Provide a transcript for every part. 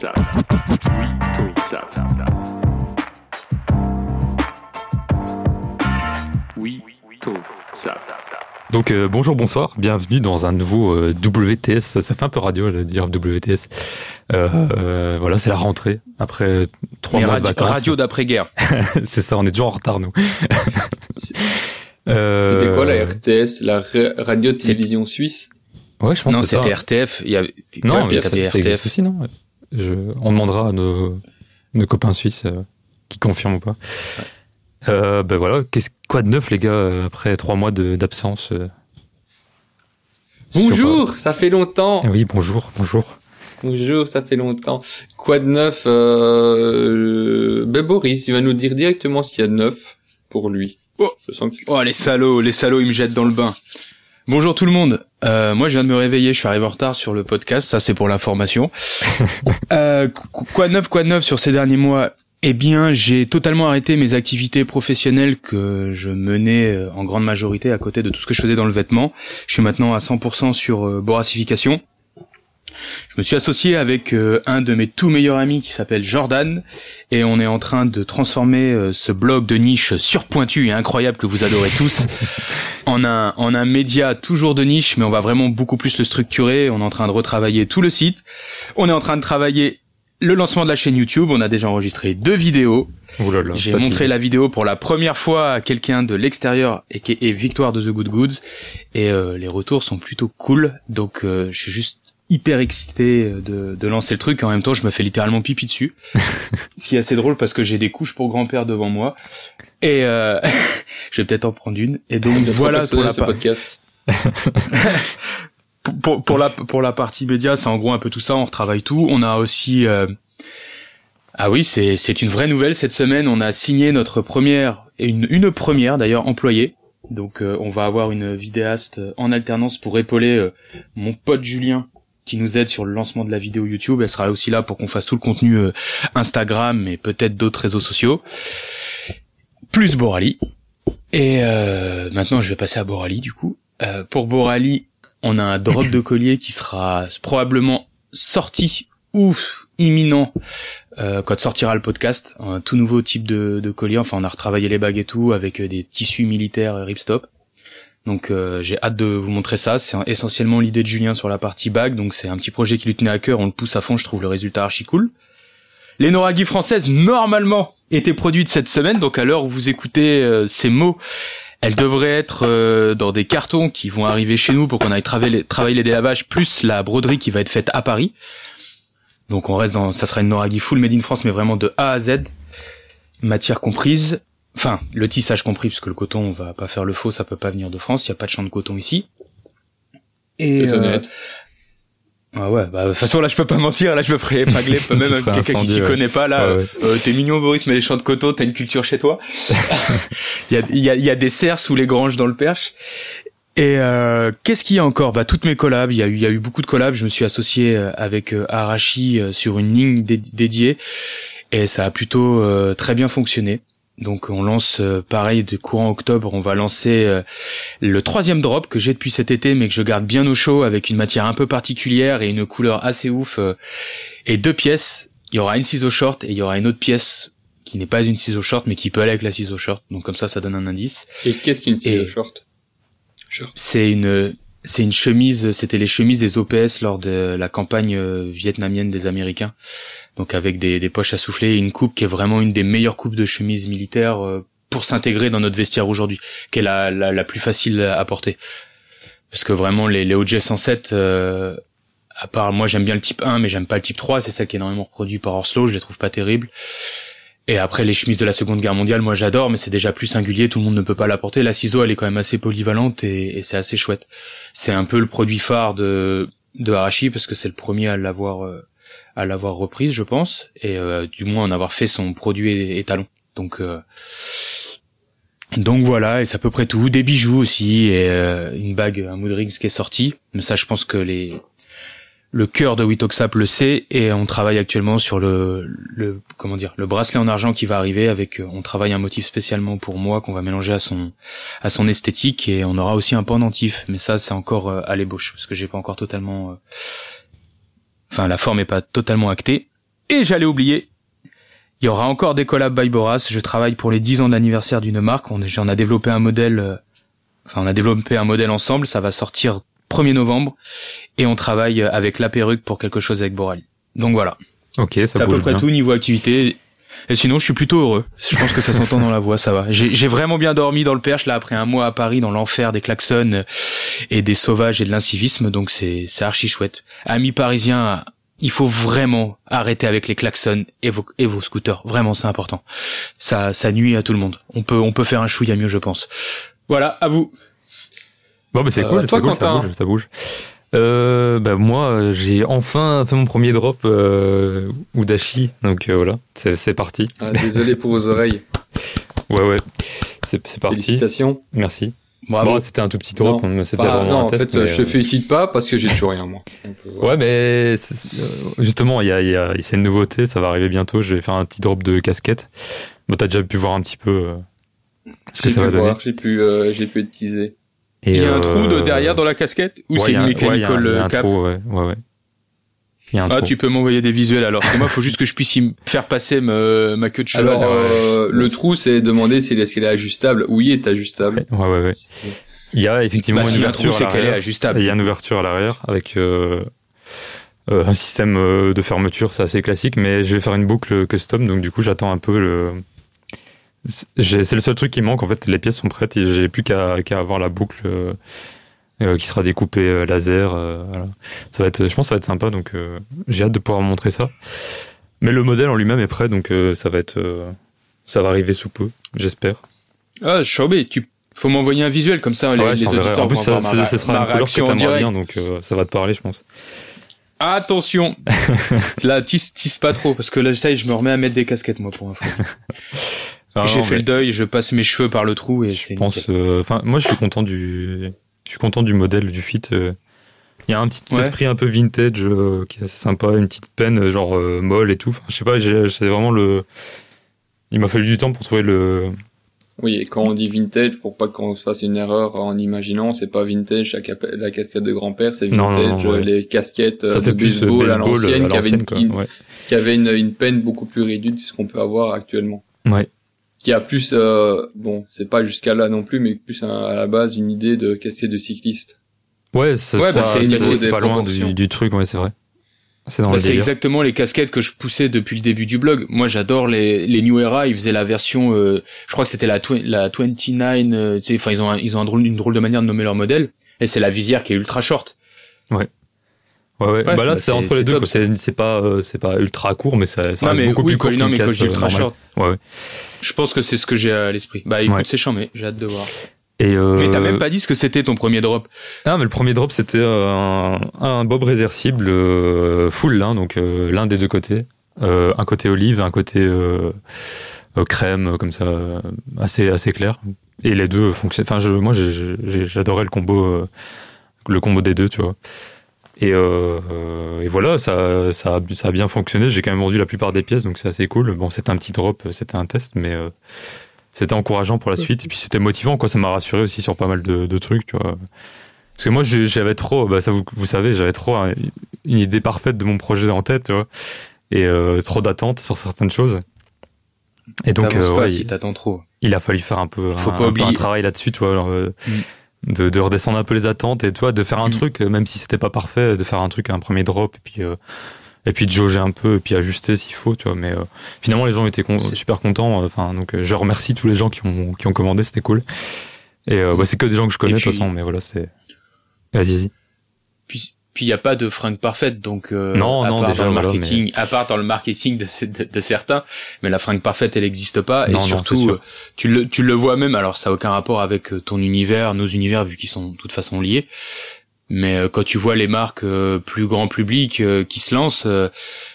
ça. Oui, tout ça. Oui, tout ça. Donc euh, bonjour, bonsoir, bienvenue dans un nouveau euh, WTS. Ça, fait un peu radio de dire WTS. Euh, euh, voilà, c'est la rentrée après trois Mais mois de radio, vacances. radio d'après-guerre. c'est ça, on est toujours en retard nous. C'était quoi la RTS La ra- radio-télévision suisse? Ouais, je pense Non, que c'est ça. c'était RTF. Il y avait, Non, ouais, mais il y ça, avait ça existe aussi, non? Je, On demandera à nos, nos copains suisses euh, qui confirment ou pas. Euh, ben voilà, qu'est-ce quoi de neuf les gars euh, après trois mois de- d'absence euh, sur- Bonjour, ça fait longtemps. Eh Oui, bonjour, bonjour. Bonjour, ça fait longtemps. Quoi de neuf euh... Ben Boris, il va nous dire directement ce qu'il y a de neuf pour lui. Oh. Je sens que... Oh les salauds, les salauds, ils me jettent dans le bain. Bonjour tout le monde. Euh, moi, je viens de me réveiller. Je suis arrivé en retard sur le podcast. Ça, c'est pour l'information. euh, qu- quoi de neuf, quoi de neuf sur ces derniers mois? Eh bien, j'ai totalement arrêté mes activités professionnelles que je menais euh, en grande majorité à côté de tout ce que je faisais dans le vêtement. Je suis maintenant à 100% sur euh, boracification. Je me suis associé avec euh, un de mes tout meilleurs amis qui s'appelle Jordan et on est en train de transformer euh, ce blog de niche surpointu et incroyable que vous adorez tous en un en un média toujours de niche mais on va vraiment beaucoup plus le structurer, on est en train de retravailler tout le site. On est en train de travailler le lancement de la chaîne YouTube, on a déjà enregistré deux vidéos. J'ai montré la vidéo pour la première fois à quelqu'un de l'extérieur et qui est Victoire de The Good Goods. Et euh, les retours sont plutôt cool. Donc euh, je suis juste hyper excité de, de lancer le truc et en même temps je me fais littéralement pipi dessus ce qui est assez drôle parce que j'ai des couches pour grand-père devant moi et euh, je vais peut-être en prendre une et donc voilà pour la, podcast. pour, pour, pour la pour la partie média, c'est en gros un peu tout ça. On retravaille tout. On a aussi euh, ah oui, c'est c'est une vraie nouvelle cette semaine. On a signé notre première et une une première d'ailleurs employée. Donc euh, on va avoir une vidéaste euh, en alternance pour épauler euh, mon pote Julien qui nous aide sur le lancement de la vidéo YouTube. Elle sera aussi là pour qu'on fasse tout le contenu euh, Instagram et peut-être d'autres réseaux sociaux. Plus Borali. Et euh, maintenant je vais passer à Borali du coup. Euh, pour Borali, on a un drop de collier qui sera probablement sorti ou imminent quand sortira le podcast. Un tout nouveau type de, collier. Enfin, on a retravaillé les bagues et tout avec des tissus militaires ripstop. Donc euh, j'ai hâte de vous montrer ça. C'est essentiellement l'idée de Julien sur la partie bague. Donc c'est un petit projet qui lui tenait à cœur. On le pousse à fond. Je trouve le résultat archi cool. Les Noraghi françaises, normalement, étaient produites cette semaine. Donc à l'heure où vous écoutez euh, ces mots, elles devraient être euh, dans des cartons qui vont arriver chez nous pour qu'on aille travailler les, délavages plus la broderie qui va être faite à Paris. Donc on reste dans, ça sera une Noraghi full made in France, mais vraiment de A à Z, matière comprise. Enfin, le tissage compris, parce que le coton, on va pas faire le faux, ça peut pas venir de France. Il y a pas de champ de coton ici. Et euh, ah ouais, bah de toute façon là je peux pas mentir, là je me ferai épingler même ferais quelqu'un qui s'y ouais. connaît pas là. Ouais, ouais. Euh, t'es mignon Boris, mais les champs de coton, t'as une culture chez toi. Il y a, il y, a, il y a des cerfs sous les granges dans le Perche. Et euh, qu'est-ce qu'il y a encore? Bah toutes mes collabs. Il y a eu, il y a eu beaucoup de collabs. Je me suis associé euh, avec Arashi sur une ligne dé- dédiée et ça a plutôt euh, très bien fonctionné. Donc on lance euh, pareil de courant octobre, on va lancer euh, le troisième drop que j'ai depuis cet été, mais que je garde bien au chaud avec une matière un peu particulière et une couleur assez ouf. euh, et deux pièces. Il y aura une ciseau short et il y aura une autre pièce qui n'est pas une ciseau short, mais qui peut aller avec la ciseau short. Donc comme ça, ça donne un indice. Et qu'est-ce qu'une t short? Short. C'est une c'est une chemise, c'était les chemises des OPS lors de la campagne euh, vietnamienne des Américains. Donc avec des, poches à souffler et une coupe qui est vraiment une des meilleures coupes de chemises militaires euh, pour s'intégrer dans notre vestiaire aujourd'hui, qui est la, la, la plus facile à porter. Parce que vraiment les, les OJ 107, euh, à part moi j'aime bien le type 1 mais j'aime pas le type 3, c'est celle qui est énormément reproduite par Orslo, je les trouve pas terribles. Et après les chemises de la Seconde Guerre mondiale, moi j'adore, mais c'est déjà plus singulier, tout le monde ne peut pas la porter. La ciseau, elle est quand même assez polyvalente et, et c'est assez chouette. C'est un peu le produit phare de de Arashi parce que c'est le premier à l'avoir euh, à l'avoir reprise, je pense, et euh, du moins en avoir fait son produit étalon. Donc euh, donc voilà, et c'est à peu près tout. Des bijoux aussi et euh, une bague, un mood rings qui est sorti. Mais ça, je pense que les le cœur de Witoxap le sait et on travaille actuellement sur le, le comment dire le bracelet en argent qui va arriver avec euh, on travaille un motif spécialement pour moi qu'on va mélanger à son à son esthétique et on aura aussi un pendentif mais ça c'est encore euh, à l'ébauche parce que j'ai pas encore totalement euh, enfin la forme est pas totalement actée Et j'allais oublier, il y aura encore des collabs by Boras. Je travaille pour les 10 ans d'anniversaire d'une marque. On, on a développé un modèle, euh, enfin on a développé un modèle ensemble. Ça va sortir 1er novembre et on travaille avec la perruque pour quelque chose avec Borali. Donc voilà. Ok, ça C'est à bouge peu près bien. tout niveau activité. Et sinon, je suis plutôt heureux. Je pense que ça s'entend dans la voix, ça va. J'ai j'ai vraiment bien dormi dans le perche là après un mois à Paris dans l'enfer des klaxons et des sauvages et de l'incivisme, donc c'est c'est archi chouette. Amis parisiens, il faut vraiment arrêter avec les klaxons et vos et vos scooters. Vraiment, c'est important. Ça ça nuit à tout le monde. On peut on peut faire un chouïa mieux, je pense. Voilà, à vous. Bon, bah c'est Euh, cool, toi, c'est cool, ça bouge, ça bouge. Euh, bah moi, j'ai enfin fait mon premier drop euh, Udashi, donc euh, voilà, c'est c'est parti. Ah, désolé pour vos oreilles. Ouais, ouais, c'est c'est parti. Félicitations. Merci. Bon, c'était un tout petit drop, c'était Bah, vraiment non, un en test. fait, mais, je te euh, félicite pas parce que j'ai toujours rien, moi. Donc, euh, voilà. Ouais, mais justement, il y a, il y a, c'est une nouveauté, ça va arriver bientôt. Je vais faire un petit drop de casquette. Bon, t'as déjà pu voir un petit peu ce que ça va donner. voir, J'ai pu, j'ai pu être teasé. Et, il y a un euh, trou de derrière dans la casquette ou ouais, c'est il une un- ouais, il y a un- mechanical il y a un cap trou, ouais, ouais, ouais. Il y a un Ah, trou. tu peux m'envoyer des visuels alors. Parce que moi, il faut juste que je puisse y faire passer me- ma queue de cheval. Alors, euh, le trou, c'est demander si est-ce qu'elle est ajustable. Oui, elle est ajustable. Ouais, ouais, ouais. Il y a effectivement bah, une a un trou, ouverture à c'est qu'elle est l'arrière. ajustable. Il y a une ouverture à l'arrière avec euh, euh, un système de fermeture, c'est assez classique, mais je vais faire une boucle custom, donc du coup j'attends un peu le. C'est le seul truc qui manque, en fait, les pièces sont prêtes et j'ai plus qu'à avoir la boucle euh, euh, qui sera découpée euh, laser. euh, voilà. Ça va être, je pense que ça va être sympa, donc euh, j'ai hâte de pouvoir montrer ça. Mais le modèle en lui-même est prêt, donc ça va être, ça va arriver sous peu, j'espère. Ah, Chambé, tu faut m'envoyer un visuel comme ça les, Ouais, les auditeurs en plus, ça, ma, sera ma une couleur que bien, donc ça va te parler, je pense. Attention, là tisse, tisse pas trop parce que là ça y est, je me remets à mettre des casquettes moi pour info. J'ai fait mais le deuil, je passe mes cheveux par le trou et je pense, euh, enfin, moi, je suis content du, je suis content du modèle du fit. euh. Il y a un petit Ouais. esprit un peu vintage euh, qui est assez sympa, une petite peine genre euh, molle et tout. Enfin, je sais pas, j'ai- c'est vraiment le. Il m'a fallu du temps pour trouver le. Oui, et quand on dit vintage, pour pas qu'on se fasse une erreur en imaginant, c'est pas vintage la, cap- la casquette de grand-père, c'est vintage non, non, ouais. les casquettes Ça de fait plus euh, baseball, à baseball l'ancienne, à qui avait l'ancienne, une, quoi. une- Ouais. qui avait une, une peine beaucoup plus réduite de ce qu'on peut avoir actuellement. Ouais. Qui a plus, euh, bon, c'est pas jusqu'à là non plus, mais plus à, à la base une idée de casquette de cycliste. Ouais, ça, Ouais, bah, c'est c'est c'est pas loin du, du truc, ouais, c'est vrai. C'est dans Bah, c'est exactement les casquettes que je poussais depuis le début du blog. Moi, j'adore les, les New Era. Ils faisaient la version, euh, je crois que c'était la, la 29. euh, tu sais, enfin, ils ont, un- ils ont un drôle, une drôle de manière de nommer leur modèle. Et c'est la visière qui est ultra short. Ouais, ouais. Ouais, bah là, bah, c'est entre les deux. C'est c'est pas, euh, c'est pas ultra court, mais ça, ça non, reste mais beaucoup oui, plus court non, mais quand je dis ultra short, Ouais, ouais. je pense que c'est ce que j'ai à l'esprit. Bah, écoute, Ouais. c'est chiant, mais j'ai hâte de voir. Et euh, Mais t'as même pas dit ce que c'était ton premier drop. Ah, mais le premier drop, c'était euh, un, un bob réversible euh, full lin, donc euh, l'un des deux côtés. Euh, un côté olive, un côté crème, comme ça, euh, assez, assez clair. Et les deux fonctionnent. Enfin, je, moi, j'ai- j'ai- j'adorais le combo, euh, le combo des deux, tu vois. Et, euh, euh, et voilà, ça, ça, a, ça a bien fonctionné. J'ai quand même vendu la plupart des pièces, donc c'est assez cool. Bon, c'était un petit drop, c'était un test, mais euh, c'était encourageant pour la suite. Et puis c'était motivant, quoi. Ça m'a rassuré aussi sur pas mal de, de trucs, tu vois. Parce que moi, j'avais trop, bah, ça vous, vous savez, j'avais trop un- une idée parfaite de mon projet en tête, tu vois. Et euh, trop d'attentes sur certaines choses. Et donc, euh, pas ouais, si il, t'attends trop. il a fallu faire un peu, Faut un, pas un peu oublier. un travail là-dessus, tu vois. alors, euh, de, de redescendre un peu les attentes et toi de faire un Mm. truc, euh, même si c'était pas parfait, de faire un truc, un premier drop, et puis, euh, et puis de jauger un peu, et puis ajuster s'il faut, tu vois. Mais euh, finalement, les gens étaient con- super contents. Enfin, donc, euh, je remercie tous les gens qui ont, qui ont commandé, c'était cool. Et euh, bah, c'est que des gens que je connais, de toute puis- façon, mais voilà, c'est. Vas-y, vas-y. Puis puis il y a pas de fringue parfaite donc euh, Non, à non, part déjà, dans le marketing à part dans le marketing de, de, de certains mais la fringue parfaite elle n'existe pas Non, et surtout euh, tu le tu le vois même alors ça a aucun rapport avec euh, ton univers nos univers vu qu'ils sont de toute façon liés mais euh, quand tu vois les marques euh, plus grand public euh, qui se lancent euh,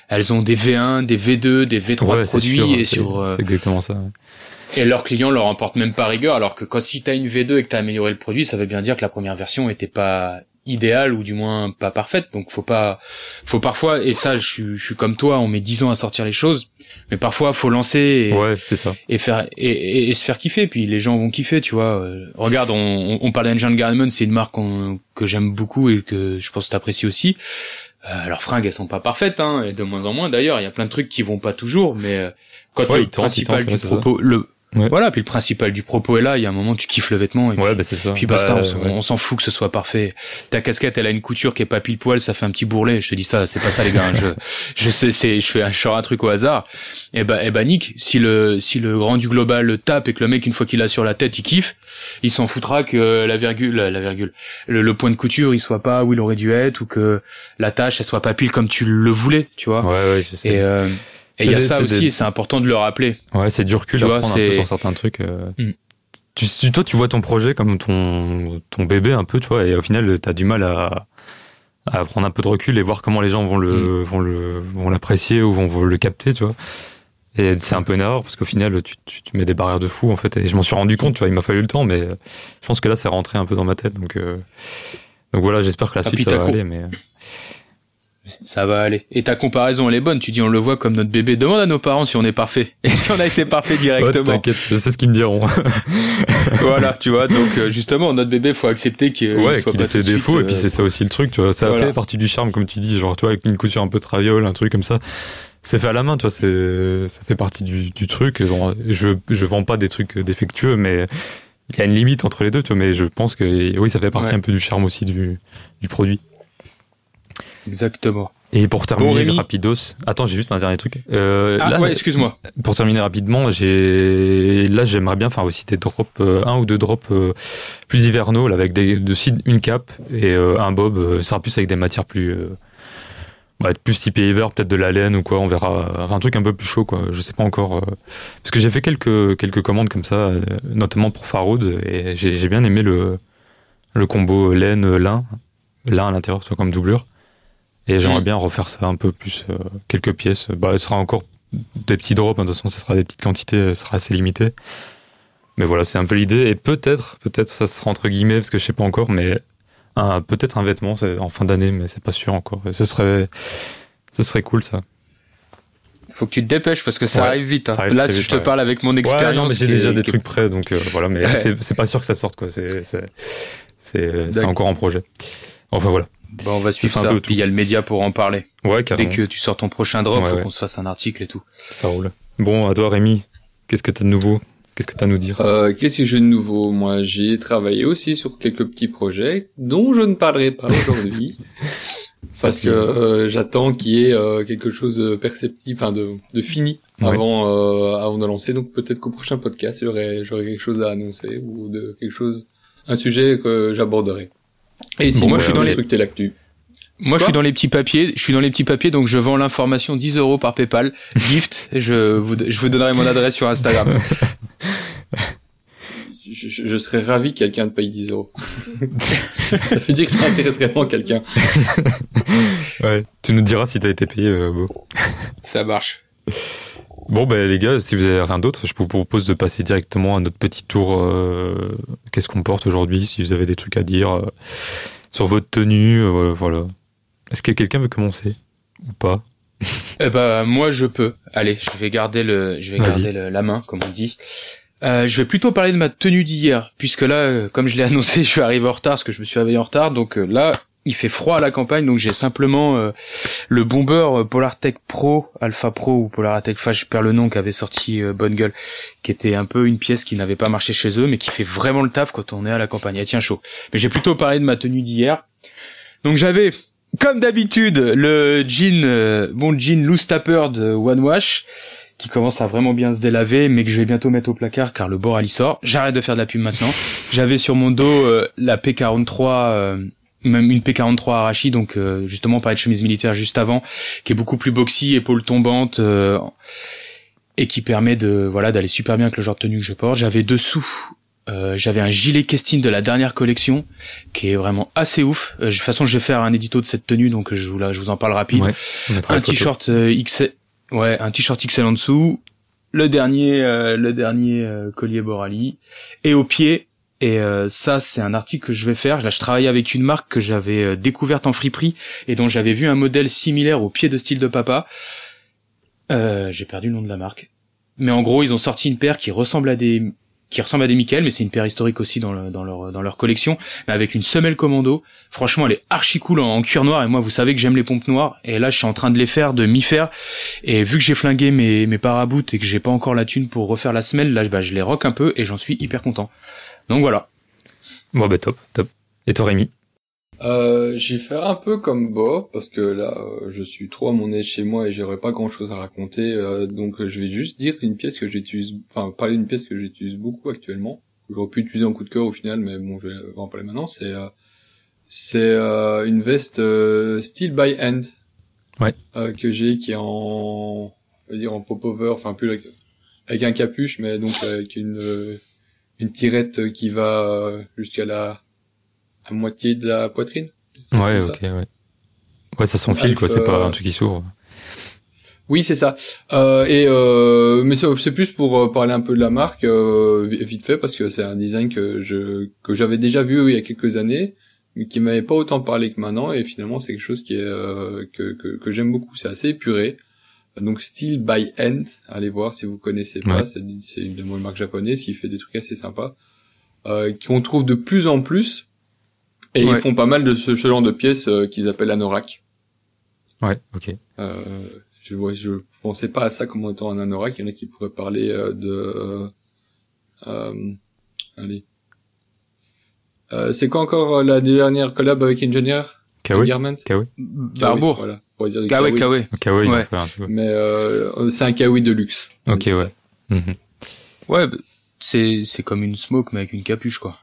elles ont des V1 des V2 des V3 Ouais, de c'est produits sûr, et sur euh, C'est exactement ça. ouais. et leurs clients leur emportent même pas rigueur, alors que quand si t'as une V2 et que t'as amélioré le produit, ça veut bien dire que la première version était pas idéale ou du moins pas parfaite. Donc faut pas, faut parfois, et ça je, suis- je suis comme toi, on met 10 ans à sortir les choses, mais parfois faut lancer et, Ouais, ça. et faire et, et- et se faire kiffer. Puis les gens vont kiffer, tu vois. Euh, Regarde, on, on, on parle d'Engine Garment, c'est une marque qu'on- que j'aime beaucoup et que je pense que t'apprécies aussi. Euh, leurs fringues, elles sont pas parfaites, hein, et de moins en moins d'ailleurs. Il y a plein de trucs qui vont pas toujours, mais euh, quand Ouais, le principal du propos, le Ouais. voilà, puis le principal du propos est là. Il y a un moment, tu kiffes le vêtement. Et Ouais, bah c'est ça. puis basta, Bah, on s'en- ouais. fout que ce soit parfait. Ta casquette, elle a une couture qui est pas pile poil, ça fait un petit bourrelet. Je te dis ça, c'est pas ça les gars. hein. je, je sais, c'est, je fais un, je un truc au hasard. Et bah, et bah Nick, si le, si le grand du global le tape et que le mec une fois qu'il l'a sur la tête, il kiffe, il s'en foutra que la virgule, la virgule, le, le point de couture, il soit pas où il aurait dû être ou que la tâche, elle soit pas pile comme tu le voulais, tu vois. Ouais, ouais, je sais. Et euh, et il y a ça aussi, des- et c'est important de le rappeler. Ouais, c'est du recul Tu à vois, prendre un peu sur certains trucs. euh. Mm. Tu, tu- toi, tu vois ton projet comme ton, ton bébé un peu, tu vois, et au final, t'as du mal à, à prendre un peu de recul et voir comment les gens vont le, Mm. vont le, vont l'apprécier ou vont, vont le capter, tu vois. Et c'est un peu une erreur parce qu'au final, tu, tu, tu mets des barrières de fou, en fait. Et je m'en suis rendu compte, tu vois, il m'a fallu le temps, mais euh, je pense que là, c'est rentré un peu dans ma tête, donc, euh, donc voilà, j'espère que la Ah, suite ça va aller, mais. Ça va aller. Et ta comparaison, elle est bonne. Tu dis, on le voit comme notre bébé. Demande à nos parents si on est parfait. Et si on a été parfait Ouais, directement. t'inquiète, je sais ce qu'ils me diront. voilà, tu vois. Donc, euh, justement, notre bébé, faut accepter qu'il ouais, soit qu'il pas ait ses défauts, suite, et puis euh, c'est ça aussi le truc, tu vois. Ça Voilà. fait partie du charme, comme tu dis, genre, tu vois, avec une couture un peu traviole, un truc comme ça. C'est fait à la main, tu vois, c'est, ça fait partie du, du truc. Bon, je, je vends pas des trucs défectueux, mais il y a une limite entre les deux, tu vois, mais je pense que, oui, ça fait partie Ouais. un peu du charme aussi du, du produit. Exactement. Et pour terminer rapidos, attends, j'ai juste un dernier truc. Euh, Ah, là, ouais, excuse-moi. pour terminer rapidement, j'ai là j'aimerais bien faire aussi des drops, euh, un ou deux drops euh, plus hivernaux, là, avec des dessus une cape et un bob. ça sera plus avec des matières plus ouais, plus typé hiver, peut-être de la laine ou quoi. On verra. Un truc un peu plus chaud, quoi. Je sais pas encore. parce que j'ai fait quelques quelques commandes comme ça, notamment pour Faroud, et j'ai j'ai bien aimé le le combo laine lin, lin à l'intérieur, soit comme doublure. Et j'aimerais Mm. bien refaire ça un peu plus, euh, quelques pièces. Bah, ce sera encore des petits drops, hein, de toute façon, ça sera des petites quantités, euh, ce sera assez limité. Mais voilà, c'est un peu l'idée. Et peut-être, peut-être, ça sera entre guillemets, parce que je sais pas encore, mais un, peut-être un vêtement c'est en fin d'année, mais c'est pas sûr encore. Et ce serait, ce serait cool, ça. Faut que tu te dépêches parce que ça Ouais, arrive vite. hein. ça arrive Là, si vite, je te ouais. parle avec mon Ouais, expérience. non, mais j'ai est- déjà des qui trucs prêts, donc euh, voilà, mais Ouais. c'est pas sûr que ça sorte, quoi. C'est, c'est, c'est, c'est D'accord. encore en projet. Enfin voilà. Bon, on va suivre ça. peu Puis il y a le média pour en parler. Ouais, Dès carrément. que tu sors ton prochain drop, Ouais, faut ouais. qu'on se fasse un article et tout. Ça roule. Bon, à toi, Rémi. Qu'est-ce que t'as de nouveau? Qu'est-ce que t'as à nous dire? Euh, Qu'est-ce que j'ai de nouveau? Moi, j'ai travaillé aussi sur quelques petits projets dont je ne parlerai pas aujourd'hui. parce que euh, j'attends qu'il y ait euh, quelque chose de perceptible, enfin de, de fini Ouais. avant euh, avant de lancer. Donc peut-être qu'au prochain podcast, j'aurai j'aurai quelque chose à annoncer ou de quelque chose, un sujet que j'aborderai. Et si Bon, moi bah, je suis dans les trucs t'es l'actu. Moi, je suis dans les petits papiers. Je suis dans les petits papiers, donc je vends l'information 10 euros par PayPal. Gift. je vous, je vous donnerai mon adresse sur Instagram. Je, je, je serais ravi que quelqu'un te paye 10 euros. ça veut dire que ça intéresse vraiment quelqu'un. Ouais. Tu nous diras si t'as été payé, euh, Beau. Ça marche. Bon, ben les gars, si vous avez rien d'autre, je vous propose de passer directement à notre petit tour. euh, Qu'est-ce qu'on porte aujourd'hui Si vous avez des trucs à dire euh, sur votre tenue, euh, voilà. Est-ce que quelqu'un veut commencer ou pas? Eh ben, moi, je peux. Allez, je vais garder le, je vais garder le- la main, comme on dit. Euh, je vais plutôt parler de ma tenue d'hier, puisque là, euh, comme je l'ai annoncé, je suis arrivé en retard, parce que je me suis réveillé en retard, donc euh, là, il fait froid à la campagne, donc j'ai simplement euh, le bomber euh, Polartec Pro, Alpha Pro ou Polartec, enfin je perds le nom, qu'avait sorti euh, Bonne Gueule, qui était un peu une pièce qui n'avait pas marché chez eux, mais qui fait vraiment le taf quand on est à la campagne. Elle tient chaud. Mais j'ai plutôt parlé de ma tenue d'hier. Donc j'avais, comme d'habitude, le jean, euh, bon jean loose tapper de One Wash, qui commence à vraiment bien se délaver, mais que je vais bientôt mettre au placard car le bord elle y sort. J'arrête de faire de la pub maintenant. J'avais sur mon dos euh, la P43, euh, même une P43 Arashi, donc euh, justement pas de chemise militaire juste avant, qui est beaucoup plus boxy, épaules tombantes, euh, et qui permet de voilà d'aller super bien avec le genre de tenue que je porte. J'avais dessous euh, j'avais un gilet Kestin de la dernière collection qui est vraiment assez ouf. Euh, de toute façon, je vais faire un édito de cette tenue, donc je vous, la, je vous en parle rapide. Ouais, un t-shirt euh, XL, ouais, un t-shirt XL en dessous, le dernier, euh, le dernier collier Borali, et au pied. Et euh, ça, c'est un article que je vais faire. Là, je travaillais avec une marque que j'avais euh, découverte en friperie et dont j'avais vu un modèle similaire au pied de style de papa. Euh, J'ai perdu le nom de la marque. Mais en gros, ils ont sorti une paire qui ressemble à des qui ressemble à des Michael, mais c'est une paire historique aussi dans, le- dans leur dans leur collection, mais avec une semelle commando. Franchement, elle est archi cool en, cuir noir. Et moi, vous savez que j'aime les pompes noires. Et là, je suis en train de les faire, de m'y faire. Et vu que j'ai flingué mes mes et que j'ai pas encore la thune pour refaire la semelle, là, bah, je les rock un peu et j'en suis hyper content. Donc voilà. Bon, bah top, top. Et toi, Rémi? Euh, j'ai fait un peu comme Bob parce que là, euh, je suis trop à mon aise chez moi et j'aurais pas grand chose à raconter. euh, donc, euh, je vais juste dire une pièce que j'utilise, enfin, parler d'une pièce que j'utilise beaucoup actuellement. que J'aurais pu utiliser en coup de cœur au final, mais bon, je vais en parler maintenant. C'est euh, c'est euh, une veste euh, Steel by Hand. Ouais. euh, que j'ai qui est en, on va dire en popover, enfin plus avec, avec un capuche, mais donc avec une euh, une tirette qui va euh, jusqu'à la à moitié de la poitrine. Ouais, ok, ouais. Ouais, ça s'enfile, quoi, c'est pas un truc qui s'ouvre. Oui, c'est ça. Euh, et euh, mais c'est plus pour euh, parler un peu de la marque euh, vi- vite fait parce que c'est un design que je que j'avais déjà vu il y a quelques années, mais qui m'avait pas autant parlé que maintenant. Et finalement, c'est quelque chose qui est euh, que que, que j'aime beaucoup. C'est assez épuré. Donc Steel by Hand, allez voir si vous connaissez pas. Ouais. C'est évidemment une marque japonaise qui fait des trucs assez sympas, euh, qu'on trouve de plus en plus. Et Ouais. ils font pas mal de ce, genre de pièces euh, qu'ils appellent anorak. Ouais, ok. Euh, je vois, je pensais pas à ça comme étant un anorak. Il y en a qui pourraient parler euh, de, euh, euh, allez. Euh, c'est quoi encore la dernière collab avec Engineer? Garment Kawaii Barbour. Voilà, dire Kawaii, kawaii. Kawaii. Kawaii, ils ont Ouais. ouais. Mais euh, c'est un kawaii de luxe. on va Ok, dire ouais. Mhm. Ouais, bah, c'est c'est comme une smoke mais avec une capuche quoi.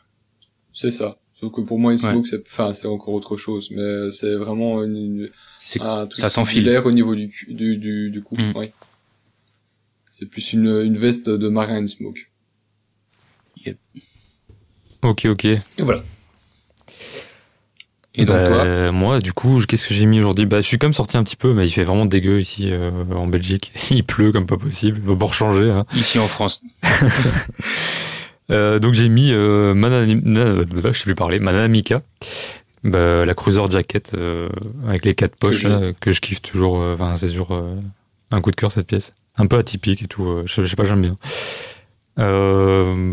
C'est ça. Sauf que pour moi, une Ouais. smoke, c'est, enfin, c'est encore autre chose. Mais c'est vraiment une, une- un truc ça s'enfile. l'air au niveau du, du, du, du cou. Mm. Oui. C'est plus une, une veste de marin une smoke. Ok, ok. Et voilà. Et donc Bah, toi, Moi, du coup, qu'est-ce que j'ai mis aujourd'hui? Bah, je suis même sorti un petit peu, mais il fait vraiment dégueu ici euh, en Belgique. Il pleut comme pas possible. Va pas changer. Hein. ici en France, Euh, donc j'ai mis euh, Manani- na- je sais plus parler, Manamika, bah, la cruiser jacket euh, avec les quatre poches là, que je kiffe toujours. euh, Enfin, c'est euh, un coup de cœur cette pièce, un peu atypique et tout. euh, je, je sais pas, j'aime bien. Euh,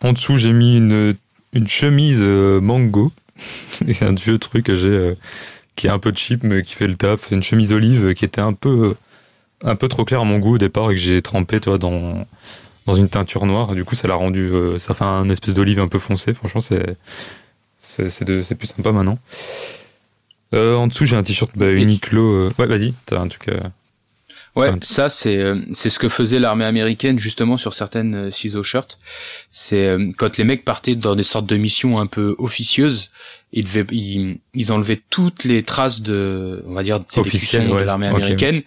en dessous, j'ai mis une une chemise euh, mango, C'est un vieux truc que j'ai euh, qui est un peu cheap mais qui fait le taf. Une chemise olive euh, qui était un peu un peu trop claire à mon goût au départ et que j'ai trempé, toi, dans dans une teinture noire. Du coup, ça l'a rendu, euh, ça fait un espèce d'olive un peu foncé. Franchement, c'est c'est c'est plus sympa maintenant. Euh, en dessous, j'ai un t-shirt bah, Uniqlo. euh, Ouais, vas-y, t'as un truc. Ouais, Enfin, ça c'est euh, c'est ce que faisait l'armée américaine justement sur certaines euh, ciseaux shirts. C'est euh, quand les mecs partaient dans des sortes de missions un peu officieuses, ils devaient ils, ils enlevaient toutes les traces de on va dire cuissons ouais. de l'armée américaine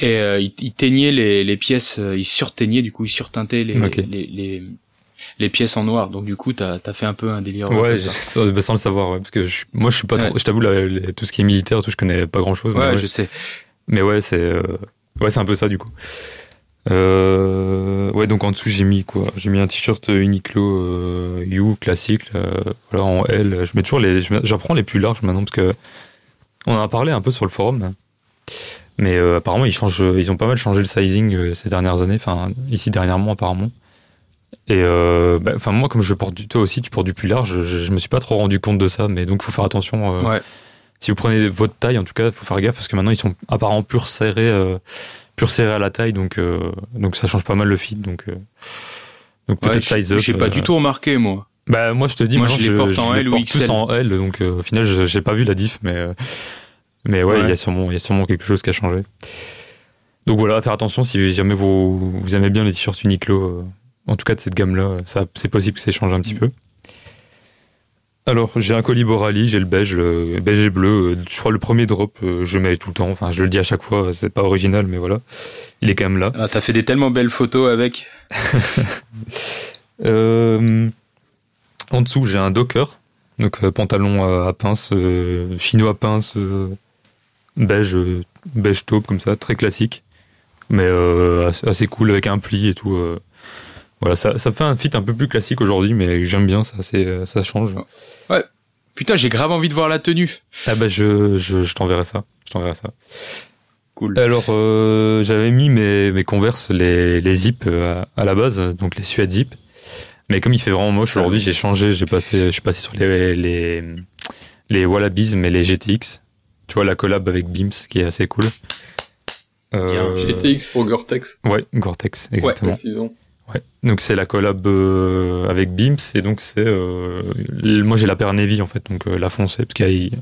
et euh, ils, ils teignaient les, les pièces, euh, ils surteignaient du coup ils surteintaient les les, les les pièces en noir. Donc du coup t'as as fait un peu un délire. Ouais, ça. sans, bah, sans le savoir, ouais, parce que je- moi, je suis pas Ouais. trop. Je t'avoue, tout ce qui est militaire, tout, je connais pas grand-chose. mais Ouais, ouais. je sais. Mais ouais, c'est euh, ouais, c'est un peu ça du coup. Euh, ouais, donc en dessous j'ai mis quoi? J'ai mis un t-shirt Uniqlo euh, You classique, là, voilà en L. Je mets toujours les, j'apprends les plus larges maintenant parce que on en a parlé un peu sur le forum, mais euh, apparemment ils changent, ils ont pas mal changé le sizing euh, ces dernières années, enfin ici dernièrement apparemment. Et euh, bah, enfin moi comme je porte du, toi aussi tu portes du plus large, je, me suis pas trop rendu compte de ça, mais donc faut faire attention. euh, Ouais. Si vous prenez votre taille, en tout cas, faut faire gaffe parce que maintenant ils sont apparemment plus resserrés, euh, plus resserrés à la taille, donc euh, donc ça change pas mal le fit, donc euh, donc Ouais, peut-être size up. j'ai pas euh, du tout remarqué moi. Bah moi je te dis, Moi, je les porte en les L ou porte tous XL. en L, donc euh, au final je- j'ai pas vu la diff, mais euh, mais ouais, il y a sûrement il y a sûrement quelque chose qui a changé. Donc voilà, faire attention si jamais vous vous aimez bien les t-shirts Uniqlo, euh, en tout cas de cette gamme-là, ça c'est possible que ça change un petit peu. Alors, j'ai un colis Borali, j'ai le beige, le beige et bleu. euh, Je crois le premier drop, euh, je le mets tout le temps. Enfin, je le dis à chaque fois, c'est pas original, mais voilà. Il est quand même là. Ah, T'as fait des tellement belles photos avec. Euh, en dessous, j'ai un Docker. Donc, euh, pantalon à, à pince, euh, chinois à pince, beige, beige taupe, comme ça, très classique. Mais assez, assez cool, avec un pli et tout. Voilà, ça, ça fait un fit un peu plus classique aujourd'hui, mais j'aime bien, ça, c'est, euh, ça change. Putain, j'ai grave envie de voir la tenue. Ah bah, je, je, je t'enverrai ça. Je t'enverrai ça. Cool. Alors, euh, j'avais mis mes, mes Converse, les, les Zip euh, à, à la base, donc les Suède Zip. Mais comme il fait vraiment moche aujourd'hui, j'ai changé, j'ai passé, je suis passé sur les, les, les Wallabies, mais les GTX. Tu vois, la collab avec Beams, qui est assez cool. Euh, GTX pour Gore-Tex, Ouais, Gore-Tex, exactement. Ouais. Donc c'est la collab euh, avec Beams et donc c'est euh, moi j'ai la paire Navy en fait donc euh, la foncée parce qu'ils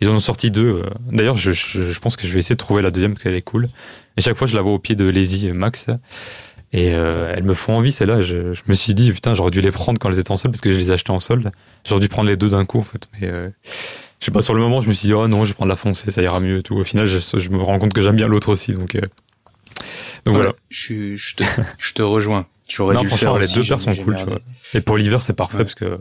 ils en ont sorti deux. euh. D'ailleurs je, je, je pense que je vais essayer de trouver la deuxième parce qu'elle est cool. Et chaque fois je la vois au pied de Lazy Max là. et euh, elles me font envie celle-là. Je, je me suis dit putain j'aurais dû les prendre quand elles étaient en solde parce que je les ai achetées en solde. J'aurais dû prendre les deux d'un coup en fait. Mais euh, je sais pas sur le moment je me suis dit oh non je vais prendre la foncée ça ira mieux et tout. Au final je, je me rends compte que j'aime bien l'autre aussi donc euh, donc voilà. Je, je, te, je te rejoins. J'aurais Non, dû franchement, faire les aussi, deux paires sont cool, tu vois. Et pour l'hiver, c'est parfait Ouais. parce que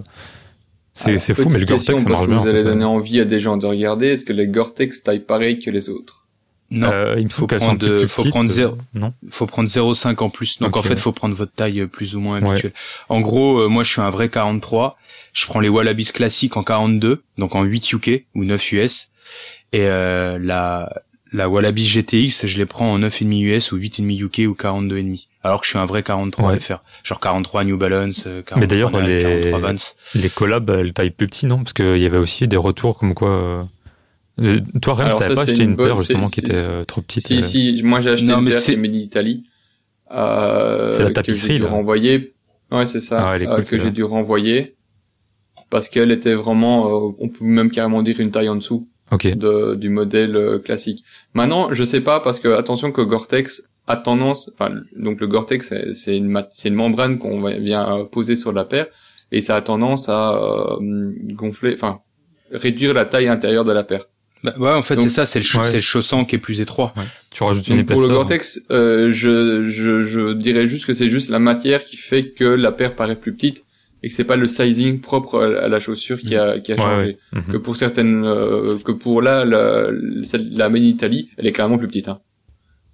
c'est Alors, c'est fou, mais le Gore-Tex, ça parce marche que bien. Vous allez donner envie à des gens de regarder? Est-ce que les Gore-Tex taillent pareil que les autres? Non, Euh, il me faut sont prendre de- plus faut petites, prendre euh, zéro. Non. faut prendre 0,5 en plus. Donc en fait, faut prendre votre taille euh, plus ou moins Ouais. habituelle. En gros, euh, moi je suis un vrai 43. Je prends les Wallabies classiques en 42, donc en 8 UK ou 9 US. Et euh, la la Wallabies GTX, je les prends en 9,5 US ou 8,5 UK ou 42,5. Alors que je suis un vrai 43 Ouais. FR. Genre 43 New Balance, euh, 43 Mais d'ailleurs, les- 43 Vans. Les collabs, elles taillent plus petit, non? Parce qu'il y avait aussi des retours comme quoi. euh, euh, Toi, Rem, t'avais pas acheté une une bonne- paire justement qui était euh, trop petite Si, euh, si, moi j'ai acheté Non, une paire c'est- qui est made in Italie. Euh, C'est la que tapisserie, j'ai dû là. renvoyer. Ouais, c'est ça. Ah ouais, elle est euh, que j'ai dû renvoyer. Parce qu'elle était vraiment, euh, on peut même carrément dire une taille en dessous Ok. de, du modèle euh, classique. Maintenant, je sais pas parce que attention que Gore-Tex a tendance, enfin donc le Gore-Tex c'est- c'est une une membrane qu'on vient poser sur la paire et ça a tendance à euh, gonfler, enfin réduire la taille intérieure de la paire. Bah, ouais, en fait, c'est ça, c'est le, Ouais. le chaussant qui est plus étroit. Tu rajoutes une Donc pour le épaisseur. Gore-Tex, euh, je, je, je dirais juste que c'est juste la matière qui fait que la paire paraît plus petite et que c'est pas le sizing propre à la chaussure qui a, qui a changé. ouais. Mhm. Que pour certaines, euh, que pour là, la, la Made in Italy, elle est clairement plus petite. Hein.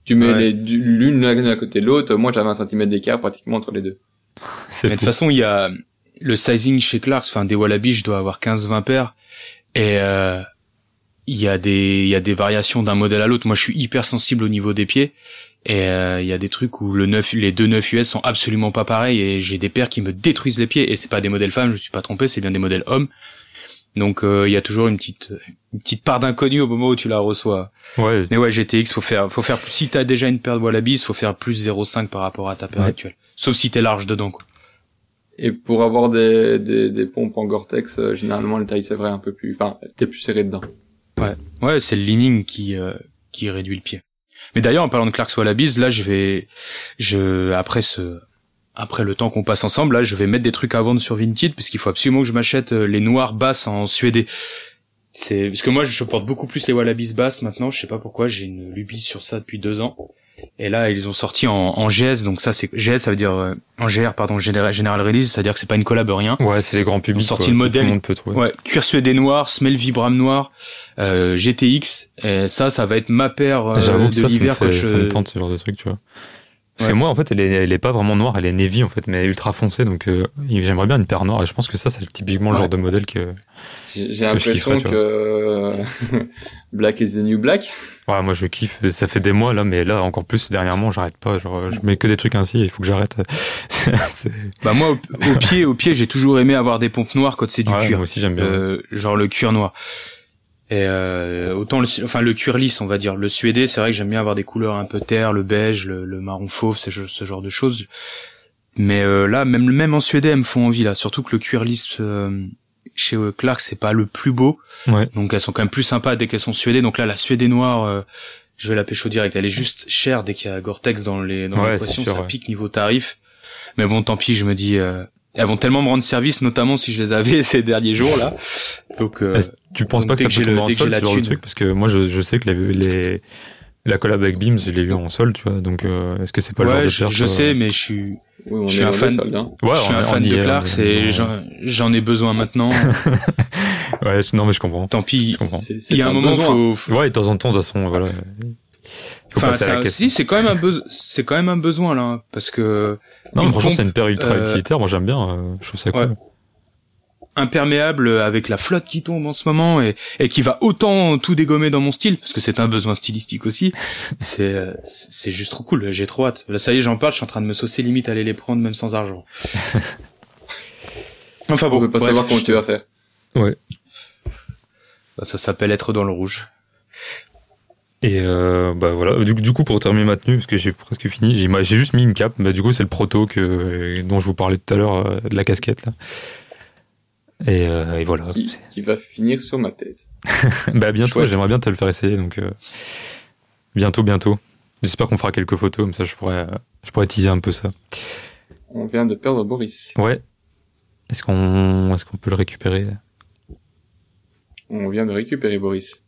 Tu mets Ouais. l'une à côté de l'autre, moi j'avais un centimètre d'écart pratiquement entre les deux. Mais de toute façon, il y a le sizing chez Clarks, enfin des Wallabies, je dois avoir 15-20 paires et euh, il y a des il y a des variations d'un modèle à l'autre. Moi, je suis hyper sensible au niveau des pieds et euh, il y a des trucs où le 9 les deux 9 US sont absolument pas pareils et j'ai des paires qui me détruisent les pieds et c'est pas des modèles femmes, je me suis pas trompé, c'est bien des modèles hommes. Donc euh, il y a toujours une petite une petite part d'inconnu au moment où tu la reçois. Ouais. Mais ouais, GTX, faut faire, faut faire, si t'as déjà une paire de Wallabies, faut faire plus 0,5 par rapport à ta paire Ouais. actuelle. Sauf si t'es large dedans, quoi. Et pour avoir des, des, des pompes en Gore-Tex, euh, généralement le taille c'est vrai un peu plus, enfin t'es plus serré dedans. Ouais, c'est le leaning qui, euh, qui réduit le pied. Mais d'ailleurs, en parlant de Clarks Wallabies, là, je vais, je, après ce, après le temps qu'on passe ensemble, là, je vais mettre des trucs à vendre sur Vinted, parce qu'il faut absolument que je m'achète euh, les noirs basses en suédé. C'est, parce que moi, je porte beaucoup plus les Wallabies basses maintenant, je sais pas pourquoi, j'ai une lubie sur ça depuis deux ans. Et là, ils ont sorti en, en GS, donc ça, c'est, GS, ça veut dire, euh, en GR, pardon, General, General Release, c'est-à-dire que c'est pas une collab, rien. Ouais, c'est les grands publics. sorti quoi, le ça, modèle. Tout le monde peut trouver. Ouais, cuir suédé noir, semelle vibram noir, euh, GTX. Et ça, ça va être ma paire euh, J'avoue que de ça, ça me, l'hiver fait, que je. ça me tente ce genre de truc, tu vois. Parce Ouais. que moi, en fait, elle est, elle est pas vraiment noire, elle est navy, en fait, mais ultra foncée, donc euh, j'aimerais bien une paire noire, et je pense que ça, c'est typiquement le Ouais. genre de modèle que... J'ai Que l'impression que euh, Black is the new black. Ouais, moi, je kiffe, ça fait des mois, là, mais là, encore plus, dernièrement, j'arrête pas, genre, je mets que des trucs ainsi, il faut que j'arrête. Bah moi, au, au pied, au pied, j'ai toujours aimé avoir des pompes noires quand c'est du Ouais, cuir, moi aussi, j'aime bien. Euh, genre le cuir noir. Et euh, autant le, enfin le cuir lisse, on va dire. Le suédé, c'est vrai que j'aime bien avoir des couleurs un peu terre, le beige, le, le marron fauve, ce, ce genre de choses. Mais euh, là, même même en suédé, elles me font envie là. Surtout que le cuir lisse euh, chez euh, Clark, c'est pas le plus beau. Ouais. Donc elles sont quand même plus sympas dès qu'elles sont suédées. Donc là, la suédée noire, euh, je vais la pécho direct. Elle est juste chère dès qu'il y a Gore-Tex dans les dans Ouais, l'équation, ça ouais. pique niveau tarif. Mais bon, tant pis, je me dis, euh, elles vont tellement me rendre service, notamment si je les avais ces derniers jours là. Donc euh, tu penses pas que ça que peut le- tomber en que j'ai solde, la ce genre de thune. truc Parce que moi, je, je sais que les, les, la collab avec Beams, je l'ai vu en solde, tu vois, donc euh, est-ce que c'est pas le genre de je, paire, je sais, mais je suis, Oui, on Je suis un fan. soldes, hein. Ouais, je suis on- un fan de est, est- et on- j'en j'en ai besoin maintenant. Ouais, non, mais je comprends. Tant pis. Il y a un moment, besoin. faut, faut- Ouais, de temps en temps, de toute façon, voilà. Enfin, à ça- c'est quand même un besoin, c'est quand même un besoin là, hein, parce que Non, franchement, c'est une paire ultra euh, utilitaire. Moi, j'aime bien. euh, je trouve ça cool. Ouais. imperméable avec la flotte qui tombe en ce moment et, et qui va autant tout dégommer dans mon style parce que c'est un besoin stylistique aussi c'est euh, c'est juste trop cool j'ai trop hâte là ça y est j'en parle je suis en train de me saucer limite aller les prendre même sans argent Enfin bon, on veut pas bref, savoir comment je- tu vas faire. Ouais. Bah, Ça s'appelle être dans le rouge. Et euh, bah voilà. Du, du coup, pour terminer ma tenue, parce que j'ai presque fini, j'ai j'ai juste mis une cape. Bah, du coup, c'est le proto que, dont je vous parlais tout à l'heure, euh, de la casquette. Là. Et, euh, et voilà. Qui, qui va finir sur ma tête. bah bientôt, j'aimerais bien te le faire essayer. Donc euh, bientôt, bientôt. J'espère qu'on fera quelques photos, comme ça je pourrais, je pourrais teaser un peu ça. On vient de perdre Boris. Ouais. Est-ce qu'on, est-ce qu'on peut le récupérer? On vient de récupérer Boris.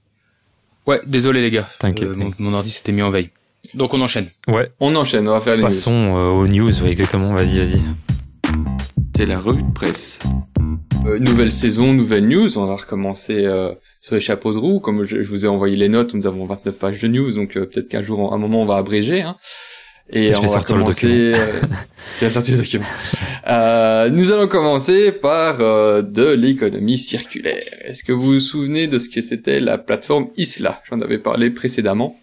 Ouais, désolé les gars. T'inquiète, Euh, mon, mon ordi s'était mis en veille. Donc on enchaîne. Ouais. On enchaîne, on va faire les news. Passons euh, aux news. Ouais, exactement. Vas-y, vas-y. C'est la revue de presse. Euh, nouvelle saison, nouvelle news. On va recommencer euh, sur les chapeaux de roue. Comme je, je vous ai envoyé les notes, nous avons 29 pages de news, donc euh, peut-être qu'un jour, à un moment, on va abréger. Hein. Et Je on vais va sortir le commencer. euh, tu vas sortir le document. Euh, nous allons commencer par euh, de l'économie circulaire. Est-ce que vous vous souvenez de ce que c'était la plateforme Isla? J'en avais parlé précédemment.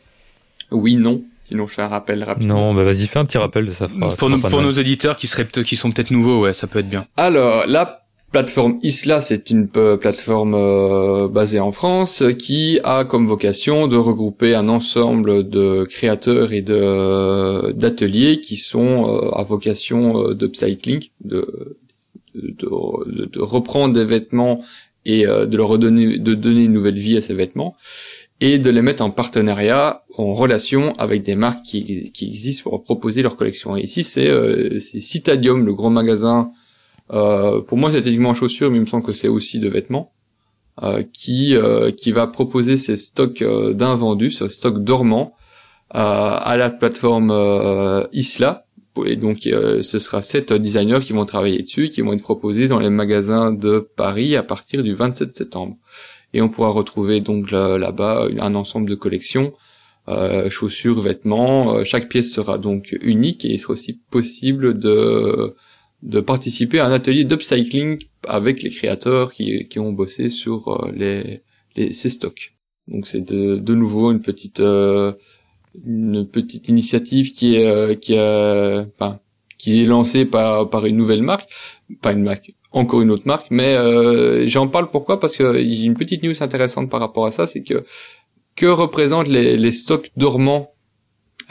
Oui, non. Sinon, je fais un rappel rapide. Non, bah vas-y, fais un petit rappel, ça fera. ça pour fera nos, pas de pour nos auditeurs qui seraient qui sont peut-être nouveaux, ouais, ça peut être bien. Alors, la plateforme Isla, c'est une euh, plateforme euh, basée en France euh, qui a comme vocation de regrouper un ensemble de créateurs et d'ateliers qui sont à vocation de, de, de, de reprendre des vêtements et de leur donner une nouvelle vie à ces vêtements et de les mettre en partenariat, en relation avec des marques qui, qui existent pour proposer leur collection. Ici, c'est Citadium, le grand magasin pour moi, c'est techniquement en chaussures, mais il me semble que c'est aussi de vêtements, euh, qui euh, qui va proposer ses stocks euh, d'invendus, ses stocks dormants, euh, à la plateforme euh, Isla. Et donc, euh, ce sera sept designers qui vont travailler dessus, qui vont être proposés dans les magasins de Paris à partir du 27 septembre. Et on pourra retrouver donc là- là-bas un ensemble de collections, euh, chaussures, vêtements. Euh, chaque pièce sera donc unique et il sera aussi possible de de participer à un atelier d'upcycling avec les créateurs qui, qui ont bossé sur euh, les, les ces stocks. Donc c'est de, de nouveau une petite euh, une petite initiative qui est euh, qui a enfin qui est lancée par par une nouvelle marque, pas une marque, encore une autre marque, mais euh, j'en parle pourquoi? Parce que j'ai une petite news intéressante par rapport à ça, c'est que que représentent les, les stocks dormants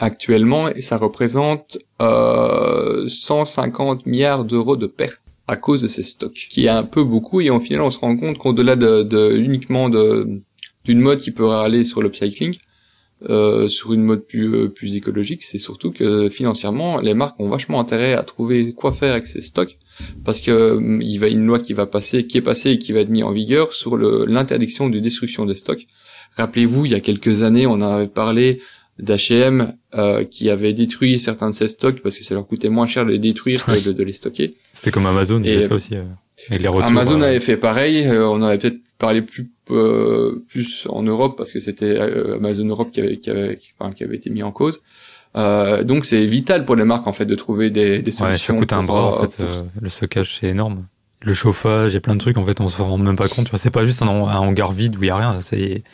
actuellement et ça représente euh, 150 milliards d'euros de pertes à cause de ces stocks, qui est un peu beaucoup et au final on se rend compte qu'au-delà de, de uniquement de d'une mode qui peut aller sur l'upcycling, euh, sur une mode plus euh, plus écologique, c'est surtout que financièrement les marques ont vachement intérêt à trouver quoi faire avec ces stocks parce que hum, il va y a une loi qui va passer, qui est passée et qui va être mise en vigueur sur le l'interdiction de destruction des stocks. Rappelez-vous, il y a quelques années, on avait parlé d'H&M euh, qui avait détruit certains de ses stocks parce que ça leur coûtait moins cher de les détruire que de, de les stocker. C'était comme Amazon, il y avait ça aussi. euh, avec les retours. Amazon euh, avait fait pareil. euh, on aurait peut-être parlé plus euh, plus en Europe parce que c'était Amazon Europe qui avait qui avait enfin, qui avait été mis en cause. Euh, donc c'est vital pour les marques en fait de trouver des, des Ouais, ça solutions. coûte un bras, en fait. pour- euh, le stockage, c'est énorme. Le chauffage, il y a plein de trucs, en fait, on se rend même pas compte. Tu vois, c'est pas juste un, un hangar vide où il y a rien. C'est,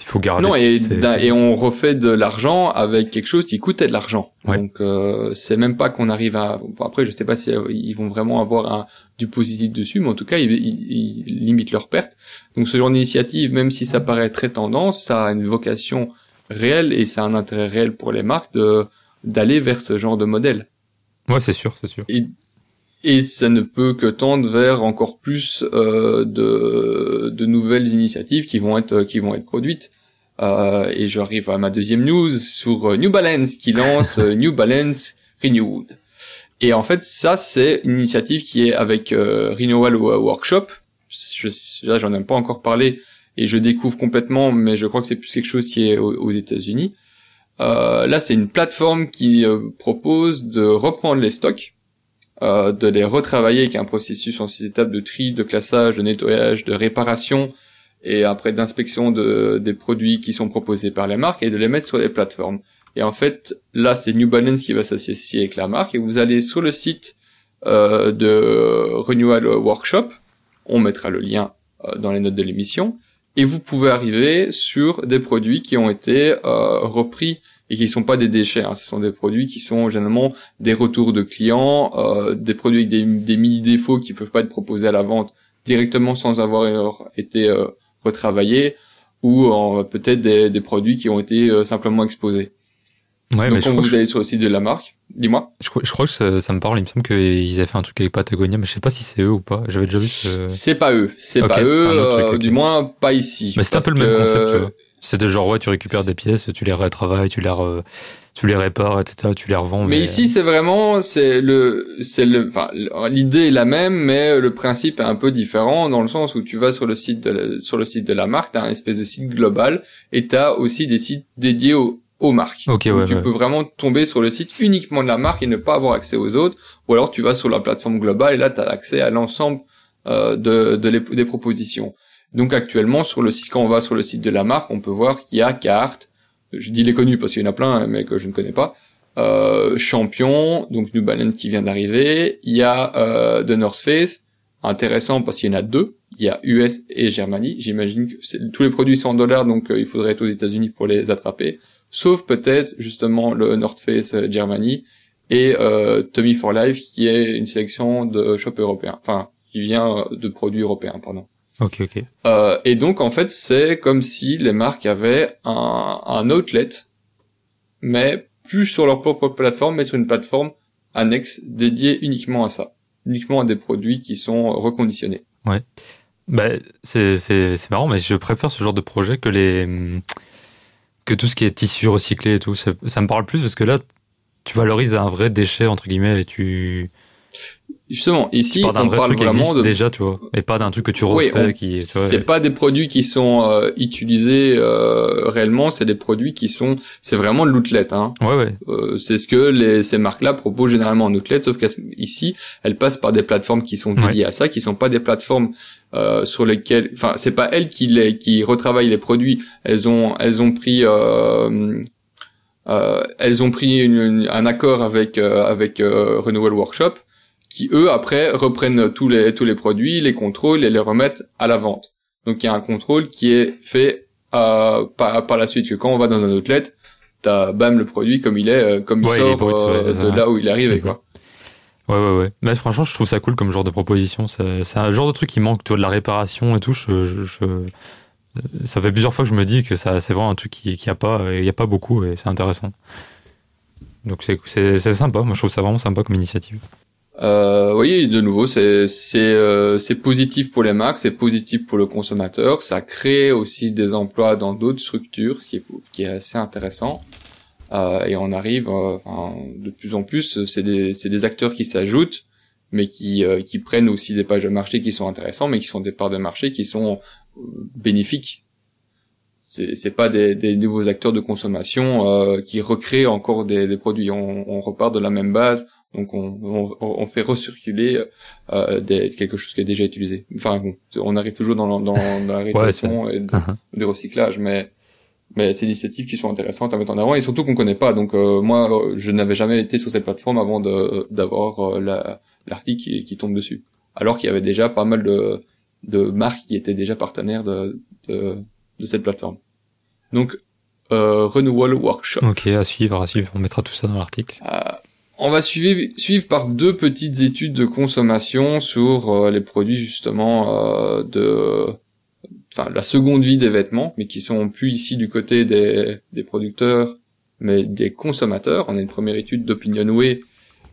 il faut garder. Non, et, on refait de l'argent avec quelque chose qui coûtait de l'argent. Ouais. Donc euh, c'est même pas qu'on arrive à. après, je sais pas si ils vont vraiment avoir un, du positif dessus, mais en tout cas, ils, ils- ils limitent leurs pertes. Donc ce genre d'initiative, même si ça paraît très tendance, ça a une vocation réelle et ça a un intérêt réel pour les marques de d'aller vers ce genre de modèle. Ouais, c'est sûr, c'est sûr. Et, et ça ne peut que tendre vers encore plus euh, de, de nouvelles initiatives qui vont être qui vont être produites. Euh, et j'arrive à ma deuxième news sur euh, New Balance qui lance euh, New Balance Renewed. Et en fait, ça c'est une initiative qui est avec euh, Renewal Workshop. Je, là, j'en ai pas encore parlé et je découvre complètement, mais je crois que c'est plus quelque chose qui est aux, aux États-Unis. Euh, là, c'est une plateforme qui propose de reprendre les stocks, euh, de les retravailler avec un processus en six étapes de tri, de classage, de nettoyage, de réparation et après d'inspection de, des produits qui sont proposés par les marques et de les mettre sur les plateformes. Et en fait, là, c'est New Balance qui va s'associer avec la marque et vous allez sur le site euh, de Renewal Workshop, on mettra le lien euh, dans les notes de l'émission, et vous pouvez arriver sur des produits qui ont été repris et qui sont pas des déchets. Hein. Ce sont des produits qui sont généralement des retours de clients, euh, des produits avec des, des mini défauts qui peuvent pas être proposés à la vente directement sans avoir été euh, retravaillés ou peut-être des, des, produits qui ont été euh, simplement exposés. Ouais, Donc mais quand vous allez sur le site de la marque, dis-moi. Je, je, crois que ça, ça, me parle. Il me semble qu'ils avaient fait un truc avec Patagonia, mais je sais pas si c'est eux ou pas. J'avais déjà vu. Ce... C'est pas eux. C'est pas eux. Euh, du moins pas ici. Mais c'est un peu le même concept, tu vois. C'est de genre ouais, tu récupères des pièces, tu les retravailles, tu les tu les répares, etc. Tu les revends. Mais, ici, c'est vraiment c'est le c'est le enfin l'idée est la même, mais le principe est un peu différent dans le sens où tu vas sur le site de la, sur le site de la marque, t'as un espèce de site global et t'as aussi des sites dédiés aux aux marques. Okay, ouais, tu peux vraiment tomber sur le site uniquement de la marque et ne pas avoir accès aux autres, ou alors tu vas sur la plateforme globale et là tu as accès à l'ensemble euh, de, de les, des propositions. Donc actuellement, sur le site, quand on va sur le site de la marque, on peut voir qu'il y a carte. Je dis les connus parce qu'il y en a plein, mais que je ne connais pas. Euh, Champion, donc New Balance qui vient d'arriver. Il y a euh, The North Face, intéressant parce qu'il y en a deux. Il y a US et Germanie. J'imagine que tous les produits sont en dollars, donc euh, il faudrait être aux États-Unis pour les attraper. Sauf peut-être justement le North Face Germany et Tommy for Life qui est une sélection de shop européens, enfin qui vient de produits européens, pardon. Ok, ok. Euh, et donc en fait, c'est comme si les marques avaient un, un outlet, mais plus sur leur propre plateforme, mais sur une plateforme annexe dédiée uniquement à ça, uniquement à des produits qui sont reconditionnés. Ouais. Bah, c'est c'est c'est marrant, mais je préfère ce genre de projet que les que tout ce qui est tissu recyclé et tout. Ça, ça me parle plus parce que là, tu valorises un vrai déchet entre guillemets et tu Justement, ici, on parle vraiment de déjà, tu vois, et pas d'un truc que tu refais. Oui, qui, c'est pas des produits qui sont euh, utilisés euh, réellement, c'est des produits qui sont, c'est vraiment de l'outlet. Hein. Ouais, ouais. Euh, c'est ce que les, ces marques-là proposent généralement en outlet, sauf qu'ici, elles passent par des plateformes qui sont dédiées à ça, qui sont pas des plateformes euh, sur lesquelles, enfin, c'est pas elles qui les, qui retravaillent les produits. Elles ont, elles ont pris. Euh, euh, elles ont pris une, un accord avec avec Renewal Workshop qui eux après reprennent tous les tous les produits, les contrôlent et les remettent à la vente. Donc il y a un contrôle qui est fait euh, par, par la suite que quand on va dans un outlet, t'as bam le produit comme il est, euh, comme il sort euh, de là où il est arrivé quoi. Ouais ouais ouais. Mais franchement, je trouve ça cool comme genre de proposition. C'est un genre de truc qui manque, tu vois, de la réparation et tout. Je, je, ça fait plusieurs fois que je me dis que ça c'est vraiment un truc qui qui a pas, il y a pas beaucoup et c'est intéressant. Donc c'est c'est sympa. Moi, je trouve ça vraiment sympa comme initiative. Euh, oui, de nouveau, c'est euh, positif pour les marques, c'est positif pour le consommateur. Ça crée aussi des emplois dans d'autres structures, ce qui est qui est assez intéressant. Euh, et on arrive, euh, de plus en plus, c'est des des acteurs qui s'ajoutent, mais qui euh, qui prennent aussi des pages de marché qui sont intéressants, mais qui sont des parts de marché qui sont euh, bénéfiques. C'est pas des, des nouveaux acteurs de consommation qui recréent encore des, des produits. On, on repart de la même base donc on, on, on fait recirculer euh, des, quelque chose qui est déjà utilisé. Enfin bon, on arrive toujours dans, dans, dans la réflexion et uh-huh. du recyclage, mais mais c'est des initiatives qui sont intéressantes à mettre en avant et surtout qu'on connaît pas. Donc euh, moi, je n'avais jamais été sur cette plateforme avant d'avoir euh, la, l'article qui, qui, tombe dessus, alors qu'il y avait déjà pas mal de de marques qui étaient déjà partenaires de de, de cette plateforme. Donc euh, Renewal Workshop. Ok, à suivre, à suivre. On mettra tout ça dans l'article. On va suivre, suivre par deux petites études de consommation sur euh, les produits justement euh, de enfin la seconde vie des vêtements, mais qui sont plus ici du côté des, des producteurs, mais des consommateurs. On a une première étude d'Opinionway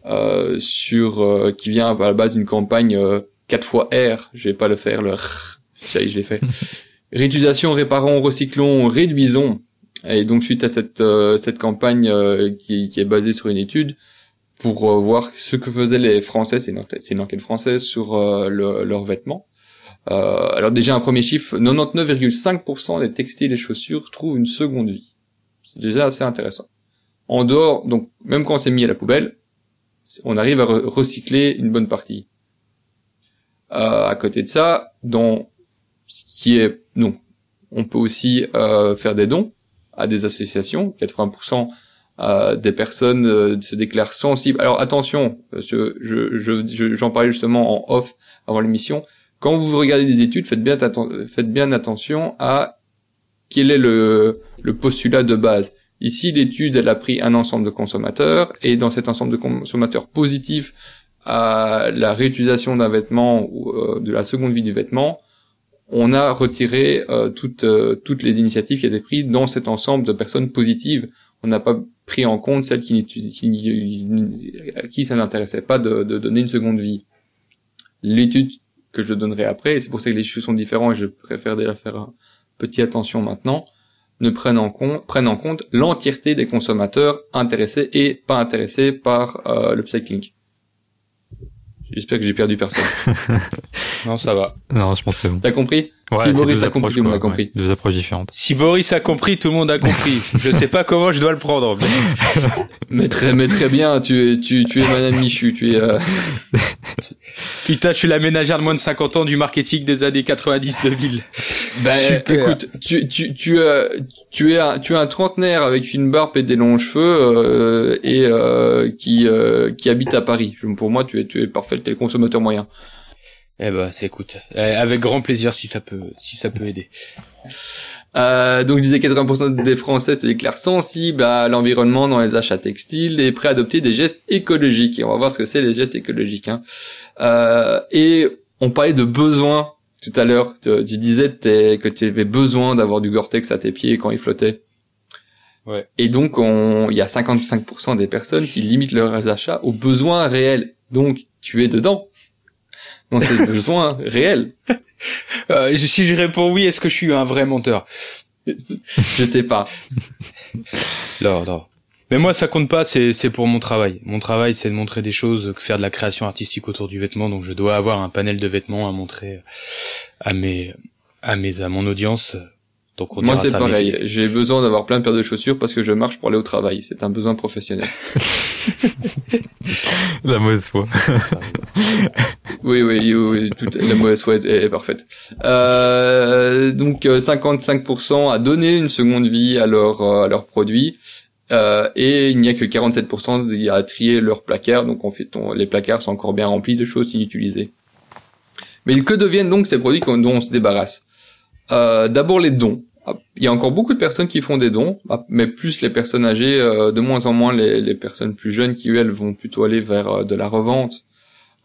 euh, sur euh, qui vient à la base d'une campagne 4 fois R, je vais pas le faire le ça je l'ai fait. Réutilisation, réparons, recyclons, réduisons. Et donc suite à cette cette campagne qui, qui, est basée sur une étude, pour euh, voir ce que faisaient les Français, c'est une, une, enquête française sur euh, leurs vêtements. Euh, alors déjà un premier chiffre, 99,5% des textiles et chaussures trouvent une seconde vie. C'est déjà assez intéressant. En dehors, donc même quand c'est mis à la poubelle, on arrive à recycler une bonne partie. Euh, à côté de ça, dans ce qui est non, on peut aussi euh, faire des dons à des associations. 80% euh, des personnes euh, se déclarent sensibles. Alors attention, je, je, j'en parlais justement en off avant l'émission. Quand vous regardez des études, faites bien, attention à quel est le, postulat de base. Ici, l'étude, elle a pris un ensemble de consommateurs, et dans cet ensemble de consommateurs positifs à la réutilisation d'un vêtement ou euh, de la seconde vie du vêtement, on a retiré euh, toutes, toutes les initiatives qui étaient prises dans cet ensemble de personnes positives. On n'a pas pris en compte celles qui, qui, à qui ça n'intéressait pas de, de, donner une seconde vie. L'étude que je donnerai après, et c'est pour ça que les chiffres sont différents et je préfère déjà faire un petit attention maintenant, ne prennent en compte, prennent en compte l'entièreté des consommateurs intéressés et pas intéressés par euh, le cycling. J'espère que j'ai perdu personne. non, ça va. Non, je pense que c'est bon. T'as compris? Ouais, Si Boris a compris, tout le monde a compris. ouais, deux approches différentes. Si Boris a compris, tout le monde a compris. je sais pas comment je dois le prendre. mais- Mais très, mais très bien, tu es, tu, tu es Madame Michu, tu es. euh, Putain, je suis la ménagère de moins de 50 ans du marketing des années 90-2000. Ben, Super. écoute, tu, tu, tu, euh, tu es un, tu es un trentenaire avec une barbe et des longs cheveux euh, et euh, qui, euh, qui habite à Paris. Pour moi, tu es, tu es parfait, t'es le consommateur moyen. Eh ben, c'est écoute, eh, avec grand plaisir si ça peut, si ça peut aider. Euh, donc je disais 80% des Français se déclarent sensibles à l'environnement dans les achats textiles et prêts à adopter des gestes écologiques. Et on va voir ce que c'est les gestes écologiques. Hein. Euh, et on parlait de besoins tout à l'heure. Tu, tu disais que tu avais besoin d'avoir du Gore-Tex à tes pieds quand ils flottaient. Ouais. Et donc on- il y a 55% des personnes qui limitent leurs achats aux besoins réels. Donc tu es dedans. Dans ces besoins réels. Euh, si je réponds oui, est-ce que je suis un vrai menteur? Je sais pas. Non, non. Mais moi, ça compte pas, c'est c'est pour mon travail. Mon travail, c'est de montrer des choses, faire de la création artistique autour du vêtement, donc je dois avoir un panel de vêtements à montrer à mes à mes à mon audience. Donc on Moi, c'est pareil. J'ai besoin d'avoir plein de paires de chaussures parce que je marche pour aller au travail. C'est un besoin professionnel. La mauvaise foi. Oui, oui, oui, toute la mauvaise foi est, est parfaite. Euh, donc, euh, 55% à donner une seconde vie à leurs euh, à leurs produits. Euh, et il n'y a que 47% à trier leurs placards. Donc, on fait, on- les placards sont encore bien remplis de choses inutilisées. Mais que deviennent donc ces produits dont on se débarrasse? Euh, D'abord, les dons. Ah, Il y a encore beaucoup de personnes qui font des dons, ah, mais plus les personnes âgées, euh, de moins en moins les, les personnes plus jeunes qui, elles, vont plutôt aller vers euh, de la revente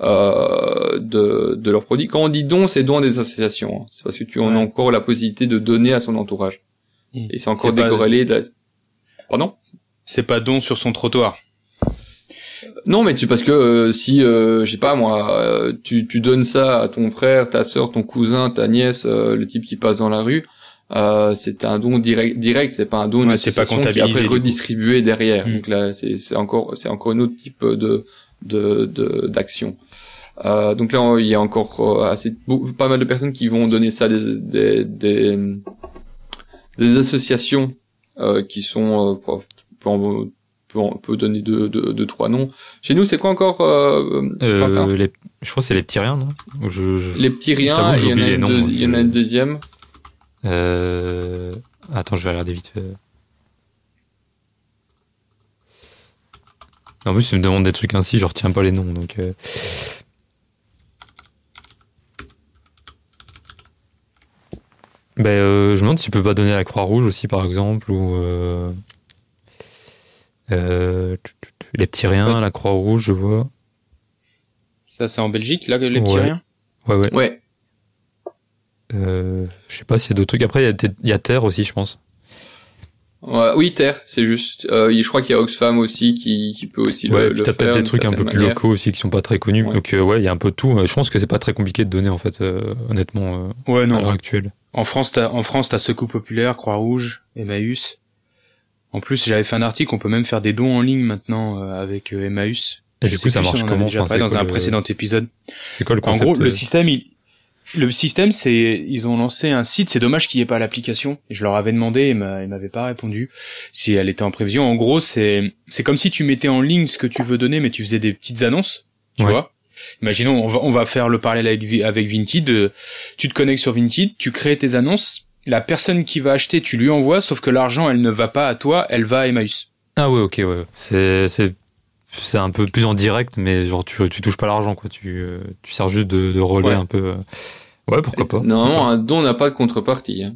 euh, de, de leurs produits. Quand on dit don, c'est don à des associations. hein. C'est parce que tu en as encore la possibilité de donner à son entourage. Mm. Et c'est encore pas- décorrélé de la... Pardon? C'est pas don sur son trottoir. Non, mais tu parce que euh, si euh, je sais pas moi, euh, tu, tu donnes ça à ton frère, ta sœur, ton cousin, ta nièce, euh, le type qui passe dans la rue, euh, c'est un don direct, direct, c'est pas un don, Ouais, c'est pas association qui est comptabilisé, après redistribué derrière. Mm. Donc là, c'est c'est encore c'est encore un autre type de de de- d'action. Euh, donc là, on- il y a encore euh, assez pas mal de personnes qui vont donner ça des des des, des associations euh, qui sont euh, pour- pour- on peut, on peut donner deux, deux, deux, trois noms. Chez nous, c'est quoi encore euh, Euh, les, je crois que c'est les petits riens, non? Je, je- Les petits je riens, il y en a une deux- il y en a je- une deuxième. Euh... Attends, je vais regarder vite fait. En plus, tu me demandes des trucs ainsi, je retiens pas les noms, donc... euh. Ben, euh, je me demande si tu peux pas donner à la Croix-Rouge aussi, par exemple, ou... Euh... euh, Les petits riens, la Croix-Rouge, je vois. Ça, c'est en Belgique, là, les petits Ouais. riens? Ouais, ouais. Ouais. Euh, je sais pas s'il y a d'autres trucs. Après, il y y, a Terre aussi, je pense. Ouais, oui, Terre, c'est juste. Euh, je crois qu'il y a Oxfam aussi qui, qui peut aussi ouais, le, puis le faire. peut-être des trucs un peu certaine plus manière. locaux aussi qui sont pas très connus. Ouais. Donc euh, ouais, il y a un peu de tout. Je pense que c'est pas très compliqué de donner en fait, euh, honnêtement, euh, Ouais, à l'heure non. actuelle. En France, t'as, en France, t'as Secours Populaire, Croix-Rouge, Emmaüs. En plus, j'avais fait un article, on peut même faire des dons en ligne maintenant euh, avec euh, Emmaüs. Et Je du coup, ça marche en comment Enfin, dans quoi un le- précédent épisode. C'est quoi le En concept gros, le système, il, le système, c'est, ils ont lancé un site. C'est dommage qu'il n'y ait pas l'application. Je leur avais demandé, ils m'avaient pas répondu si elle était en prévision. En gros, c'est, c'est comme si tu mettais en ligne ce que tu veux donner, mais tu faisais des petites annonces. Tu Ouais. vois. Imaginons, on va, on va faire le parallèle avec, avec Vinted. Tu te connectes sur Vinted, tu crées tes annonces. La personne qui va acheter, tu lui envoies, sauf que l'argent, elle ne va pas à toi, elle va à Emmaüs. Ah ouais, ok, ouais. C'est c'est c'est un peu plus en direct, mais genre tu tu touches pas l'argent quoi. Tu euh, tu sers juste de, de relais Ouais. un peu. euh. Ouais, pourquoi pas. Normalement, un don n'a pas de contrepartie. hein.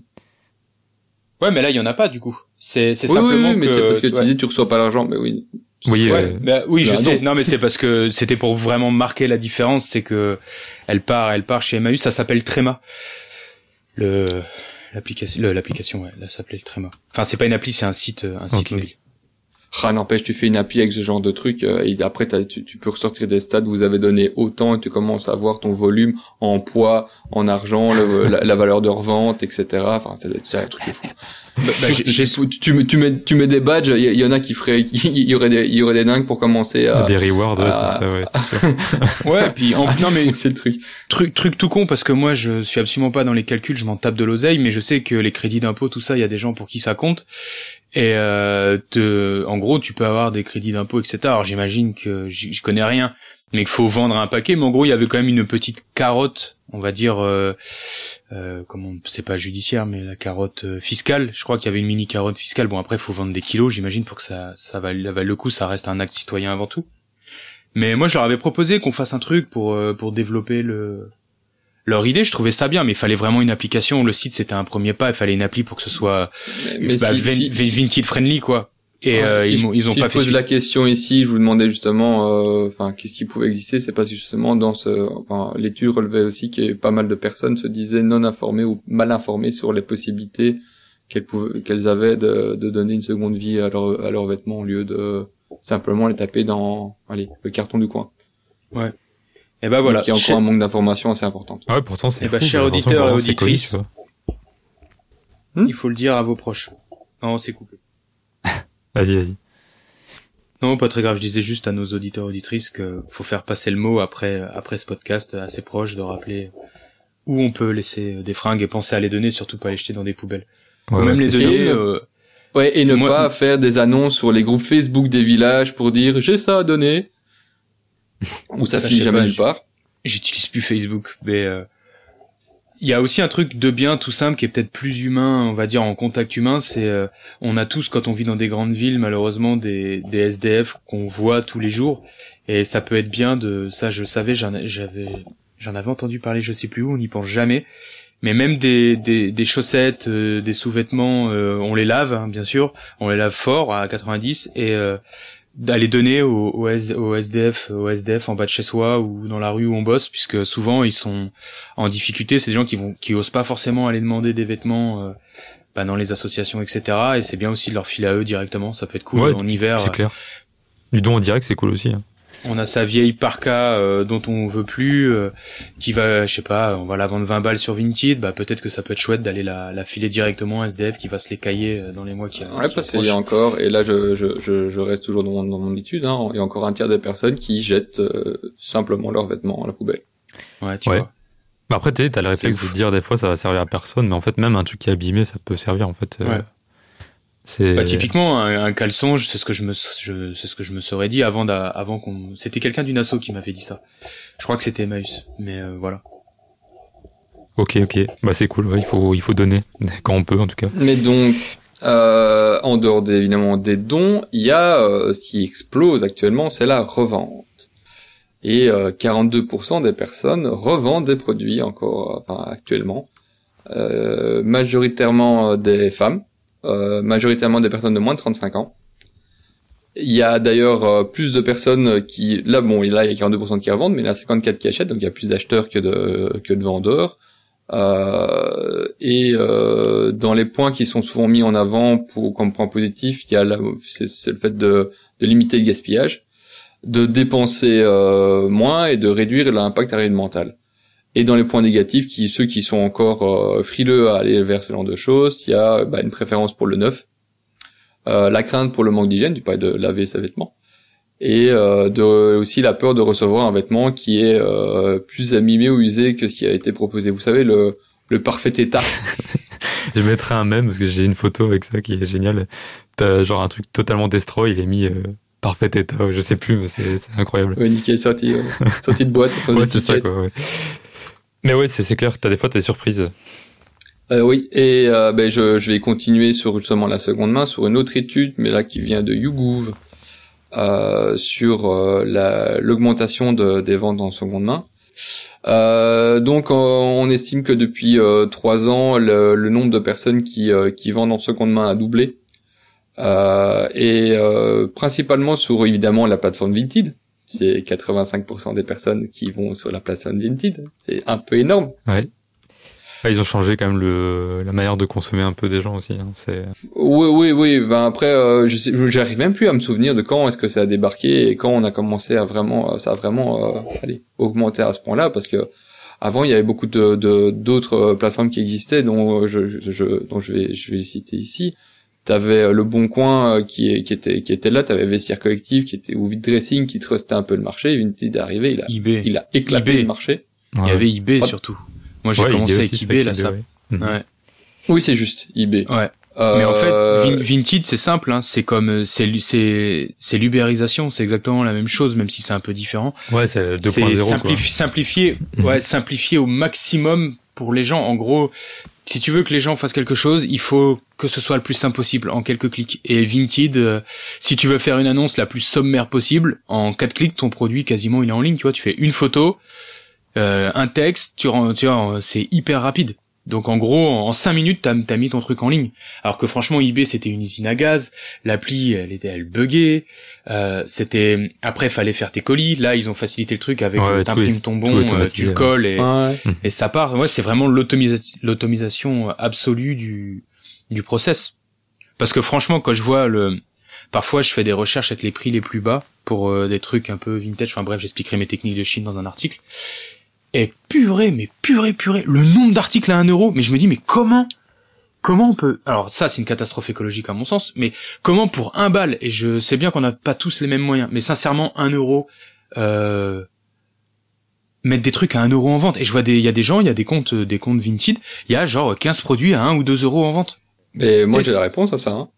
Ouais, mais là, il y en a pas, du coup. C'est c'est Oui, oui, simplement oui, mais que c'est parce que tu ouais. disais tu reçois pas l'argent, mais oui. Oui, Ouais, euh, bah oui, je bah sais. non. Non, mais c'est parce que c'était pour vraiment marquer la différence, c'est que elle part, elle part chez Emmaüs, ça s'appelle Tréma. Le l'application, le- l'application, ouais, là, ça s'appelait le Tréma. Enfin, c'est pas une appli, c'est un site, un site Ok. mobile. Ah, n'empêche, tu fais une appli avec ce genre de truc, euh, et après, tu, tu peux ressortir des stats, vous avez donné autant, et tu commences à voir ton volume en poids, en argent, le- la, la valeur de revente, etc. Enfin, c'est un truc de fou. Bah, bah, tu, tu, tu mets, tu mets, tu mets des badges, il y, en a qui feraient, il y aurait des, il y aurait des dingues pour commencer à, des rewards, ouais, ah. c'est ça, ouais, sûr. Ouais, puis en, non mais c'est le truc. truc truc tout con parce que moi je suis absolument pas dans les calculs, je m'en tape de l'oseille, mais je sais que les crédits d'impôt, tout ça, il y a des gens pour qui ça compte. Et euh, te- en gros, tu peux avoir des crédits d'impôt, etc. Alors j'imagine que je connais rien, mais qu'il faut vendre un paquet. Mais en gros, il y avait quand même une petite carotte, on va dire, euh, euh, comment, c'est pas judiciaire, mais la carotte euh, fiscale. Je crois qu'il y avait une mini carotte fiscale. Bon, après, il faut vendre des kilos, j'imagine, pour que ça, ça vaille le coup. Ça reste un acte citoyen avant tout. Mais moi, je leur avais proposé qu'on fasse un truc pour euh, pour développer le leur idée. Je trouvais ça bien, mais il fallait vraiment une application. Le site, c'était un premier pas. Il fallait une appli pour que ce soit Mais, mais bah, si, vin- si- vin- si- vintage friendly, quoi. Et Ouais, euh, si ils, je- ils ont si pas je fait pose suite. la question ici, je vous demandais justement, euh, enfin, qu'est-ce qui pouvait exister C'est parce que justement dans ce, enfin, l'étude relevait aussi que pas mal de personnes se disaient non informées ou mal informées sur les possibilités qu'elles pouvaient, qu'elles avaient de, de donner une seconde vie à leurs à leurs vêtements au lieu de simplement les taper dans, allez, le carton du coin. Et ben voilà. Donc, il y a encore un manque d'information assez important. Ouais, pourtant, c'est Eh ben, fou, chers j'ai l'impression auditeurs et auditrices, vois. Il faut le dire à vos proches. Non, c'est coupé. Vas-y, vas-y. Non, pas très grave. Je disais juste à nos auditeurs auditrices que faut faire passer le mot après après ce podcast à ses proches de rappeler où on peut laisser des fringues et penser à les donner, surtout pas les jeter dans des poubelles. Ouais, Ou même les c'est donner. euh, Ouais, et ne Moi- pas faire des annonces sur les groupes Facebook des villages pour dire j'ai ça à donner. Ou ça, Ça, finit jamais nulle part. j'utilise plus Facebook, mais euh, il y a aussi un truc de bien tout simple qui est peut-être plus humain, on va dire en contact humain, c'est euh, on a tous quand on vit dans des grandes villes malheureusement des, des SDF qu'on voit tous les jours. Et ça peut être bien de ça je savais j'en ai- j'avais j'en avais entendu parler je sais plus où on n'y pense jamais. Mais même des, des, des chaussettes, euh, des sous-vêtements, euh, on les lave, hein, bien sûr, on les lave fort à 90 et euh, d'aller donner au, au, S- au SDF, au SDF en bas de chez soi ou dans la rue où on bosse, puisque souvent ils sont en difficulté. C'est des gens qui vont, qui osent pas forcément aller demander des vêtements euh, bah, dans les associations, etc. Et c'est bien aussi de leur filer à eux directement. Ça peut être cool Ouais, en hiver. C'est clair. Du don en direct, c'est cool aussi. hein. On a sa vieille parka euh, dont on veut plus, euh, qui va, je sais pas, on va la vendre 20 balles sur Vinted. Bah peut-être que ça peut être chouette d'aller la, la filer directement à SDF qui va se les cailler euh, dans les mois qui, Ouais, qui parce qu'il y a encore, et là je, je, je, je reste toujours dans mon, dans mon étude, hein, il y a encore un tiers des personnes qui jettent euh, simplement leurs vêtements à la poubelle. Ouais, tu Ouais. vois. Bah après, tu sais, t'as le réflexe de dire des fois ça va servir à personne, mais en fait, même un truc qui est abîmé, ça peut servir en fait. euh, Ouais. C'est. Bah, typiquement un, un caleçon, je- c'est ce que je me, je, c'est ce que je me serais dit avant, d'a- avant qu'on. C'était quelqu'un d'une asso qui m'avait dit ça. Je crois que c'était Emmaüs, mais euh, voilà. Ok, ok. Bah c'est cool. ouais, il faut, il faut donner quand on peut en tout cas. Mais donc, euh, en dehors des- évidemment des dons, il y a euh, ce qui explose actuellement, c'est la revente. Et euh, 42% des personnes revendent des produits encore, enfin actuellement, Euh, majoritairement euh, des femmes, euh, majoritairement des personnes de moins de 35 ans. Il y a d'ailleurs euh, plus de personnes qui, là bon, là il y a 42% qui revendent, mais il y a 54 qui achètent, donc il y a plus d'acheteurs que de que de vendeurs. Euh, et euh, dans les points qui sont souvent mis en avant pour comme point positif, il y a c'est le fait de, de limiter le gaspillage, de dépenser euh, moins et de réduire l'impact environnemental. Et dans les points négatifs, qui ceux qui sont encore euh, frileux à aller vers ce genre de choses, il y a bah, une préférence pour le neuf, euh, la crainte pour le manque d'hygiène, du pas de laver ses vêtements, et euh, de, aussi la peur de recevoir un vêtement qui est euh, plus abîmé ou usé que ce qui a été proposé. Vous savez, le, le parfait état. Je mettrai un mème parce que j'ai une photo avec ça qui est géniale. T'as genre un truc totalement destroy, il est mis euh, parfait état, je sais plus, mais c'est incroyable. ouais, nickel, sorti, euh, sorti de boîte, sans Ouais, c'est ça quoi. Ouais. Mais ouais, c'est clair. T'as des fois t'es surprise. Euh, oui, et euh, ben, je, je vais continuer sur justement la seconde main, sur une autre étude, mais là qui vient de YouGov, euh, sur euh, la- l'augmentation de, des ventes en seconde main. Euh, donc on, estime que depuis euh, trois ans, le, le nombre de personnes qui, qui vendent en seconde main a doublé. Et principalement sur évidemment la plateforme Vinted. C'est 85% des personnes qui vont sur la plateforme Vinted. C'est un peu énorme. Ouais. ils ont changé quand même le, la manière de consommer un peu des gens aussi. Hein. C'est... Oui, oui, oui. Ben après, euh, je j'arrive même plus à me souvenir de quand est-ce que ça a débarqué et quand on a commencé à vraiment, ça a vraiment, euh, allez, augmenté à ce point-là parce que avant il y avait beaucoup de, d'autres plateformes qui existaient dont je, je, dont je vais, je vais citer ici. T'avais euh, le Bon Coin euh, qui, qui était qui était là, t'avais Vestiaire Collectif qui était ou Vide Dressing qui trustait un peu le marché. Vinted est arrivé, il a eBay. il a éclaté le marché. Il y avait eBay surtout. Moi j'ai commencé avec eBay, là ça. Ouais. Oui c'est juste eBay. Ouais. Mais en fait, Vinted, c'est simple, hein. c'est comme c'est c'est c'est l'ubérisation, c'est exactement la même chose, même si c'est un peu différent. Ouais, c'est 2.0 simplifié, simplifié, ouais, simplifié au maximum pour les gens. En gros, si tu veux que les gens fassent quelque chose, il faut que ce soit le plus simple possible en quelques clics. Et Vinted, euh, si tu veux faire une annonce la plus sommaire possible, en quatre clics, ton produit quasiment il est en ligne. Tu vois, tu fais une photo, euh, un texte, tu, tu vois, c'est hyper rapide. Donc en gros, en 5 minutes, t'as as mis ton truc en ligne. Alors que franchement, eBay c'était une usine à gaz. L'appli, elle était, elle buguait. Euh, c'était après, fallait faire tes colis. Là, ils ont facilité le truc avec ouais, t'imprimes ton bon, euh, tu colles et, et ça part. Ouais, c'est vraiment l'automisation absolue du du process. Parce que franchement, quand je vois le, parfois, je fais des recherches avec les prix les plus bas pour euh, des trucs un peu vintage. Enfin bref, j'expliquerai mes techniques de Chine dans un article. Et purée, mais purée, purée, le nombre d'articles à un euro. Mais je me dis, mais comment, comment on peut, alors ça, c'est une catastrophe écologique à mon sens, mais comment pour un bal, et je sais bien qu'on n'a pas tous les mêmes moyens, mais sincèrement, un euro, euh, mettre des trucs à un euro en vente. Et je vois des, il y a des gens, il y a des comptes, des comptes Vinted, il y a genre 15 produits à 1 ou 2 euros en vente. Mais moi, j'ai la réponse à ça, hein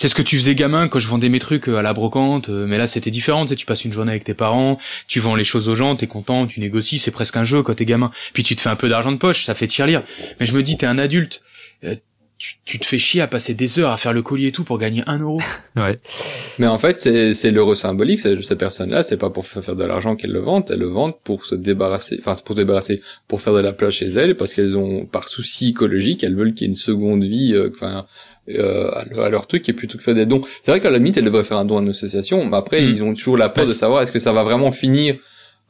c'est ce que tu faisais gamin quand je vendais mes trucs euh, à la brocante, euh, mais là c'était différent, tu sais, tu passes une journée avec tes parents, tu vends les choses aux gens, t'es content, tu négocies, c'est presque un jeu quand t'es gamin. Puis tu te fais un peu d'argent de poche, ça fait tirelire. Mais je me dis, t'es un adulte, euh, tu, te fais chier à passer des heures à faire le colis et tout pour gagner un euro. ouais. Mais en fait, c'est l'euro symbolique, ces personnes-là, c'est pas pour faire de l'argent qu'elles le vendent, elles le vendent pour se débarrasser, enfin pour se débarrasser, pour faire de la place chez elles, parce qu'elles ont, par souci écologique, elles veulent qu'il y ait une seconde vie, enfin, euh, à, leur truc et plutôt que faire des dons. C'est vrai qu'à la limite, elle devrait faire un don à une association, mais après, mm. ils ont toujours la peur de savoir est-ce que ça va vraiment finir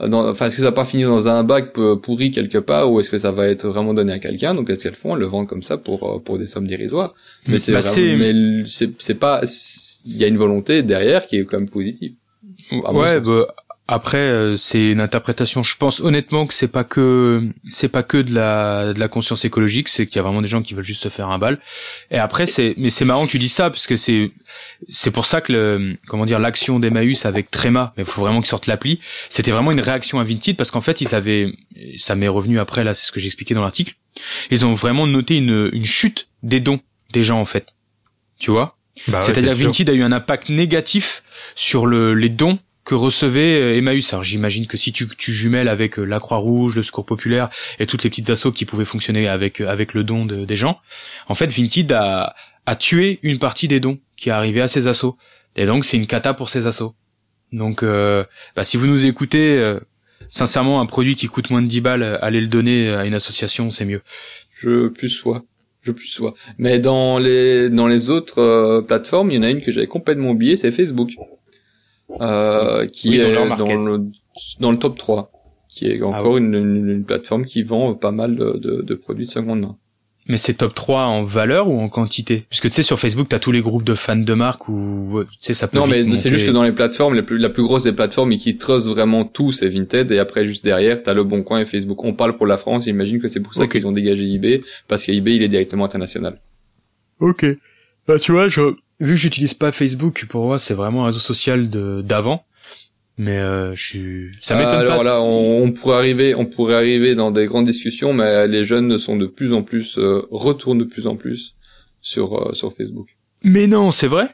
dans, enfin, est-ce que ça va pas finir dans un bac pourri quelque part ou est-ce que ça va être vraiment donné à quelqu'un Donc, est-ce qu'elles font Elles le vendent comme ça pour euh, pour des sommes dérisoires. Mais c'est bah, mais c'est c'est pas il y a une volonté derrière qui est quand même positive. Ouais, bah, après, euh, c'est une interprétation. Je pense honnêtement que c'est pas que c'est pas que de la de la conscience écologique, c'est qu'il y a vraiment des gens qui veulent juste se faire un bal. Et après, c'est mais c'est marrant que tu dis ça parce que c'est c'est pour ça que le comment dire l'action d'Emmaüs avec Tréma, mais il faut vraiment qu'ils sortent l'appli. C'était vraiment une réaction à Vinted parce qu'en fait ils avaient ça m'est revenu après là, c'est ce que j'expliquais dans l'article. Ils ont vraiment noté une une chute des dons des gens en fait. Tu vois? Bah C'est-à-dire Vinted a eu un impact négatif sur le les dons que recevait euh, Emmaüs. Alors j'imagine que si tu, tu jumelles avec euh, la Croix-Rouge, le Secours Populaire et toutes les petites assos qui pouvaient fonctionner avec euh, avec le don des gens, en fait Vinted a, a tué une partie des dons qui arrivaient à ces assos. Et donc c'est une cata pour ces assos. Donc bah, si vous nous écoutez, sincèrement un produit qui coûte moins de 10 balles, allez le donner à une association, c'est mieux. Je plus sois je plus sois. Mais dans les dans les autres plateformes, il y en a une que j'avais complètement oubliée, c'est Facebook euh, qui est dans le, dans le top 3, qui est encore ah une, une, plateforme qui vend pas mal de, de, de produits de seconde main. Mais c'est top 3 en valeur ou en quantité? Parce que tu sais sur Facebook, tu as tous les groupes de fans de marque ou tu sais ça peut Non, mais c'est juste que dans les plateformes, la plus, la plus grosse des plateformes et qui trust vraiment tout, c'est Vinted et après juste derrière, tu as le Bon Coin et Facebook. On parle pour la France, j'imagine que c'est pour ça qu'ils ont dégagé eBay parce qu'eBay il est directement international. OK. Bah tu vois, je vu que j'utilise pas Facebook, pour moi c'est vraiment un réseau social de d'avant. Mais euh, je suis, ça m'étonne Alors pas. Alors là, on, pourrait arriver, on pourrait arriver dans des grandes discussions, mais les jeunes sont de plus en plus euh, retournent de plus en plus sur euh, sur Facebook. Mais non, c'est vrai.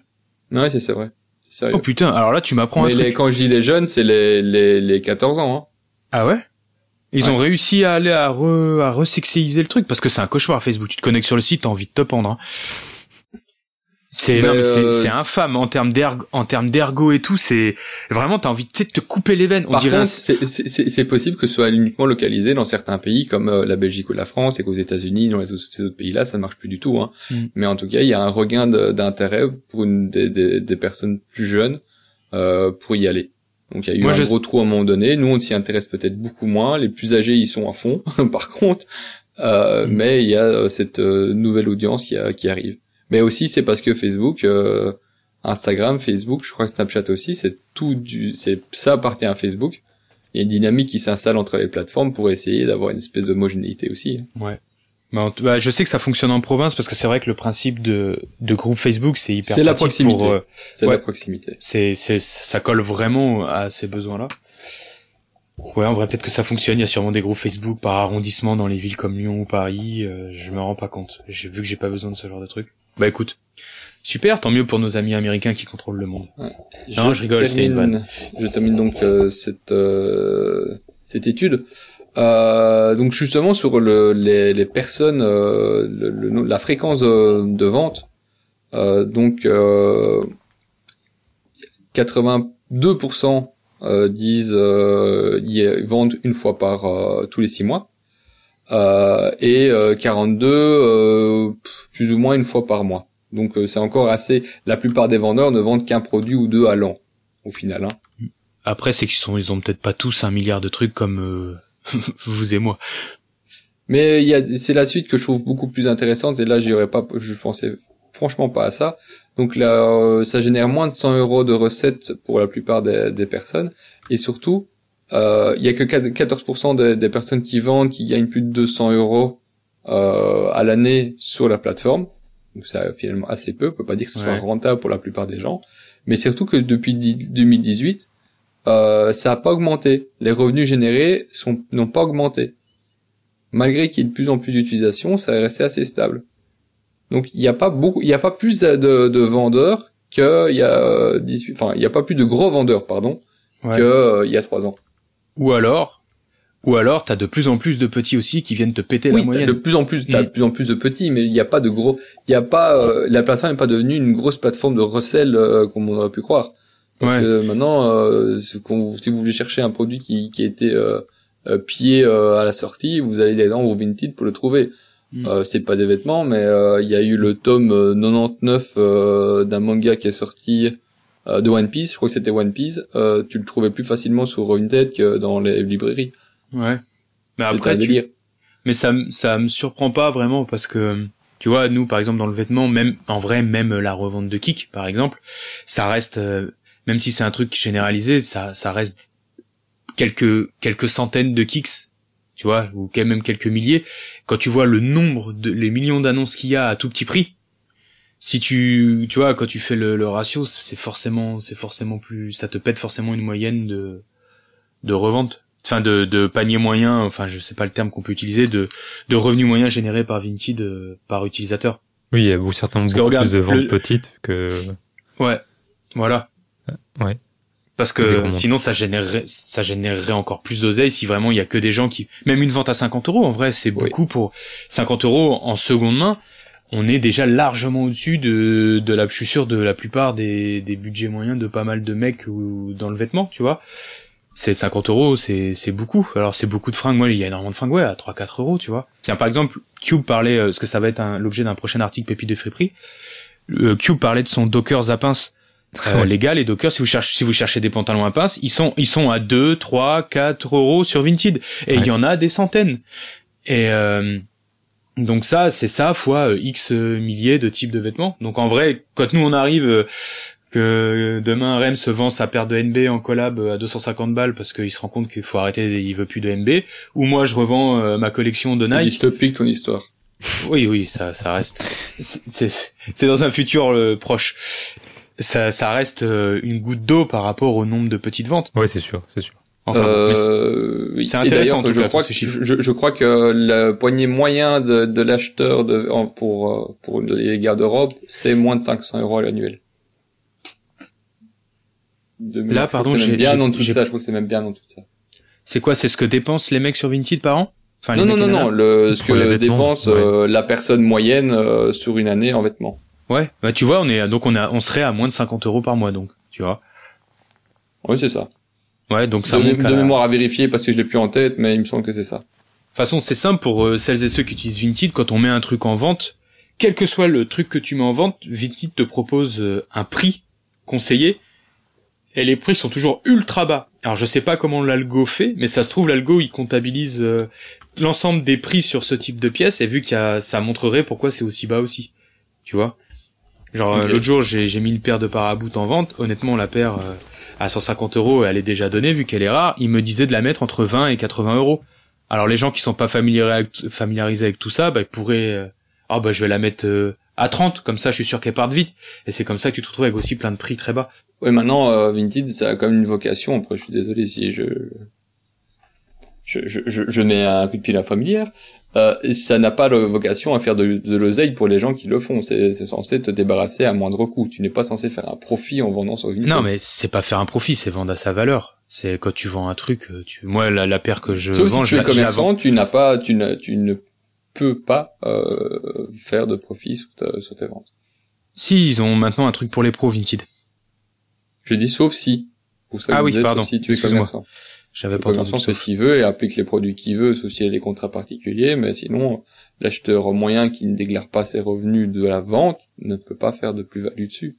Ouais, c'est c'est vrai. Sérieux. Oh putain, alors là tu m'apprends un truc. Mais quand je dis les jeunes, c'est les les les 14 ans. Hein. Ah ouais? Ils ont réussi à aller à re, à resexualiser le truc parce que c'est un cauchemar Facebook. Tu te connectes sur le site, t'as envie de te pendre. Hein. C'est euh, infâme en termes d'ergo, en termes d'ergo et tout. C'est vraiment t'as envie de te couper les veines. On Par dirait un- c'est- possible que ce soit uniquement localisé dans certains pays comme euh, la Belgique ou la France et qu'aux États-Unis, dans les autres, ces autres pays-là, ça ne marche plus du tout. Hein. Mm. Mais en tout cas, il y a un regain d'intérêt pour une des, des, des personnes plus jeunes euh, pour y aller. Donc il y a eu Moi, un je- gros trou à un moment donné. Nous, on s'y intéresse peut-être beaucoup moins. Les plus âgés, ils sont à fond, par contre. Euh, Mm. Mais il y a euh, cette euh, nouvelle audience qui, a- qui arrive. Mais aussi, c'est parce que Facebook, euh, Instagram, Facebook, je crois que Snapchat aussi, c'est tout du, c'est ça appartient à Facebook. Il y a une dynamique qui s'installe entre les plateformes pour essayer d'avoir une espèce d'homogénéité aussi. Ouais. En tout- bah, je sais que ça fonctionne en province parce que c'est vrai que le principe de, de groupe Facebook c'est hyper C'est la proximité. pour, euh, C'est Ouais. la proximité. c'est c'est ça colle vraiment à ces besoins là. Ouais, en vrai peut-être que ça fonctionne. Il y a sûrement des groupes Facebook par arrondissement dans les villes comme Lyon ou Paris. euh, je me rends pas compte. J'ai vu que j'ai pas besoin de ce genre de truc. Bah écoute, super, tant mieux pour nos amis américains qui contrôlent le monde. Non, je rigole, c'est une termine, je termine donc euh, cette euh, cette étude. Euh, donc justement sur le, les, les personnes, euh, le- le- la fréquence de, de vente. Euh, donc euh, 82% euh, disent euh, y vendent une fois par euh, tous les six mois. Euh, et euh, 42 euh, plus ou moins une fois par mois. Donc euh, c'est encore assez. La plupart des vendeurs ne vendent qu'un produit ou deux à l'an, au final. Hein. Après c'est qu'ils sont ils ont peut-être pas tous un milliard de trucs comme euh, vous et moi. Mais il y a, c'est la suite que je trouve beaucoup plus intéressante. Et là, j'y aurais pas, je pensais franchement pas à ça. Donc là, euh, ça génère moins de 100 euros de recettes pour la plupart des, des personnes. Et surtout, euh, il y a que 4 14% des, des personnes qui vendent qui gagnent plus de 200 euros euh, à l'année sur la plateforme. Donc c'est finalement assez peu. On peut pas dire que ce soit rentable pour la plupart des gens. Mais surtout que depuis 10 2018, euh, ça a pas augmenté. Les revenus générés sont n'ont pas augmenté. Malgré qu'il y ait de plus en plus d'utilisation, ça est resté assez stable. Donc il n'y a pas beaucoup, il n'y a pas plus de, de vendeurs qu'il y a 18, enfin il n'y a pas plus de gros vendeurs, pardon, Ouais. que euh, y a trois ans. Ou alors, ou alors t'as de plus en plus de petits aussi qui viennent te péter Oui, la moyenne. de plus en plus, t'as Mm. de plus en plus de petits, mais il n'y a pas de gros, il n'y a pas, euh, la plateforme n'est pas devenue une grosse plateforme de recel euh, comme on aurait pu croire. Parce Ouais. que maintenant, euh, si vous voulez chercher un produit qui, qui a été euh, euh, pillé euh, à la sortie, vous allez dans Vinted pour le trouver. Mm. Euh, c'est pas des vêtements, mais euh, il y a eu le tome euh, 99 euh, d'un manga qui est sorti euh, de One Piece. Je crois que c'était One Piece. Euh, tu le trouvais plus facilement sur Vinted que dans les librairies. Ouais. Mais après, un tu- délire. mais ça, ça me surprend pas vraiment parce que, tu vois, nous, par exemple, dans le vêtement, même, en vrai, même la revente de Kik, par exemple, ça reste, euh, même si c'est un truc généralisé, ça, ça reste quelques, quelques centaines de Kicks, tu vois, ou quand même quelques milliers. Quand tu vois le nombre de, les millions d'annonces qu'il y a à tout petit prix, si tu, tu vois, quand tu fais le, le ratio, c'est forcément, c'est forcément plus, ça te pète forcément une moyenne de, de revente, enfin de, de panier moyen, enfin je sais pas le terme qu'on peut utiliser, de, de revenus moyens générés par Vinted euh, par utilisateur. Oui, il y a beaucoup- certainement beaucoup regarde, plus de ventes le- petites que. Ouais, voilà. Ouais. Parce que sinon ça générerait, ça générerait encore plus d'oseille si vraiment il y a que des gens qui, même une vente à 50 euros en vrai c'est Oui. beaucoup pour 50 euros en seconde main. On est déjà largement au-dessus de, de la, je suis sûr de la plupart des, des budgets moyens de pas mal de mecs ou dans le vêtement, tu vois. C'est 50 euros, c'est, c'est beaucoup. Alors c'est beaucoup de fringues. Moi, il y a énormément de fringues, ouais, à 3-4 euros, tu vois. Tiens, par exemple, Cube parlait, euh, ce que ça va être un- l'objet d'un prochain article Pépite de friperie. Euh, Cube parlait de son Dockers à pince euh, Ouais. légal et Docker si vous cherchez si vous cherchez des pantalons à pince ils sont ils sont à 2 3 4 euros sur Vinted et il Ouais. y en a des centaines et euh, donc ça c'est ça fois euh, x euh, milliers de types de vêtements donc en vrai quand nous on arrive euh, que demain Rem se vend sa paire de NB en collab à 250 balles parce qu'il se rend compte qu'il faut arrêter il veut plus de NB ou moi je revends euh, ma collection de C'est Nike dystopique ton histoire. oui, oui, ça, ça reste. c'est- C'est c'est dans un futur euh, proche. Ça, ça reste euh, une goutte d'eau par rapport au nombre de petites ventes. Ouais, c'est sûr, c'est sûr. Enfin, Euh, c'est intéressant, en tout je cas, crois que, je, je crois que le poignet moyen de, de l'acheteur pour, euh, pour les garde-robes, c'est moins de 500 euros à l'annuel. Là, pardon, j'ai- même bien en dessous de ça. Je crois que c'est même bien en dessous de ça. c'est quoi C'est ce que dépensent les mecs sur Vinted par an? Enfin, Non, non, non, non, le, ce que dépense ouais. euh, la personne moyenne euh, sur une année en vêtements. Ouais, bah tu vois, on est donc on a on serait à moins de 50 euros par mois donc, tu vois. Oui, c'est ça. Ouais, donc ça de, monte. de à mémoire à vérifier parce que je l'ai plus en tête, mais il me semble que c'est ça. De toute façon, c'est simple pour euh, celles et ceux qui utilisent Vinted. Quand on met un truc en vente, quel que soit le truc que tu mets en vente, Vinted te propose euh, un prix conseillé. Et les prix sont toujours ultra bas. Alors je sais pas comment l'algo fait, mais ça se trouve l'algo il comptabilise euh, l'ensemble des prix sur ce type de pièces et vu qu'il y a, ça montrerait pourquoi c'est aussi bas aussi. Tu vois? Genre l'autre jour j'ai j'ai mis une paire de paraboutes en vente. Honnêtement la paire à 150 euros elle est déjà donnée vu qu'elle est rare. Il me disait de la mettre entre 20 et 80 euros. Alors les gens qui sont pas familiarisés avec, tout ça, bah, ils pourraient, euh, ah bah je vais la mettre euh, à 30, comme ça je suis sûr qu'elle parte vite. Et c'est comme ça que tu te retrouves avec aussi plein de prix très bas. Ouais, maintenant, euh, Vinted, ça a comme une vocation. Après, je suis désolé si je, je, je, je, je mets un coup de pied à familière. Euh, ça n'a pas vocation à faire de, de l'oseille pour les gens qui le font. C'est censé te débarrasser à moindre coût. Tu n'es pas censé faire un profit en vendant sur Vinted. Non mais c'est pas faire un profit, c'est vendre à sa valeur. C'est quand tu vends un truc, euh, tu... moi la, la paire que je Sauf vends, si tu es je commerçant, tu n'as pas, tu, n'as- tu ne peux pas euh, faire de profit sur, ta- sur tes ventes. Si ils ont maintenant un truc pour les pros Vinted. Je dis sauf si. Pour ça Ah oui, disais, sauf pardon. si tu es commerçant. J'avais pas entendu. fait qu'il veut et applique les produits qu'il veut, sauf s'il y a des contrats particuliers, mais sinon, l'acheteur moyen qui ne déclare pas ses revenus de la vente ne peut pas faire de plus-value dessus.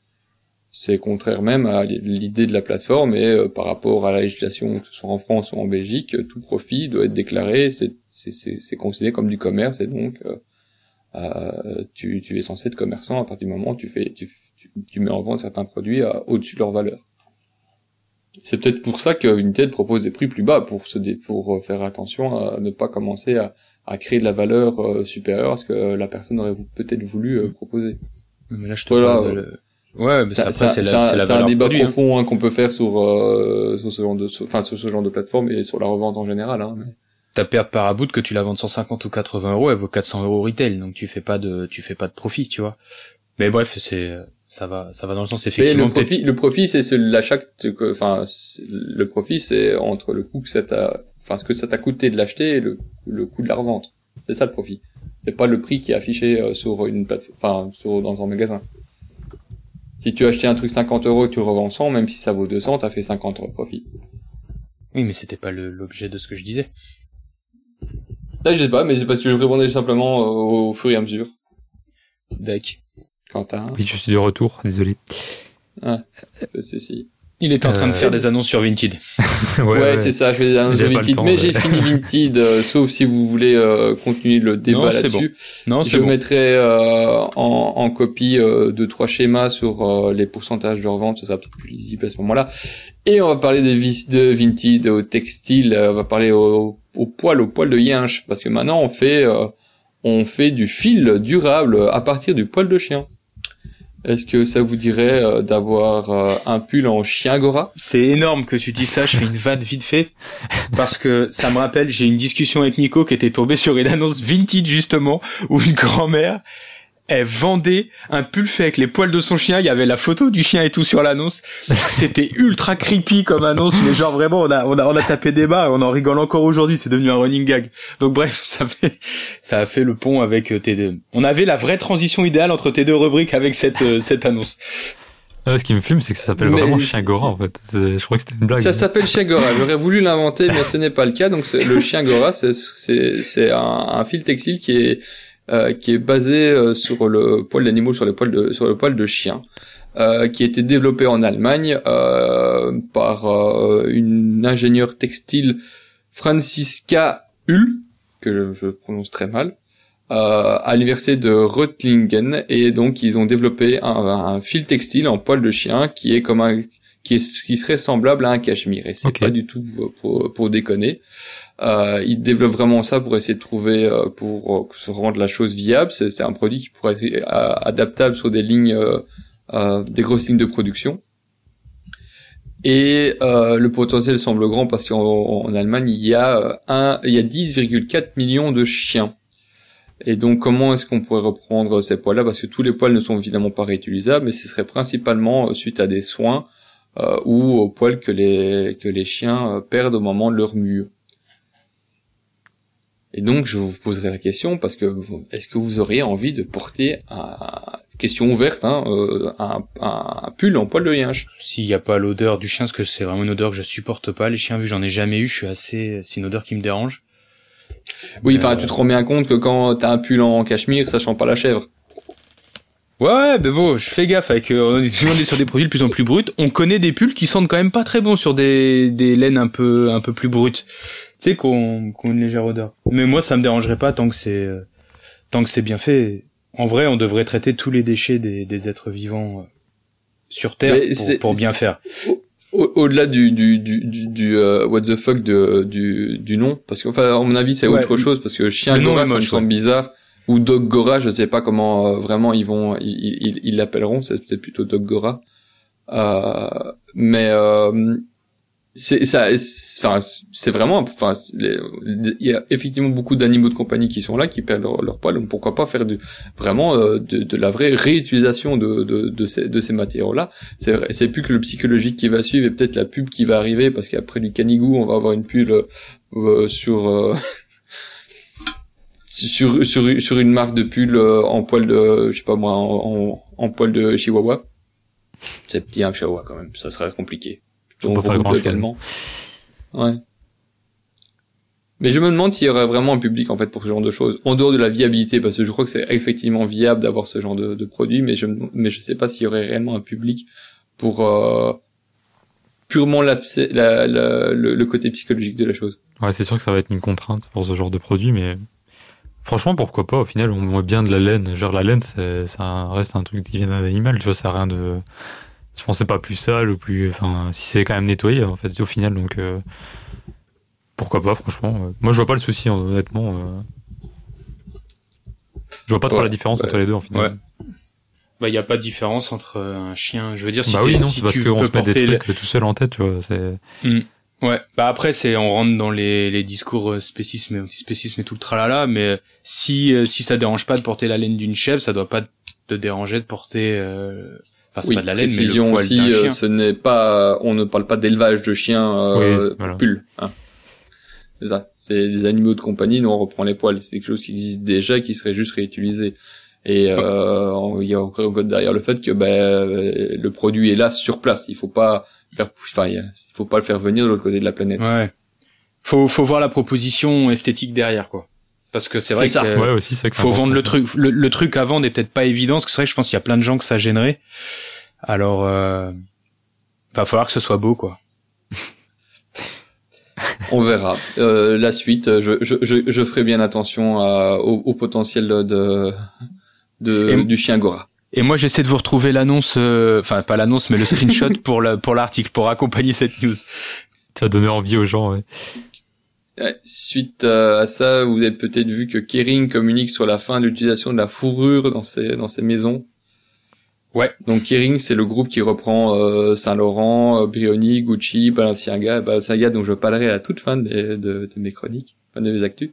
C'est contraire même à l'idée de la plateforme et euh, par rapport à la législation, que ce soit en France ou en Belgique, euh, tout profit doit être déclaré, c'est- considéré comme du commerce et donc euh, euh, tu, tu es censé être commerçant à partir du moment où tu, fais, tu, tu, tu mets en vente certains produits au-dessus de leur valeur. C'est peut-être pour ça que Vinted propose des prix plus bas pour se dé- pour euh, faire attention à ne pas commencer à, à créer de la valeur euh, supérieure à ce que la personne aurait peut-être voulu euh, proposer. Mais là je te Voilà, parle de le- Ouais, mais Ça- c'est un débat produit, hein. profond hein, qu'on peut faire sur sur ce genre de enfin sur ce genre de plateforme et sur la revente en général. Hein, mais- ta paire de paraboutes que tu la vends 150 ou 80 euros, elle vaut 400 euros retail, donc tu fais pas de, tu fais pas de profit, tu vois. Mais bref, c'est, ça va, ça va dans le sens Mais effectivement. le peut-être- profit, le profit, c'est ce- l'achat, que- enfin, le profit, c'est entre le coût que ça t'a, enfin, ce que ça t'a coûté de l'acheter et le, le coût de la revente. C'est ça le profit. C'est pas le prix qui est affiché euh, sur une plateforme, enfin, sur, dans un magasin. Si tu as acheté un truc 50 euros et que tu le revends 100, même si ça vaut 200, t'as fait 50 euros de profit. Oui, mais c'était pas le- l'objet de ce que je disais. Là, je sais pas, mais c'est parce que je répondais simplement euh, au fur et à mesure. Dac. Quentin, Oui, je suis de retour, désolé. ceci. Il était en train de Euh, faire des annonces sur Vinted. Ouais, c'est ça, je fais J'avais pas le Vinted, temps, mais j'ai fini Vinted, euh, sauf si vous voulez euh, continuer le débat Non, c'est là-dessus. Non, c'est Je bon. mettrai euh, en, en copie euh, deux trois schémas sur euh, les pourcentages de revente, ça sera peut-être plus lisible à ce moment-là. Et on va parler de Vinted au textile, euh, on va parler au, au poil, au poil de yinche, parce que maintenant on fait euh, on fait du fil durable à partir du poil de chien. Est-ce que ça vous dirait euh, d'avoir euh, un pull en chien gora C'est énorme que tu dis ça, je fais une vanne vite fait. Parce que ça me rappelle, j'ai une discussion avec Nico qui était tombé sur une annonce Vinted justement, où une grand-mère, elle vendait un pull fait avec les poils de son chien, il y avait la photo du chien et tout sur l'annonce. C'était ultra creepy comme annonce, mais genre vraiment, on a, on a, on a tapé des bas, et on en rigole encore aujourd'hui, c'est devenu un running gag. Donc bref, ça fait, ça a fait le pont avec euh, tes deux. On avait la vraie transition idéale entre tes deux rubriques avec cette, euh, cette annonce. Ah, ce qui me fume, c'est que ça s'appelle vraiment chien Gora, en fait. Je crois que c'était une blague. Ça s'appelle chien gora. J'aurais voulu l'inventer, mais ce n'est pas le cas. Donc le chien gora, c'est c'est c'est un, un fil textile qui est euh, qui est basé euh, sur le poil d'animaux, sur le poil de sur le poil de chien, euh, qui a été développé en Allemagne euh, par euh, une ingénieure textile Franziska Hull, que je, je prononce très mal. euh, à l'université de Reutlingen et donc ils ont développé un, un fil textile en poil de chien qui est comme un qui, est, qui serait semblable à un cachemire et c'est Ok. pas du tout pour, pour déconner. Euh, ils développent vraiment ça pour essayer de trouver euh, pour euh, se rendre la chose viable. C'est un produit qui pourrait être euh, adaptable sur des lignes, euh, euh, des grosses lignes de production. Et le potentiel semble grand parce qu'en en Allemagne il y a a 10,4 millions de chiens. Et donc comment est-ce qu'on pourrait reprendre ces poils-là? Parce que tous les poils ne sont évidemment pas réutilisables, mais ce serait principalement suite à des soins euh, ou aux poils que les que les chiens perdent au moment de leur mue. Et donc je vous poserai la question parce que est-ce que vous auriez envie de porter un question ouverte, hein, euh, un, un, pull en poil de yinche. S'il n'y a pas l'odeur du chien, parce que c'est vraiment une odeur que je supporte pas. Les chiens, vu j'en ai jamais eu, je suis assez, c'est une odeur qui me dérange. Oui, enfin, tu te rends bien compte que quand t'as un pull en cachemire, ça sent pas la chèvre. Ouais, mais bon, je fais gaffe avec. Euh, on est sur des produits de plus en plus bruts. On connaît des pulls qui sentent quand même pas très bons sur des, des laines un peu un peu plus brutes. Tu sais qu'on qu'on une légère odeur. Mais moi, ça me dérangerait pas tant que c'est euh, tant que c'est bien fait. En vrai, on devrait traiter tous les déchets des, des êtres vivants euh, sur Terre pour, pour, bien faire. Au-delà du du du, du, what the fuck de, du du nom, parce qu'enfin, à mon avis, c'est autre chose parce que chien Gora, ça me semble bizarre ou Dog Gora, je sais pas comment euh, vraiment ils vont ils l'appelleront, c'est peut-être plutôt Dog Gora. Euh, mais euh, c'est ça enfin c'est vraiment enfin il y a effectivement beaucoup d'animaux de compagnie qui sont là qui perdent leur, poil donc pourquoi pas faire du vraiment euh, de, de, la vraie réutilisation de de, de ces de ces matériaux là c'est c'est plus que le psychologique qui va suivre et peut-être la pub qui va arriver parce qu'après du canigou on va avoir une pub euh, sur sur, sur, sur une marque de pull euh, en poil de, je sais pas moi, en, en, poil de chihuahua. C'est petit un chihuahua quand même, ça serait compliqué. Donc, pas faire grand également. Ouais. Mais je me demande s'il y aurait vraiment un public en fait pour ce genre de choses, en dehors de la viabilité, parce que je crois que c'est effectivement viable d'avoir ce genre de, de produit, mais je mais je sais pas s'il y aurait réellement un public pour euh, purement la, la, le, le, côté psychologique de la chose. Ouais, c'est sûr que ça va être une contrainte pour ce genre de produit, mais Franchement, pourquoi pas Au final, on voit bien de la laine. Genre, la laine, ça reste un truc qui vient d'un animal. Tu vois, ça a rien de. Je pensais pas plus sale ou plus. Enfin, si c'est quand même nettoyé, en fait, au final. Donc, euh, pourquoi pas, franchement. Moi, je vois pas le souci, honnêtement. Euh. Je vois pas trop la différence entre les deux, en final. Bah, il n'y a pas de différence entre un chien. Je veux dire, si bah oui, non, c'est parce qu'on se met des trucs tout seul en tête, tu vois. C'est. Hmm. Ouais, bah après c'est on rentre dans les, les discours euh, spécisme et antispécisme et tout le tralala, mais si euh, si ça dérange pas de porter la laine d'une chèvre, ça doit pas te déranger de porter euh, enfin c'est pas de la laine mais le poil aussi, chien. ce n'est pas on ne parle pas d'élevage de chiens euh, pull, hein. C'est ça, c'est des animaux de compagnie, nous on reprend les poils, c'est quelque chose qui existe déjà qui serait juste réutilisé. Et euh, il y a encore derrière le fait que ben, le produit est là sur place. Il faut pas faire, enfin, il faut pas le faire venir de l'autre côté de la planète. Ouais. Faut, faut voir la proposition esthétique derrière, quoi. Parce que c'est vrai ça. que ouais, aussi, c'est faut vendre le truc. Le, truc à vendre est peut-être pas évident, parce que c'est vrai que je pense qu'il y a plein de gens que ça gênerait. Alors, euh, va falloir que ce soit beau, quoi. On verra. Euh, la suite, je, je, je, je, ferai bien attention à, au, au, potentiel de, de, du chien Gora. Et moi, j'essaie de vous retrouver l'annonce, euh, enfin pas l'annonce, mais le screenshot pour la, pour l'article, pour accompagner cette news. Ça a donné envie aux gens. Ouais. Suite à ça, vous avez peut-être vu que Kering communique sur la fin de l'utilisation de la fourrure dans ses dans ses maisons. Ouais. Donc Kering, c'est le groupe qui reprend euh, Saint Laurent, euh, Brioni, Gucci, Balenciaga, Balenciaga, dont je parlerai à la toute fin de, de, de mes chroniques, fin de mes actus.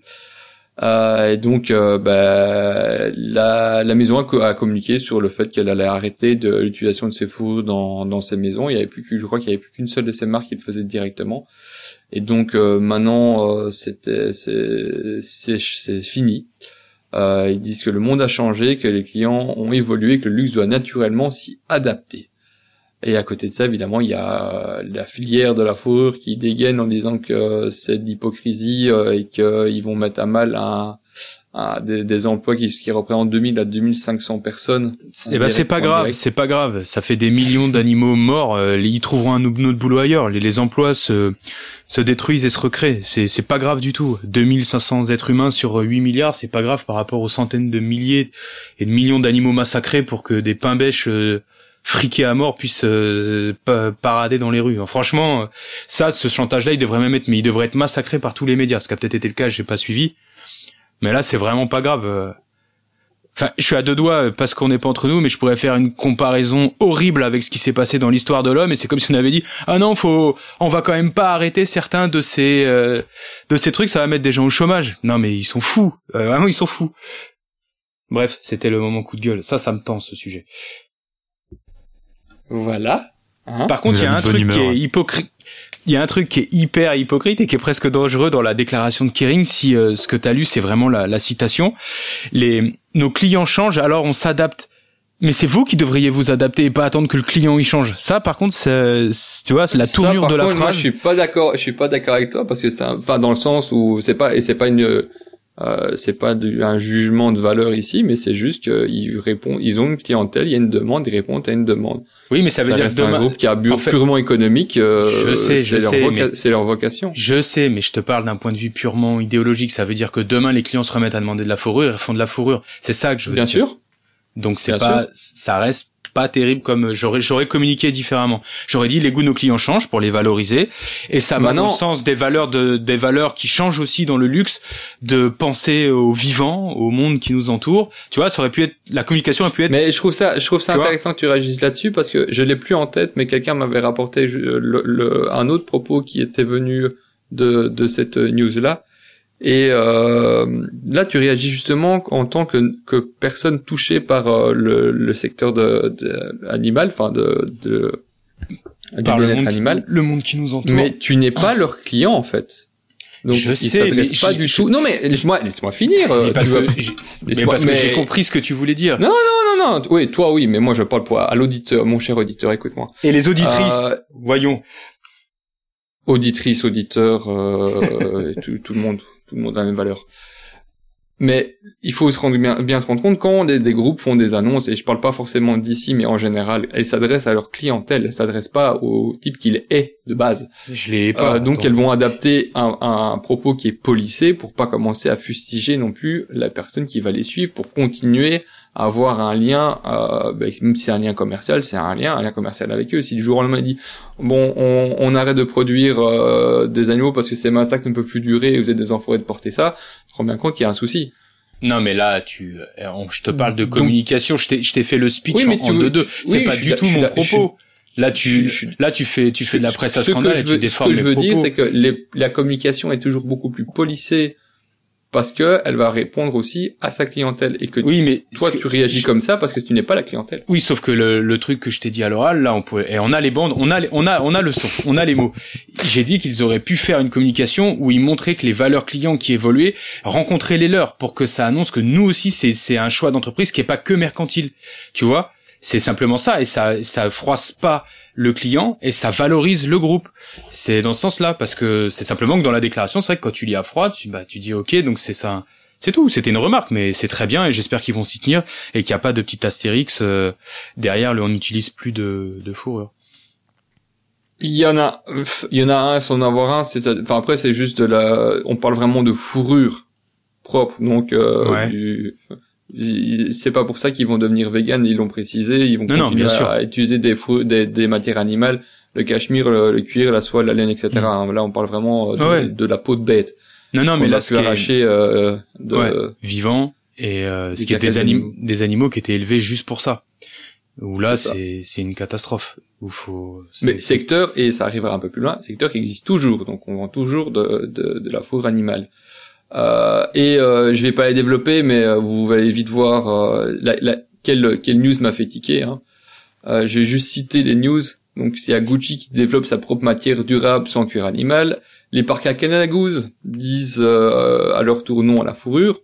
Euh, et donc, euh, bah, la, la, maison a, a, communiqué sur le fait qu'elle allait arrêter de l'utilisation de ses fours dans, dans ses maisons. Il y avait plus que, je crois qu'il y avait plus qu'une seule de ces marques qui le faisait directement. Et donc euh, maintenant, euh, c'était c'est fini. ils disent que le monde a changé, que les clients ont évolué, que le luxe doit naturellement s'y adapter. Et à côté de ça, évidemment, il y a la filière de la fourrure qui dégaine en disant que c'est de l'hypocrisie euh, et qu'ils vont mettre à mal un, des, emplois qui, qui représentent 2000 à 2500 personnes. Eh ben c'est pas grave, c'est pas grave. Ça fait des millions d'animaux morts. Euh, ils trouveront un autre boulot ailleurs. Les, les emplois se, se détruisent et se recréent. C'est c'est pas grave du tout. 2500 êtres humains sur 8 milliards, c'est pas grave par rapport aux centaines de milliers et de millions d'animaux massacrés pour que des pains bêches euh, friqués à mort puissent euh, parader dans les rues. Franchement, euh, ça, ce chantage-là, il devrait même être, mais il devrait être massacré par tous les médias. Ce qui a peut-être été le cas, j'ai pas suivi. Mais là, c'est vraiment pas grave. Euh. Enfin, je suis à deux doigts parce qu'on n'est pas entre nous, mais je pourrais faire une comparaison horrible avec ce qui s'est passé dans l'histoire de l'homme. Et c'est comme si on avait dit ah non, faut, on va quand même pas arrêter certains de ces de ces trucs, ça va mettre des gens au chômage. Non, mais ils sont fous. vraiment, ils sont fous. Bref, c'était le moment coup de gueule. Ça, ça me tend ce sujet. Voilà. Hein? Par contre, il y a un truc qui est hypocrite. Il y a un truc qui est hyper hypocrite et qui est presque dangereux dans la déclaration de Kering si euh, ce que tu as lu c'est vraiment la, la, citation. Les nos clients changent alors on s'adapte. Mais c'est vous qui devriez vous adapter et pas attendre que le client y change. Ça, par contre, tu vois, c'est la Ça, tournure par de la contre, Moi, phrase. je suis pas d'accord. Je suis pas d'accord avec toi parce que c'est, un- enfin, dans le sens où c'est pas et c'est pas une, euh, c'est pas du- un jugement de valeur ici, mais c'est juste qu'ils répondent, ils ont une clientèle, il y a une demande, ils répondent à une demande. Oui, mais ça veut dire que reste un demain. groupe qui a bu- en fait- purement économique. euh, Je sais, je leur sais, voca- c'est leur vocation. Je sais, mais je te parle d'un point de vue purement idéologique. Ça veut dire que demain, les clients se remettent à demander de la fourrure, ils font de la fourrure. C'est ça que je veux Bien dire. sûr. Donc c'est Bien pas, sûr. ça reste pas terrible comme j'aurais j'aurais communiqué différemment. J'aurais dit les goûts de nos clients changent pour les valoriser et ça va Maintenant- dans le sens des valeurs de des valeurs qui changent aussi dans le luxe de penser au vivant, au monde qui nous entoure. Tu vois, ça aurait pu être la communication aurait pu être Mais je trouve ça, je trouve ça intéressant que tu réagisses là-dessus parce que je l'ai plus en tête, mais quelqu'un m'avait rapporté je- le, le- un autre propos qui était venu de, de cette news là. Et euh, là, tu réagis justement en tant que, que personne touchée par euh, le, le secteur de, de animal, enfin de, de du par bien-être animal. le monde qui nous entoure. Mais tu n'es pas leur client en fait. Donc Je ils sais, s'adressent mais pas je- du je- tout. Non mais laisse-moi, laisse-moi finir. euh, Mais parce tu vas- que j'ai- mais laisse-moi- parce que mais- j'ai compris ce que tu voulais dire. Non, non, non, non. Oui, toi, oui, mais moi, je parle pour à l'auditeur, mon cher auditeur, écoute-moi. Et les auditrices, Euh, voyons. auditrice, auditeur, euh, tout le monde, tout le monde a la même valeur. Mais il faut se rendre bien, bien se rendre compte quand des, des groupes font des annonces, et je parle pas forcément d'ici, mais en général, elles s'adressent à leur clientèle, elles s'adressent pas au type qu'il est de base. Je l'ai pas. Euh, donc elles vont adapter un, un propos qui est polissé pour pas commencer à fustiger non plus la personne qui va les suivre pour continuer avoir un lien, euh, ben, même si c'est un lien commercial, c'est un lien, un lien commercial avec eux. Si du jour au lendemain il dit bon, on, on arrête de produire euh, des animaux parce que ces massacres ne peuvent plus durer et vous êtes des enfoirés de porter ça, tu te rends bien compte qu'il y a un souci. Non, mais là, tu, euh, on- je te parle de Donc- communication. je t'ai, je t'ai fait le speech Oui, mais en, en veux- deux deux. C'est oui, pas du tout mon là- propos. Là, tu, je là, tu fais, tu fais de la presse à Ce que scandale je et veux, tu déformes ce que je veux dire, c'est que les- la communication est toujours beaucoup plus polissée parce que elle va répondre aussi à sa clientèle et que Oui, mais toi tu réagis je- comme ça parce que tu n'es pas la clientèle. Oui, sauf que le, le truc que je t'ai dit à l'oral, là, on pouvait, et on a les bandes, on a, les- on a, on a le son, on a les mots. J'ai dit qu'ils auraient pu faire une communication où ils montraient que les valeurs clients qui évoluaient rencontraient les leurs pour que ça annonce que nous aussi, c'est, c'est un choix d'entreprise qui est pas que mercantile. Tu vois? C'est simplement ça, et ça, ça froisse pas le client et ça valorise le groupe. C'est dans ce sens-là, parce que c'est simplement que dans la déclaration, c'est vrai que quand tu lis à froid, tu, bah, tu dis ok, donc c'est ça. C'est tout, c'était une remarque, mais c'est très bien et j'espère qu'ils vont s'y tenir et qu'il n'y a pas de petit astérix euh, derrière le on n'utilise plus de, de fourrure. Il y en a, il y en a un sans en avoir un. C'est, enfin après c'est juste de la, on parle vraiment de fourrure propre. Donc euh, Ouais. du- c'est pas pour ça qu'ils vont devenir véganes. Ils l'ont précisé. Ils vont Non, non, continuer sûr. à utiliser des, des des matières animales, le cachemire, le, le cuir, la soie, la laine, etc. hein. Là on parle vraiment euh, de, Mm. Ouais. de la peau de bête. Non, non, mais là, a ce pu qui est arracher euh, de, Ouais. vivant et euh, ce qui est des, cacas anim- d'animaux. des animaux qui étaient élevés juste pour ça. Où là, C'est c'est c'est une catastrophe. Où faut. c'est- Mais secteur, et ça arrivera un peu plus loin, secteur qui existe toujours, donc on vend toujours de, de, de la fourrure animale. Euh, et euh, je vais pas les développer, mais euh, vous allez vite voir euh, la, la, quelle, quelle news m'a fait tiquer. Hein. Euh, je vais juste citer les news. Donc il y a Gucci qui développe sa propre matière durable sans cuir animal. Les parcs à Canada Goose disent euh, à leur tour non à la fourrure.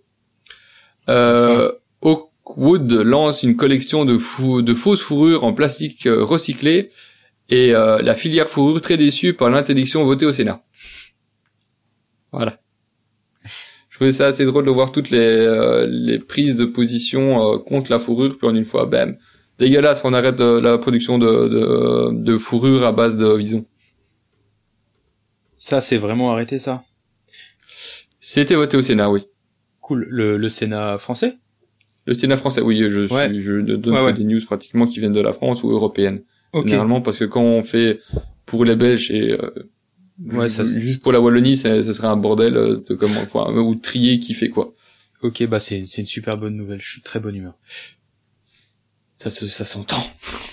Euh, Oakwood lance une collection de, fou- de fausses fourrures en plastique recyclé et euh, la filière fourrure très déçue par l'interdiction votée au Sénat. Voilà. Trouvais ça assez drôle de voir toutes les, euh, les prises de position euh, contre la fourrure, puis en une fois, bam, dégueulasse, on arrête euh, la production de, de, de fourrure à base de vison. Ça, c'est vraiment arrêté ça? C'était voté au Sénat, oui. Cool. Le, le Sénat français? Le Sénat français, oui, je, suis, Ouais. je ne donne Ouais, des news pratiquement qui viennent de la France ou européennes. Ok. Généralement, parce que quand on fait pour les Belges et euh, Ouais, ça, juste pour la Wallonie, ça, ça serait un bordel euh, de comment, enfin, ou trier qui fait quoi. Ok, bah c'est c'est une super bonne nouvelle. Je suis très bonne humeur. Ça se, ça s'entend.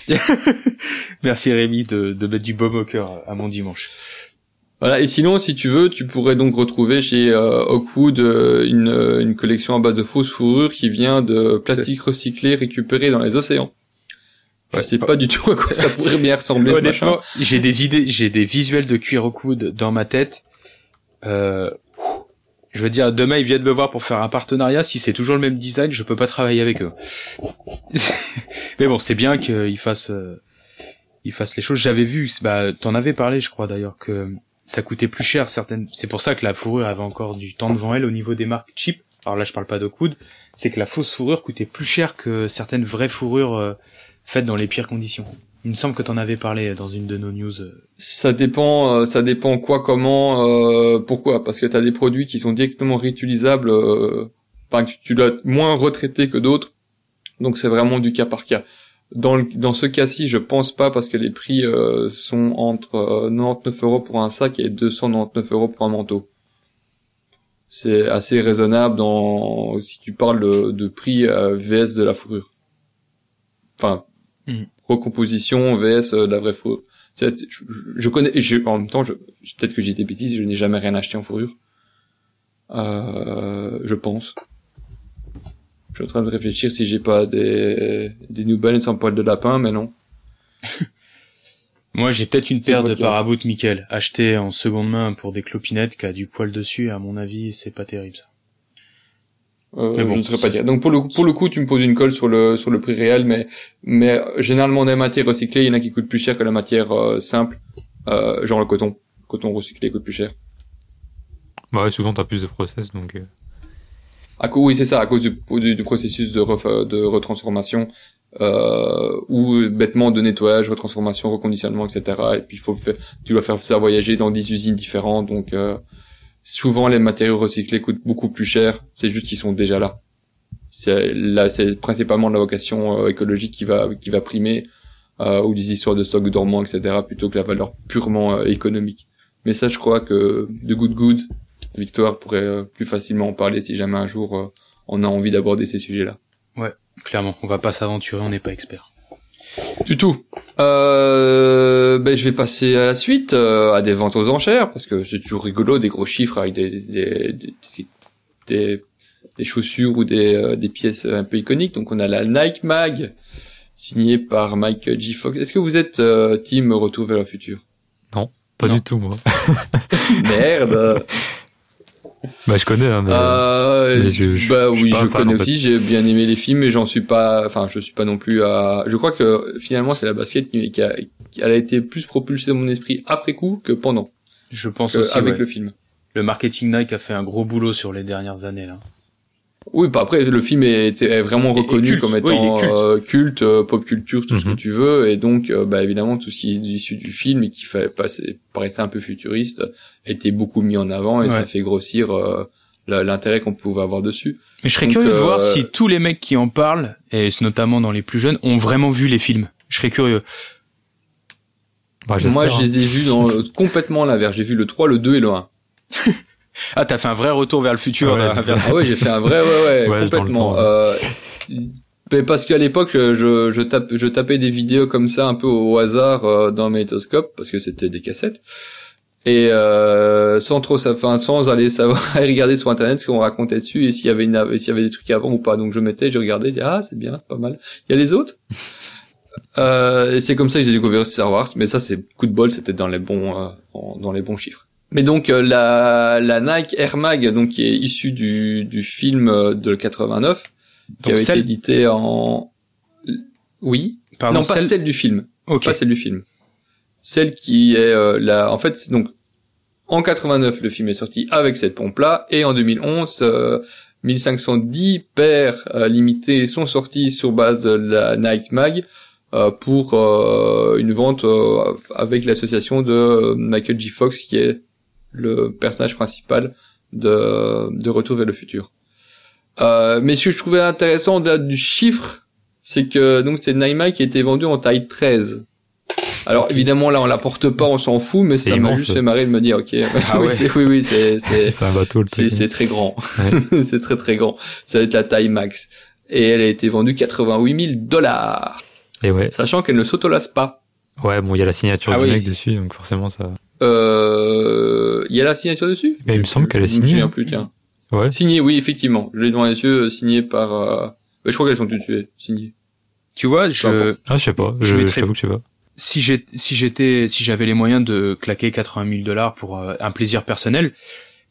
Merci Rémi de, de mettre du baume au cœur à mon dimanche. Voilà. Et sinon, si tu veux, tu pourrais donc retrouver chez euh, Oakwood euh, une, euh, une collection à base de fausses fourrures qui vient de plastique recyclé récupéré dans les océans. Je Ouais. sais pas du tout à quoi ça pourrait bien ressembler. Honnêtement, j'ai des idées, j'ai des visuels de cuir au coude dans ma tête. Euh, Je veux dire, demain ils viennent me voir pour faire un partenariat. Si c'est toujours le même design, je peux pas travailler avec eux. Mais bon, c'est bien qu'ils fassent, euh, ils fassent les choses. J'avais vu, bah, t'en avais parlé, je crois d'ailleurs que ça coûtait plus cher certaines. C'est pour ça que la fourrure avait encore du temps devant elle au niveau des marques cheap. Alors là, je parle pas de coude. C'est que la fausse fourrure coûtait plus cher que certaines vraies fourrures euh, faites dans les pires conditions. Il me semble que t'en avais parlé dans une de nos news. euh. Ça dépend, euh, ça dépend quoi, comment, euh, pourquoi. Parce que tu as des produits qui sont directement réutilisables, euh, enfin que tu dois moins retraiter que d'autres. Donc c'est vraiment du cas par cas. Dans, le- dans ce cas-ci, je pense pas parce que les prix euh, sont entre euh, 99 euros pour un sac et 299 euros pour un manteau. C'est assez raisonnable dans si tu parles de, de prix euh, VS de la fourrure. Enfin, Mhm. recomposition VS euh, de la vraie fourrure. Je, connais, je, en même temps, je, peut-être que j'ai des bêtises, je n'ai jamais rien acheté en fourrure. Euh, je pense. Je suis en train de réfléchir si j'ai pas des, des New Balance en poil de lapin, mais non. Moi, j'ai peut-être une paire de paraboot Michael, achetée en seconde main pour des clopinettes qui a du poil dessus. À mon avis, c'est pas terrible ça. Euh, bon, je ne saurais pas dire. Donc pour le pour le coup, tu me poses une colle sur le sur le prix réel, mais mais euh, généralement des matières recyclées, il y en a qui coûtent plus cher que la matière euh, simple, euh, genre le coton. Le coton recyclé coûte plus cher. Bah ouais, souvent t'as plus de process, donc. euh, À cause, oui, c'est ça, à cause du, du, du processus de, ref- de retransformation euh, ou bêtement de nettoyage, retransformation, reconditionnement, etc. Et puis il faut faire, tu dois faire ça voyager dans 10 usines différentes, donc euh, souvent les matériaux recyclés coûtent beaucoup plus cher. C'est juste qu'ils sont déjà là. C'est là, c'est principalement la vocation euh, écologique qui va qui va primer euh, ou des histoires de stock dormant, etc. plutôt que la valeur purement euh, économique. Mais ça, je crois que de Good Good, Victoire pourrait euh, plus facilement en parler si jamais un jour on a envie d'aborder ces sujets-là. Clairement, on va pas s'aventurer, on n'est pas expert. Du tout. Euh, ben, je vais passer à la suite, euh, à des ventes aux enchères, parce que c'est toujours rigolo, des gros chiffres avec des, des, des, des, des chaussures ou des, euh, des pièces un peu iconiques. Donc on a la Nike Mag, signée par Mike G. Fox. Est-ce que vous êtes euh, team Retour vers le futur? Pas Non. du tout, moi. Merde Bah je connais, hein, mais. Euh, mais je- je- bah je oui, je fan, connais en fait. aussi. J'ai bien aimé les films, mais j'en suis pas. Enfin, je suis pas non plus à. Je crois que finalement, c'est la basket qui, qui a, qui elle a été plus propulsée dans mon esprit après coup que pendant, Je pense que aussi avec ouais. le film. le marketing Nike a fait un gros boulot sur les dernières années là. Oui, bah après le film est, été- est vraiment Et- et reconnu culte. comme Oui, étant culte. euh, culte, euh, pop culture, tout ce que Mhm. tu veux, et donc euh, bah évidemment tout ce qui est issu du film et qui fait passer, paraissait un peu futuriste était beaucoup mis en avant et ça fait grossir euh, l'intérêt qu'on pouvait avoir dessus. Mais je serais Donc, curieux de euh, voir si tous les mecs qui en parlent, et notamment dans les plus jeunes, ont vraiment vu les films. Je serais curieux. Bah, j'espère, Moi, je les ai vus dans complètement l'inverse. J'ai vu le 3, le 2 et le 1. Ah, t'as fait un vrai retour vers le futur. Ah ouais, là, c'est vers- Ah ouais, j'ai fait un vrai, ouais, ouais, Ouais, complètement. Euh, mais parce qu'à l'époque, je, je, tape, je tapais des vidéos comme ça un peu au hasard euh, dans mes Magnétoscope parce que c'était des cassettes et euh, sans trop, enfin, sans aller savoir aller regarder sur internet ce qu'on racontait dessus et s'il y avait une, s'il y avait des trucs avant ou pas. Donc je mettais, je regardais, je disais, ah c'est bien, pas mal. Il y a les autres? Euh, et c'est comme ça que j'ai découvert Star Wars. Mais ça, c'est coup de bol, c'était dans les bons, euh, dans les bons chiffres. Mais donc euh, la, la Nike Air Mag, donc qui est issue du, du film euh, de 89, qui avait celle- été édité en, oui, Pardon, non pas celle- celle du film, Ok. pas celle du film, celle qui est euh, la, en fait donc en 89 le film est sorti avec cette pompe là et en 2011 euh, 1510 paires euh, limitées sont sorties sur base de la Nike Mag euh, pour euh, une vente euh, avec l'association de Michael G. Fox qui est le personnage principal de, de Retour vers le futur. Euh, mais ce que je trouvais intéressant au-delà du chiffre, c'est que donc c'est Nike qui a été vendue en taille 13. Alors évidemment là on la porte pas, on s'en fout, mais ça m'a juste fait marrer de me dire ok, Ah oui, ouais. oui oui c'est c'est un bateau, c'est très grand, c'est très très grand. Ça va être la taille max et elle a été vendue 88 000 dollars, Et ouais. sachant qu'elle ne s'autolasse pas. Ouais, bon, il y a la signature Ah du oui. mec dessus, donc forcément ça. Euh, il y a la signature dessus Mais il me semble qu'elle est Je me signée, souviens hein. plus tiens. Ouais. Signé oui effectivement, je l'ai devant les yeux, signé par. Euh... bah, je crois qu'elles sont toutes tuées, signées. Tu vois, je. Ah, je sais pas. Je Je, mettrais- je t'avoue que je sais pas. si j'étais, si j'étais, si j'avais les moyens de claquer 80 000 dollars pour euh, un plaisir personnel,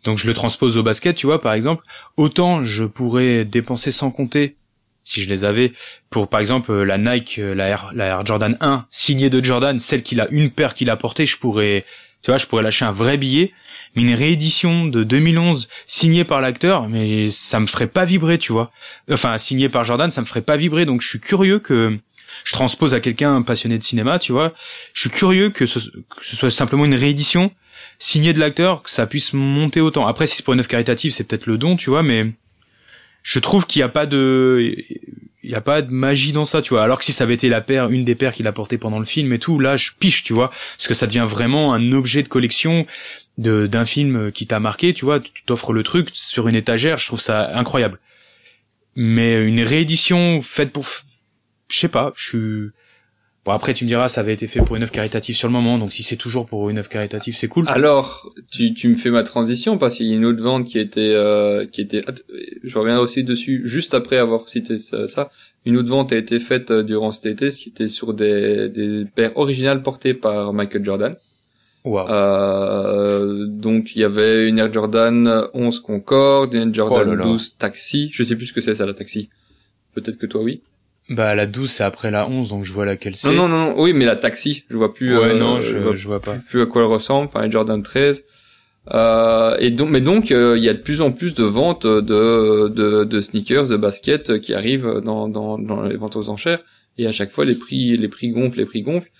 Donc je le transpose au basket, tu vois, par exemple. Autant je pourrais dépenser sans compter si je les avais pour par exemple la Nike, la Air, la Air Jordan 1 signée de Jordan, celle qu'il a une paire qu'il a portée, je pourrais, tu vois, je pourrais lâcher un vrai billet. Mais une réédition de 2011 signée par l'acteur, mais ça me ferait pas vibrer, tu vois. Enfin, signée par Jordan, ça me ferait pas vibrer. Donc je suis curieux que je transpose à quelqu'un passionné de cinéma, tu vois. Je suis curieux que ce, soit simplement une réédition signée de l'acteur, que ça puisse monter autant. Après, si c'est pour une œuvre caritative, c'est peut-être le don, tu vois, mais je trouve qu'il n'y a pas de il y a pas de magie dans ça tu vois alors que si ça avait été la paire une des paires qu'il a porté pendant le film et tout là je piche tu vois parce que ça devient vraiment un objet de collection d'un film qui t'a marqué tu vois tu t'offres le truc sur une étagère je trouve ça incroyable mais une réédition faite pour je sais pas je suis Bon après tu me diras ça avait été fait pour une œuvre caritative sur le moment donc si c'est toujours pour une œuvre caritative c'est cool. Alors tu, tu me fais ma transition parce qu'il y a une autre vente qui était euh, qui était je reviendrai aussi dessus juste après avoir cité ça, une autre vente a été faite euh, durant cet été ce qui était sur des des paires originales portées par Michael Jordan. Wow. Euh, donc il y avait une Air Jordan 11 Concorde, une Air Jordan Oh là là. 12 Taxi, je sais plus ce que c'est ça la Taxi. Peut-être que toi oui. Bah la 12 c'est après la 11 donc je vois laquelle c'est. Non, non, non, non, oui, mais la taxi, je vois plus. Ouais euh, non je je, vois je vois pas. plus à quoi elle ressemble. Enfin, les Jordan 13. Euh, et donc, mais donc, euh, il y a de plus en plus de ventes de de, de sneakers, de baskets qui arrivent dans, dans dans les ventes aux enchères. Et à chaque fois, les prix les prix gonflent, les prix gonflent.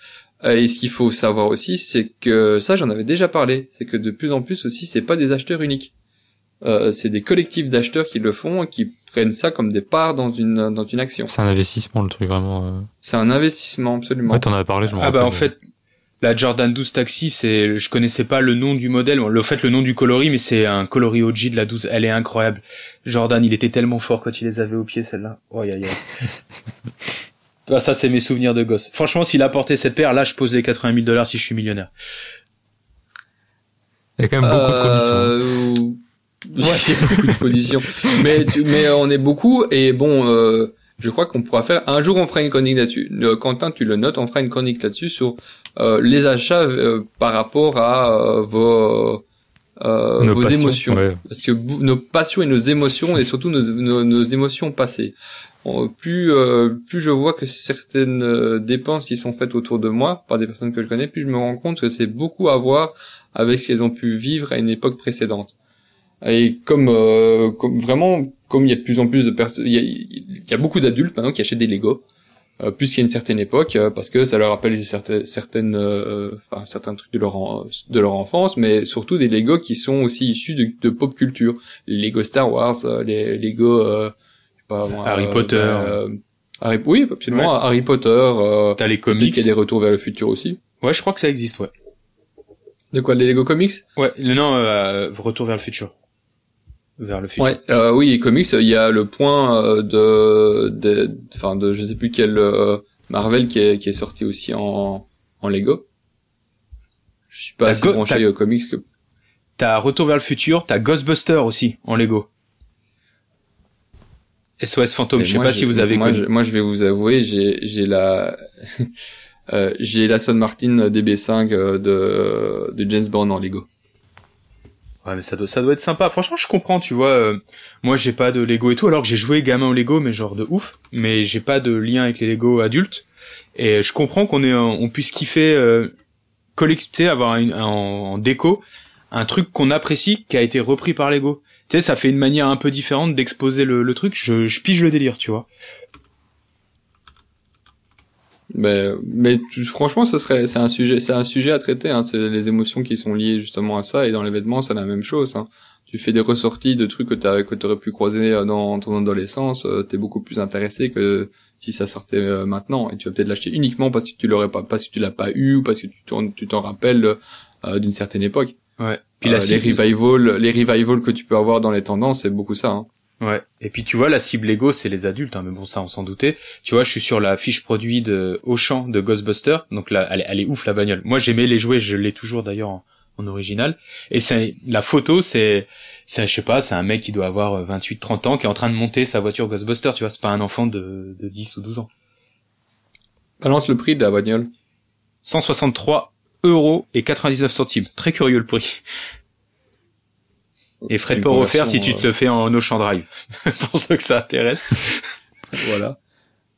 Euh, Et ce qu'il faut savoir aussi, c'est que ça, j'en avais déjà parlé, c'est que de plus en plus aussi, c'est pas des acheteurs uniques. Euh, c'est des collectifs d'acheteurs qui le font et qui prennent ça comme des parts dans une dans une action. C'est un investissement, le truc, vraiment. euh. C'est un investissement absolument. Ouais, t'en avais parlé, je me Ah bah en fait la Jordan 12 Taxi c'est je connaissais pas le nom du modèle le fait le nom du coloris mais c'est un coloris OG de la 12 elle est incroyable Jordan il était tellement fort quand il les avait au pied celle-là oh aïe aïe Bah, ça c'est mes souvenirs de gosse franchement s'il a porté cette paire là je pose les 80 000 dollars si je suis millionnaire Il y a quand même beaucoup de conditions. hein. Euh, Ouais, il y a beaucoup de conditions. mais, tu- mais on est beaucoup et bon, euh, je crois qu'on pourra faire. Un jour, on fera une chronique là-dessus. Euh, Quentin, tu le notes, on fera une chronique là-dessus sur euh, les achats euh, par rapport à euh, vos euh, Nos vos passions, émotions. ouais. Parce que nos passions et nos émotions et surtout nos, nos, nos émotions passées. Plus euh, plus je vois que certaines euh, dépenses qui sont faites autour de moi par des personnes que je connais, plus je me rends compte que c'est beaucoup à voir avec ce qu'elles ont pu vivre à une époque précédente. Et comme, euh, vraiment, comme il y a de plus en plus de personnes, il y a, beaucoup d'adultes maintenant qui achètent des Lego, euh, plus a une certaine époque, euh, parce que ça leur rappelle certaines, certaines, euh, certains trucs de leur de leur enfance, mais surtout des Lego qui sont aussi issus de, de pop culture, Lego Star Wars, euh, les Lego, euh, pas, Harry euh, Potter. euh, Harry, oui, absolument, Harry Potter. Euh, t'as les comics qu'il y a des retours vers le futur aussi. ouais je crois que ça existe ouais De quoi, les Lego comics? Ouais le- non euh, retour vers le futur vers le futur Ouais, euh, oui, et comics, il y a le point de, de, enfin de, je sais plus quel euh, Marvel qui est, qui est sorti aussi en, en Lego. Je suis pas assez branché aux comics que. T'as Retour vers le futur, t'as Ghostbuster aussi en Lego. SOS Fantôme, je sais pas si vous avez moi, connu. je, moi, je vais vous avouer, j'ai, j'ai la, euh, j'ai la Son Martin DB5 euh, de, de James Bond en Lego. Ouais, mais ça doit, ça doit être sympa. Franchement, je comprends, tu vois. euh, moi, j'ai pas de Lego et tout, alors que j'ai joué gamin au Lego, mais genre de ouf. Mais j'ai pas de lien avec les Lego adultes. Et je comprends qu'on un- on puisse kiffer, euh, collecter, avoir une- un- en déco un truc qu'on apprécie, qui a été repris par Lego. Tu sais, ça fait une manière un peu différente d'exposer le, le truc. Je, je pige le délire, tu vois. Mais, mais franchement, ce serait, c'est un sujet, c'est un sujet à traiter. Hein, c'est les émotions qui sont liées justement à ça. Et dans l'événement, c'est la même chose. Hein. Tu fais des ressorties de trucs que t'as, que t'aurais pu croiser euh, dans ton adolescence. euh, T'es beaucoup plus intéressé que si ça sortait euh, maintenant. Et tu vas peut-être l'acheter uniquement parce que tu l'aurais pas, parce que tu l'as pas eu ou parce que tu t'en, tu t'en rappelles euh, d'une certaine époque. Ouais. Puis Euh, la les cible- revival, les revival que tu peux avoir dans les tendances, c'est beaucoup ça. Hein. Ouais. Et puis tu vois, la cible Lego, c'est les adultes, hein, mais bon, ça, on s'en doutait. Tu vois, je suis sur la fiche produit de Auchan de Ghostbuster, donc là, elle, est- elle est ouf la bagnole. Moi, j'aimais les jouer, je l'ai toujours d'ailleurs en, en original. Et c'est la photo, c'est, c'est, je sais pas, c'est un mec qui doit avoir 28-30 ans qui est en train de monter sa voiture Ghostbuster. Tu vois, c'est pas un enfant de, de 10 ou 12 ans. Balance le prix de la bagnole. 163 euros et 99 centimes. Très curieux le prix. Et frais de port offert si tu te le fais en Ocean Drive. Pour ceux que ça intéresse. voilà.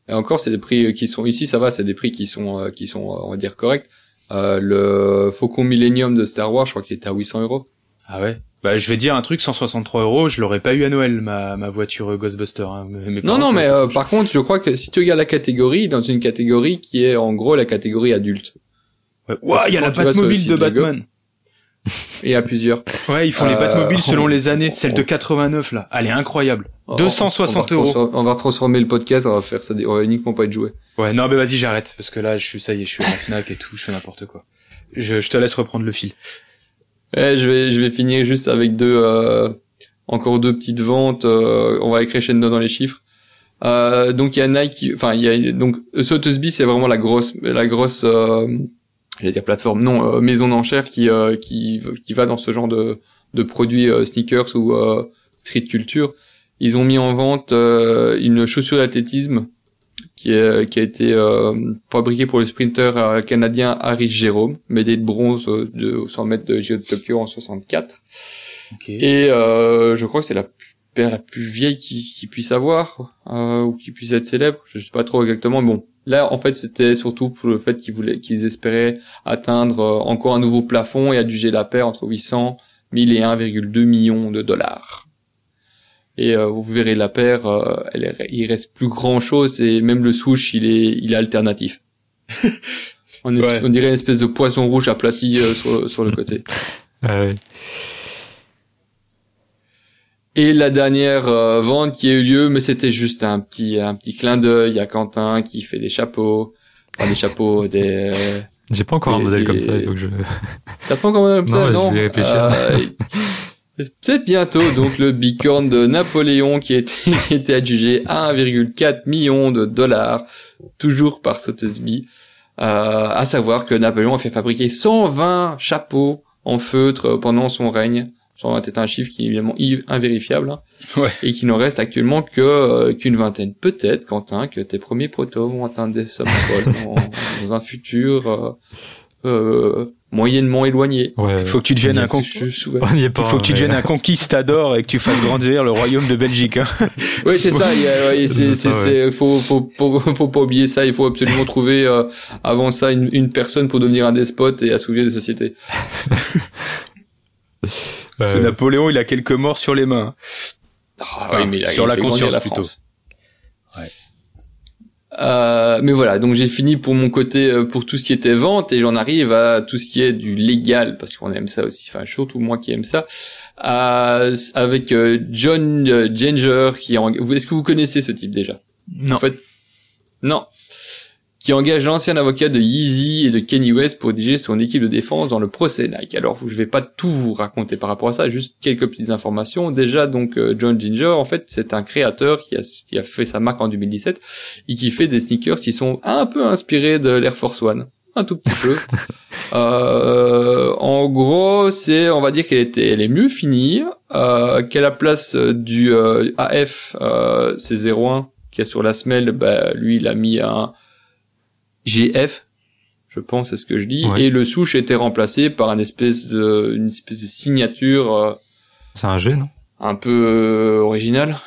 Et encore, c'est des prix qui sont ici, ça va, c'est des prix qui sont euh, qui sont, euh, on va dire corrects. Euh, le Faucon Millennium de Star Wars, je crois qu'il était à 800 euros. Ah ouais. Bah, je vais dire un truc, 163 euros, je l'aurais pas eu à Noël, ma, ma voiture Ghostbuster. Hein. Mes- Non, non, mais euh, par contre, je crois que si tu regardes la catégorie, dans une catégorie qui est en gros la catégorie adulte. Ouah, il y a la Batmobile de Batman. et il y a plusieurs. Ouais, ils font les Euh, Batmobiles selon on- les années. Celle de on- 89, là. Elle est incroyable. On- 260 on va euros. On va transformer le podcast, on va faire ça, on va uniquement pas être joué. Ouais, non, mais vas-y, j'arrête. Parce que là, je suis, ça y est, je suis à la Fnac et tout, je fais n'importe quoi. Je, je te laisse reprendre le fil. Ouais, je vais, je vais finir juste avec deux, euh, encore deux petites ventes. euh, on va aller crescendo dans les chiffres. Euh, donc il y a Nike, enfin il y a donc Sotheby's c'est vraiment la grosse, la grosse, euh, j'allais dire plateforme, non euh, maison d'enchères qui euh, qui qui va dans ce genre de de produits euh, sneakers ou euh, street culture. Ils ont mis en vente euh, une chaussure d'athlétisme qui, est, qui a été euh, fabriquée pour le sprinter canadien Harry Jérôme, médaille de bronze de 100 mètres de JO de Tokyo en 64. Ok. Et euh, je crois que c'est la paire la plus vieille qui, qui puisse avoir euh, ou qui puisse être célèbre. Je sais pas trop exactement. mais Bon, là en fait c'était surtout pour le fait qu'ils voulaient, qu'ils espéraient atteindre euh, encore un nouveau plafond et adjuger la paire entre 800 000 et 1,2 million de dollars. Et euh, vous verrez la paire, euh, elle il reste plus grand chose et même le souche il est il est alternatif. on, est- Ouais. on dirait une espèce de poisson rouge aplati euh, sur, sur le côté. Ah ouais. Et la dernière euh, vente qui a eu lieu, mais c'était juste un petit un petit clin d'œil. A Quentin qui fait des chapeaux, enfin des chapeaux, des. J'ai pas encore un modèle comme ça, il faut que je... T'as pas encore un comme ça, Non, je vais réfléchir. Peut-être bientôt, donc le bicorne de Napoléon qui a été, qui a été adjugé à 1,4 million de dollars, toujours par Sotheby's. Euh, à savoir que Napoléon a fait fabriquer 120 chapeaux en feutre pendant son règne. 120 est un chiffre qui est évidemment invérifiable. hein. Ouais. Et qu'il n'en reste actuellement que euh, qu'une vingtaine. Peut-être, Quentin, que tes premiers protos vont atteindre des sommes folles dans, dans un futur euh, euh, moyennement éloigné. Ouais, Faut que tu deviennes un con. Pas. Faut que tu deviennes un conquistador et que tu fasses grandir le royaume de Belgique. Hein. Oui, c'est ça. Il y a, ouais, c'est, c'est- faut, faut, faut, faut pas oublier ça. Il faut absolument trouver euh, avant ça une, une personne pour devenir un despote et assouvir des sociétés. Parce que Ouais. Napoléon, il a quelques morts sur les mains. Ah, Enfin, sur la conscience, la plutôt. France. Euh, mais voilà, donc j'ai fini pour mon côté euh, pour tout ce qui était vente et j'en arrive à tout ce qui est du légal parce qu'on aime ça aussi, enfin surtout moi qui aime ça, à- avec euh, John euh, Ginger qui est en... est-ce que vous connaissez ce type déjà? Non. En fait, non. Qui engage l'ancien avocat de Yeezy et de Kenny West pour diriger son équipe de défense dans le procès Nike. Alors, je vais pas tout vous raconter par rapport à ça, juste quelques petites informations. Déjà, donc, euh, John Ginger, en fait, c'est un créateur qui a, qui a fait sa marque en 2017 et qui fait des sneakers qui sont un peu inspirés de l'Air Force One. Un tout petit peu. Euh, en gros, c'est, on va dire qu'elle était, elle est mieux finie, euh, qu'à la place euh, du euh, AF, euh, c'est 01, qui est sur la semelle, bah, lui, il a mis un GF, je pense, c'est ce que je dis, Ouais. et le souche était remplacé par une espèce de, une espèce de signature euh, C'est un G, non? un peu euh, originale.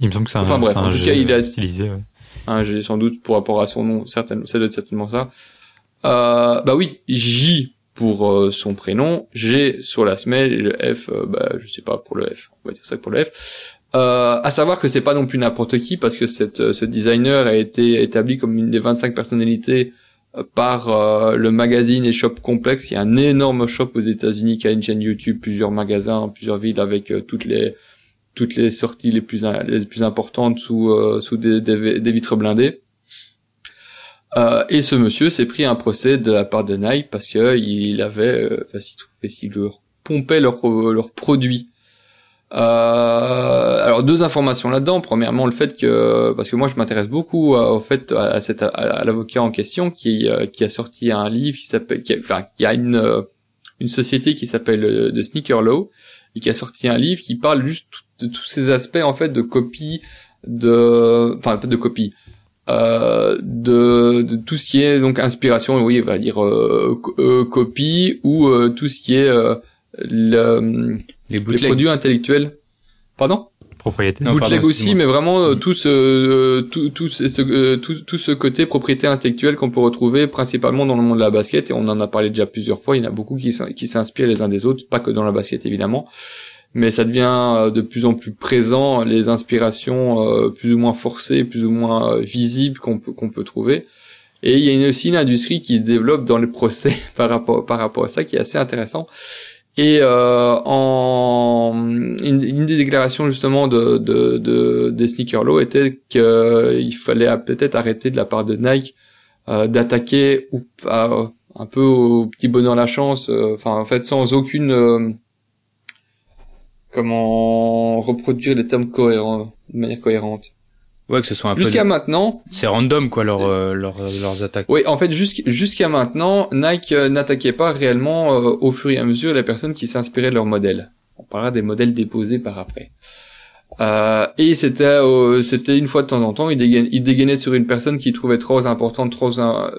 Il me semble que c'est un, Enfin, bref, c'est un en tout G cas, il a- stylisé. ouais. Hein, j'ai sans doute pour rapport à son nom, certainement, ça doit être certainement ça. Euh, bah oui, J pour euh, son prénom, G sur la semelle et le F, bah je sais pas pour le F, on va dire ça pour le F. Euh, à savoir que c'est pas non plus n'importe qui parce que cette, euh, ce designer a été établi comme une des 25 personnalités euh, par euh, le magazine et shop complexe. Il y a un énorme shop aux États-Unis qui a une chaîne YouTube, plusieurs magasins, plusieurs villes avec toutes les toutes les sorties les plus les plus importantes sous sous des, vitres blindées. Et ce monsieur s'est pris un procès de la part de Nike parce que il avait, enfin, s'il s'il leur pompait leurs leurs produits. Euh, alors deux informations là-dedans. Premièrement, le fait que parce que moi je m'intéresse beaucoup euh, au fait à, cet à, l'avocat en question qui euh, qui a sorti un livre qui s'appelle, enfin qui a une euh, une société qui s'appelle The Sneaker Law et qui a sorti un livre qui parle juste de tous ces aspects en fait de copie de enfin pas de copie euh, de, de tout ce qui est donc inspiration oui on va dire euh, euh, copie ou tout ce qui est le, Les les produits intellectuels. Pardon? Propriété. Non, Bootleg pardon, aussi, mais vraiment euh, tout ce, euh, tout, tout, ce, ce- euh, tout, tout ce côté propriété intellectuelle qu'on peut retrouver principalement dans le monde de la basket, et on en a parlé déjà plusieurs fois, il y en a beaucoup qui, s'in- qui s'inspirent les uns des autres, pas que dans la basket évidemment, mais ça devient euh, de plus en plus présent, les inspirations euh, plus ou moins forcées, plus ou moins euh, visibles qu'on peut, qu'on peut trouver. Et il y a une, aussi une industrie qui se développe dans le procès par rapport, par rapport à ça, qui est assez intéressant. Et euh, en une, des déclarations justement de, de, de des sneaker law était qu'il fallait peut-être arrêter de la part de Nike euh, d'attaquer ou pas, un peu au petit bonheur la chance, euh, enfin en fait sans aucune euh, comment reproduire les termes cohérents de manière cohérente. Ouais, que ce soit un peu. Jusqu'à maintenant, C'est random quoi leur, euh, leur- leurs attaques. Oui, en fait, jusqu'- jusqu'à maintenant, Nike euh, n'attaquait pas réellement euh, au fur et à mesure les personnes qui s'inspiraient de leurs modèles. On parlera des modèles déposés par après. Euh, et c'était, euh, c'était une fois de temps en temps, il dégainait, il dégainait sur une personne qui trouvait trop importante, trop, euh,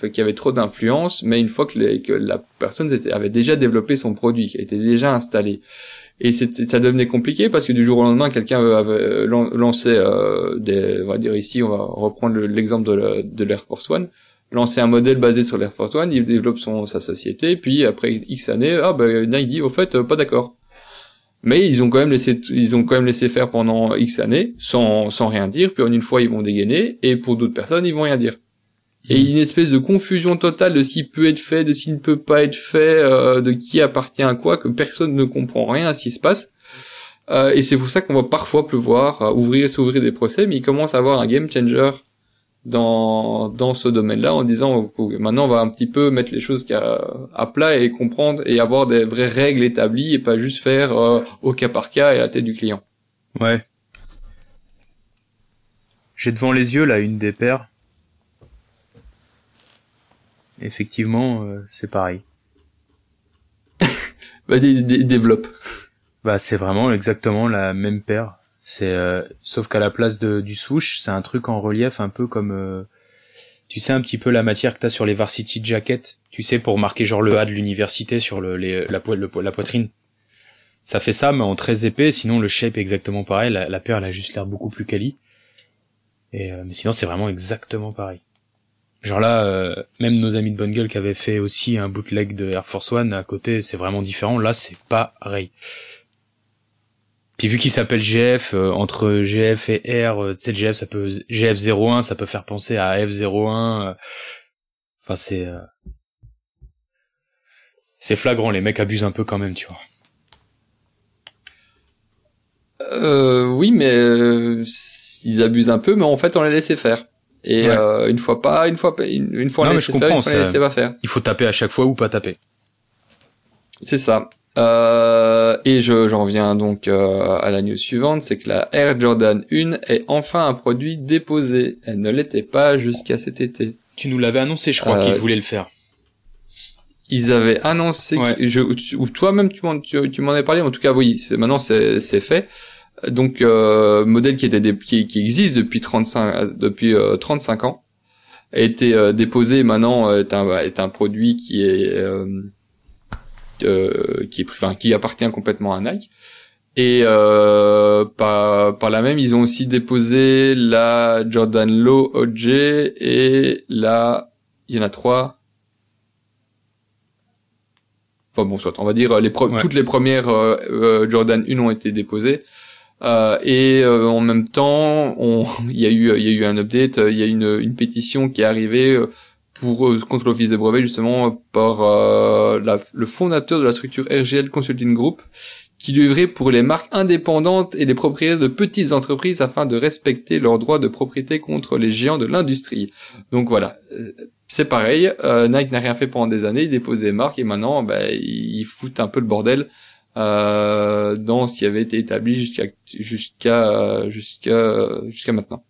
qu'il y avait trop d'influence, mais une fois que, les- que la personne était- avait déjà développé son produit, qui était déjà installé. Et ça devenait compliqué parce que du jour au lendemain, quelqu'un avait euh, lan- lancé euh, des, on va dire ici, on va reprendre le- l'exemple de, la- de l'Air Force One, lancer un modèle basé sur l'Air Force One, il développe son sa société, puis après X années, ah ben Nike dit au fait euh, pas d'accord. Mais ils ont quand même laissé ils ont quand même laissé faire pendant X années sans sans rien dire, puis en une fois ils vont dégainer et pour d'autres personnes ils vont rien dire. Et une espèce de confusion totale de ce qui peut être fait, de ce qui ne peut pas être fait, euh, de qui appartient à quoi, que personne ne comprend rien à ce qui se passe. Euh, et c'est pour ça qu'on va parfois pleuvoir, euh, ouvrir et s'ouvrir des procès, mais il commence à avoir un game changer dans dans ce domaine-là en disant maintenant on va un petit peu mettre les choses à, à plat et comprendre et avoir des vraies règles établies et pas juste faire euh, au cas par cas et à la tête du client. Ouais. J'ai devant les yeux là une des paires. Effectivement, euh, c'est pareil. Vas-y, dé- développe. Bah c'est vraiment exactement la même paire. C'est euh, sauf qu'à la place de, du swoosh, c'est un truc en relief un peu comme euh, tu sais un petit peu la matière que t'as sur les varsity jackets, tu sais pour marquer genre le A de l'université sur le, les, la, po- le la poitrine. Ça fait ça mais en très épais, sinon le shape est exactement pareil, la, la paire elle a juste l'air beaucoup plus quali. Et euh, mais sinon c'est vraiment exactement pareil. Genre là, euh, même nos amis de Bonne Gueule qui avaient fait aussi un bootleg de Air Force One à côté, c'est vraiment différent. Là, c'est pareil. Puis vu qu'il s'appelle GF, euh, entre GF et R, euh, GF, ça peut, GF01, ça peut faire penser à F01. euh. Enfin, c'est, c'est flagrant, les mecs abusent un peu quand même, tu vois. Euh, oui, mais ils abusent un peu, mais en fait on les laissait faire. Et Ouais. euh, une fois pas, une fois une, une fois on Non, laissait faire, une comprends, fois laissait pas faire. Il faut taper à chaque fois ou pas taper. C'est ça. Euh, et je, j'en viens donc euh, à la news suivante, c'est que la Air Jordan 1 est enfin un produit déposé. Elle ne l'était pas jusqu'à cet été. Tu nous l'avais annoncé, je crois, Euh, qu'ils voulaient le faire. Ils avaient annoncé, Ouais. que, je, tu- ou toi-même tu m'en, tu, tu m'en as parlé, en tout cas oui, c'est, maintenant c'est, c'est fait. Donc euh, modèle qui était qui, qui existe depuis 35 euh, depuis euh, 35 ans a été euh, déposé maintenant euh, est un est un produit qui est euh, euh, qui est enfin qui appartient complètement à Nike. Et euh, par par là même ils ont aussi déposé la Jordan Low OJ et la il y en a trois. Enfin bon soit on va dire les Ouais. toutes les premières euh, euh, Jordan 1 ont été déposées euh, et euh, en même temps, il y a eu, y a eu un update, euh, il y a une, une pétition qui est arrivée euh, pour euh, contre l'office des brevets justement par euh, la- le fondateur de la structure RGL Consulting Group, qui lui œuvrait pour les marques indépendantes et les propriétaires de petites entreprises afin de respecter leurs droits de propriété contre les géants de l'industrie. Donc voilà. C'est pareil, Nike n'a rien fait pendant des années, il dépose des marques et maintenant, ben, il fout un peu le bordel euh, dans ce qui avait été établi jusqu'à jusqu'à jusqu'à jusqu'à maintenant.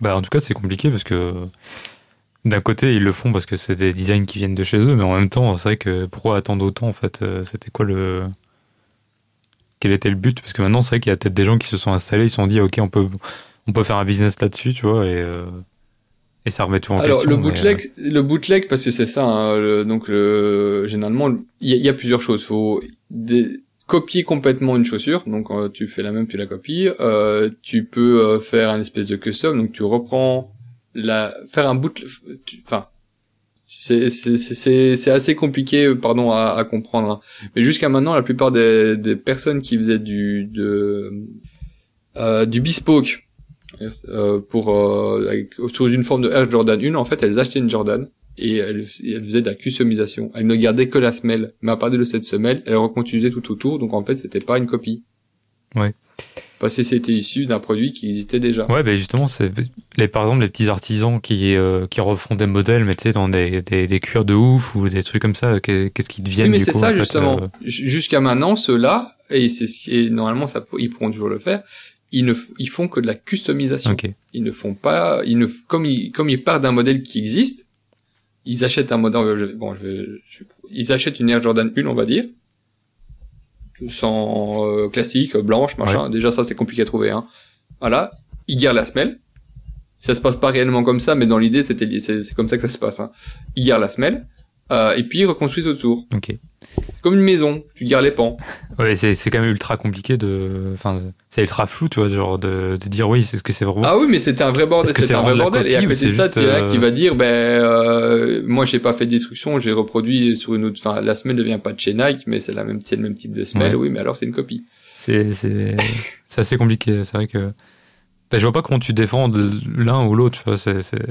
Bah, en tout cas, c'est compliqué parce que d'un côté, ils le font parce que c'est des designs qui viennent de chez eux, mais en même temps, c'est vrai que pourquoi attendre autant en fait euh, C'était quoi le. Quel était le but? Parce que maintenant, c'est vrai qu'il y a peut-être des gens qui se sont installés, ils se sont dit, ok, on peut, on peut faire un business là-dessus, tu vois, et. euh, et ça remet tout en Alors question. le mais, bootleg, le bootleg parce que c'est ça. hein, le- donc le, généralement, il y, a- il y a plusieurs choses. Faut des- copier complètement une chaussure. Donc euh, tu fais la même, tu la copies. Euh, tu peux euh, faire un espèce de custom. Donc tu reprends la, faire un boot. Enfin, c'est c'est c'est- c'est c'est assez compliqué, pardon, à, à comprendre. hein. Mais jusqu'à maintenant, la plupart des, des personnes qui faisaient du de euh, du bespoke euh, pour euh, avec, sous une forme de Air Jordan 1 en fait elles achetaient une Jordan et elles, elles faisaient de la customisation elles ne gardaient que la semelle mais à partir de cette semelle elles reconstruisaient tout autour donc en fait c'était pas une copie Ouais. parce que c'était issu d'un produit qui existait déjà Ouais, ben justement, c'est les par exemple les petits artisans qui euh, qui refont des modèles, mais tu sais dans des, des des cuirs de ouf ou des trucs comme ça. qu'est- Qu'est-ce qu'ils deviennent oui, mais c'est ça en fait, justement euh, jusqu'à maintenant ceux-là et c'est et normalement ça ils pourront toujours le faire ils ne ils font que de la customisation Ok. ils ne font pas, ils ne, comme ils, comme ils partent d'un modèle qui existe, ils achètent un modèle, bon, je vais, je- ils achètent une Air Jordan 1, on va dire, sans euh, classique, blanche, machin. Déjà ça c'est compliqué à trouver, hein. Voilà, ils gardent la semelle. Ça se passe pas réellement comme ça, mais dans l'idée c'était, c'est, comme ça que ça se passe. Hein. Ils gardent la semelle. Euh, et puis ils reconstruisent autour. Ok. C'est comme une maison, tu gardes les pans. Ouais, c'est c'est quand même ultra compliqué de, enfin, c'est ultra flou, tu vois, genre de, de dire oui, c'est ce que c'est vraiment. Ah oui, mais c'était un vrai bordel. C'était c'est un vrai bordel. Et à côté de ça, tu euh, qui va dire, ben, euh, moi, j'ai pas fait de destruction, j'ai reproduit sur une autre. Enfin, la semelle ne vient pas de chez Nike, mais c'est la même, c'est le même type de semelle. Ouais. Oui, mais alors c'est une copie. C'est c'est c'est assez compliqué. C'est vrai que ben, je vois pas comment tu défends l'un ou l'autre. Tu vois, c'est c'est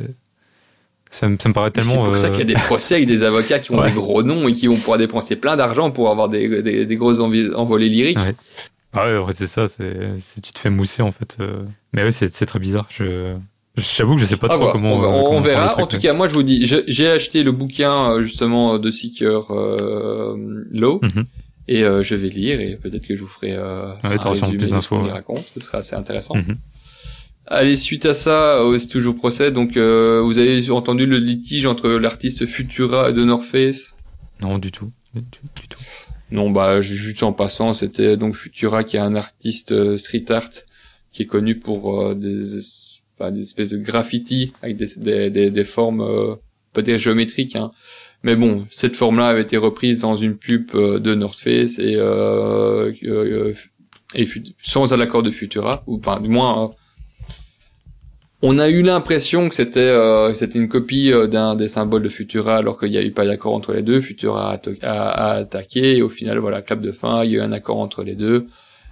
ça me ça me paraît Mais C'est tellement. pour ça euh, qu'il y a des procès avec des avocats qui ont Ouais. des gros noms et qui vont pouvoir dépenser plein d'argent pour avoir des, des, des grosses envolées lyriques. Ouais. Ah ouais, en fait, c'est ça. C'est tu te fais mousser en fait. euh. Mais oui, c'est très bizarre. Je j'avoue que je sais pas Ah, trop voilà. comment. on, euh, on comment le verra. truc, en tout ouais. cas, moi, je vous dis, j'ai acheté le bouquin justement de Seeker euh, Low. Mhm. Et euh, je vais lire et peut-être que je vous ferai euh, Ouais, un résumé plus de ce d'infos, ouais. Ce sera assez intéressant. Mhm. Allez, suite à ça, euh, c'est toujours procès. Donc, euh, vous avez entendu le litige entre l'artiste Futura et The North Face? Non, du tout. Du, du tout. Non, bah, ju- juste en passant, c'était donc Futura qui est un artiste euh, street art qui est connu pour euh, des, enfin, des espèces de graffiti avec des, des, des, des formes, pas dire géométriques, hein. Mais bon, cette forme-là avait été reprise dans une pub de North Face et, et sans l'accord de Futura, ou enfin du moins, euh, on a eu l'impression que c'était euh, une copie euh, d'un des symboles de Futura, alors qu'il n'y a eu pas d'accord entre les deux. Futura a, attaqué et au final, voilà, clap de fin, il y a eu un accord entre les deux.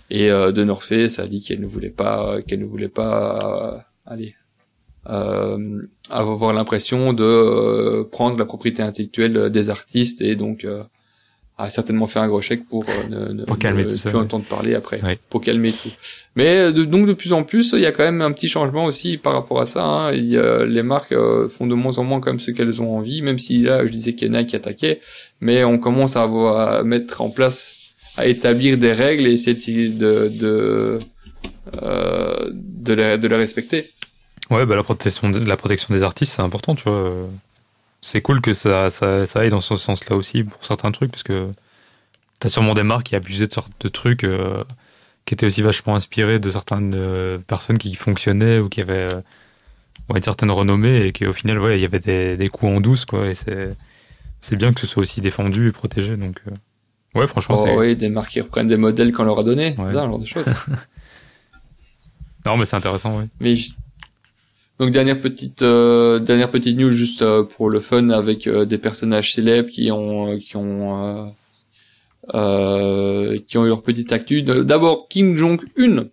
Et euh, de North Face a dit qu'elle ne voulait pas, qu'elle ne voulait pas, euh, aller euh, avoir l'impression de euh, prendre la propriété intellectuelle des artistes et donc euh, a certainement fait un gros chèque pour euh, ne, ne- Pour calmer ne tout ça, plus ouais. entendre parler après, Ouais. pour calmer tout. Mais euh, de- donc de plus en plus, il y a quand même un petit changement aussi par rapport à ça. hein. Il les marques euh, font de moins en moins comme ce qu'elles ont envie, même si là je disais qu'il y en a qui attaquaient, mais on commence à, avoir, à mettre en place, à établir des règles et essayer de de de, les, de les respecter. Ouais, bah la protection, de- la protection des artistes, c'est important, tu vois. C'est cool que ça, ça, ça aille dans ce sens-là aussi pour certains trucs, parce que t'as sûrement des marques qui abusaient de sortes de trucs euh, qui étaient aussi vachement inspirés de certaines euh, personnes qui fonctionnaient ou qui avaient euh, une certaine renommée et qu'au final, ouais, il y avait des, des coups en douce, quoi. Et c'est, c'est bien que ce soit aussi défendu et protégé, donc. euh, Ouais, franchement, Oh, c'est. oui, des marques qui reprennent des modèles qu'on leur a donné, Ouais. genre de choses. Non, mais c'est intéressant. Mais je- donc dernière petite euh, dernière petite news juste euh, pour le fun avec euh, des personnages célèbres qui ont euh, qui ont euh, euh, qui ont eu leur petite actu. D'abord Kim Jong Un.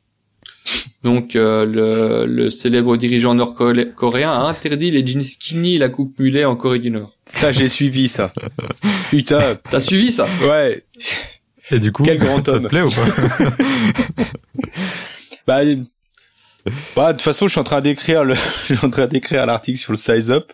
Donc euh, le, le célèbre dirigeant nord-coréen a interdit les jeans skinny et la coupe mulet en Corée du Nord. Ça, j'ai suivi ça. Putain, T'as suivi ça? Ouais. Et du coup, Quel grand ça homme. te plaît ou pas? Bah, bah, de toute façon, je suis en train d'écrire le, je suis en train d'écrire l'article sur le size up.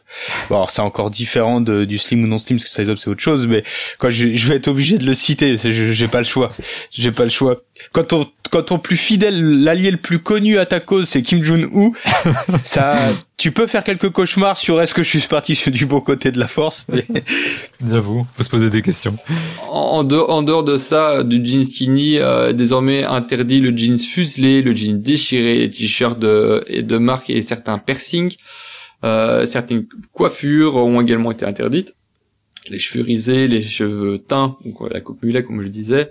Bon, alors c'est encore différent de, du slim ou non slim, parce que size up c'est autre chose, mais quand je, je vais être obligé de le citer, j'ai pas le choix. J'ai pas le choix. Quand ton, quand ton plus fidèle, l'allié le plus connu à ta cause, c'est Kim Jong-un, ça, tu peux faire quelques cauchemars sur est-ce que je suis parti sur du bon côté de la force, mais J'avoue, faut se poser des questions. En dehors, en dehors de ça, du jean skinny, euh, désormais interdit le jeans fuselé, le jean déchiré, les t-shirts de, et de marque et certains piercings. Euh, certaines coiffures ont également été interdites. Les cheveux risés, les cheveux teints, donc la coupe mulet comme je le disais.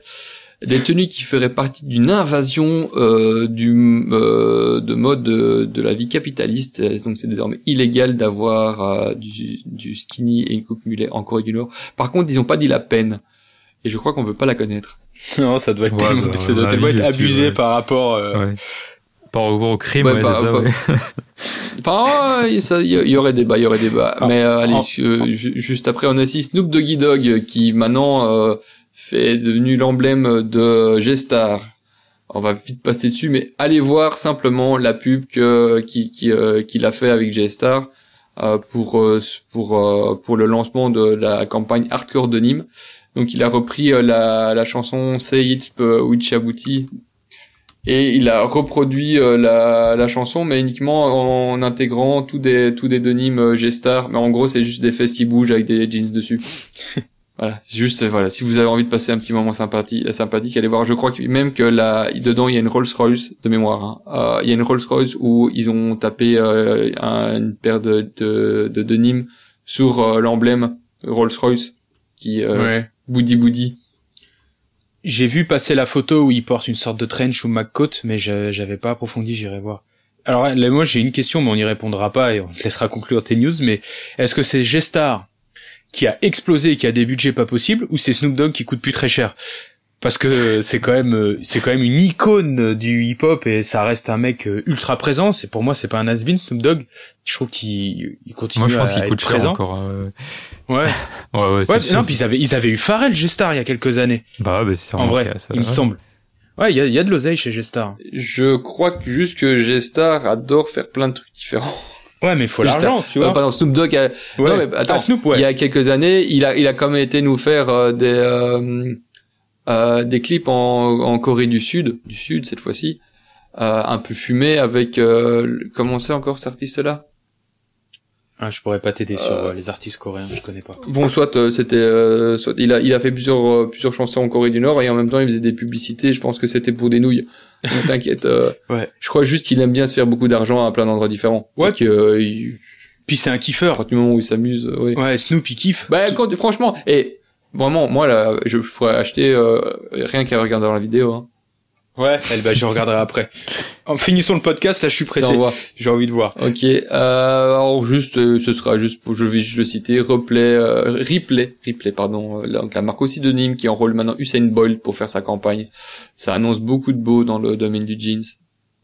Des tenues qui feraient partie d'une invasion euh, du euh, de mode de, la vie capitaliste. Donc c'est désormais illégal d'avoir euh, du, du, skinny et une coupe mulet en Corée du Nord. Par contre, ils ont pas dit la peine. Et je crois qu'on veut pas la connaître. Non, ça doit être, bah, ça doit être abusé par rapport. Euh... Par rapport au crime, ouais, ça, Enfin, il y, aurait débat, il y aurait débat. Ah. Mais euh, allez, ah. juste après, on a aussi Snoop Doggy Dog qui maintenant euh, fait devenu l'emblème de G-Star. On va vite passer dessus, mais allez voir simplement la pub que qui qui euh, qu'il a fait avec G-Star euh, pour pour pour le lancement de la campagne Hardcore de Nîmes. Donc il a repris la la chanson Say It Wichabouti et il a reproduit euh, la, la, chanson mais uniquement en intégrant tous des tous des denimes euh, G-Star mais en gros c'est juste des fesses qui bougent avec des jeans dessus voilà juste voilà si vous avez envie de passer un petit moment sympathique sympathique allez voir je crois que même que là dedans il y a une Rolls Royce de mémoire hein. euh, il y a une Rolls Royce où ils ont tapé euh, une paire de de, de sur l'emblème Rolls Royce qui ouais. Boudi Boudi j'ai vu passer la photo où il porte une sorte de trench ou McCoat, mais j'avais pas approfondi, j'irai voir. Alors là, moi j'ai une question, mais on n'y répondra pas et on te laissera conclure tes news, mais est-ce que c'est G-Star qui a explosé et qui a des budgets pas possibles, ou c'est Snoop Dogg qui coûte plus très cher? Parce que c'est quand même c'est quand même une icône du hip hop et ça reste un mec euh, ultra présent. C'est pour moi c'est pas un has Snoop Dogg. Je trouve qu'il il continue moi, je pense qu'il coûte présent. encore hein, ouais. Ouais ouais, ouais non puis ils avaient ils avaient eu Pharrell Gestar il y a quelques années. Bah ouais c'est en vrai ça, il me semble. Ouais il y a, y a de l'oseille chez Gestar je crois que juste que Gestar adore faire plein de trucs différents Ouais, mais il faut l'argent, tu vois. Euh, pardon, Snoop Dogg. A... Ouais. Non, mais attends. Ah, Snoop, ouais. Il y a quelques années, il a, il a quand même été nous faire euh, des, euh, euh, des clips en, en, Corée du Sud, du Sud cette fois-ci, euh, un peu fumé avec euh, comment c'est encore cet artiste-là? Ah, je pourrais pas t'aider sur euh, les artistes coréens, je connais pas. Bon, soit c'était, soit il a il a fait plusieurs plusieurs chansons en Corée du Nord et en même temps il faisait des publicités. Je pense que c'était pour des nouilles. T'inquiète. ouais. Je crois juste qu'il aime bien se faire beaucoup d'argent à plein d'endroits différents. Ouais. Puis c'est un kiffeur. du moment où il s'amuse. Ouais. ouais, Snoop il kiffe. Bah quand, franchement, et Vraiment, moi là, je, pourrais acheter euh, rien qu'à regarder dans la vidéo. Hein. Ouais, elle, bah, je regarderai après. En finissant le podcast, là, je suis pressé. J'ai envie de voir. Ok. Euh, alors juste, euh, ce sera juste, pour, je vais juste le citer, replay, euh, replay, replay, pardon. Euh, donc la marque aussi de Nîmes qui enrôle maintenant Usain Bolt pour faire sa campagne. Ça annonce beaucoup de beau dans le domaine du jeans.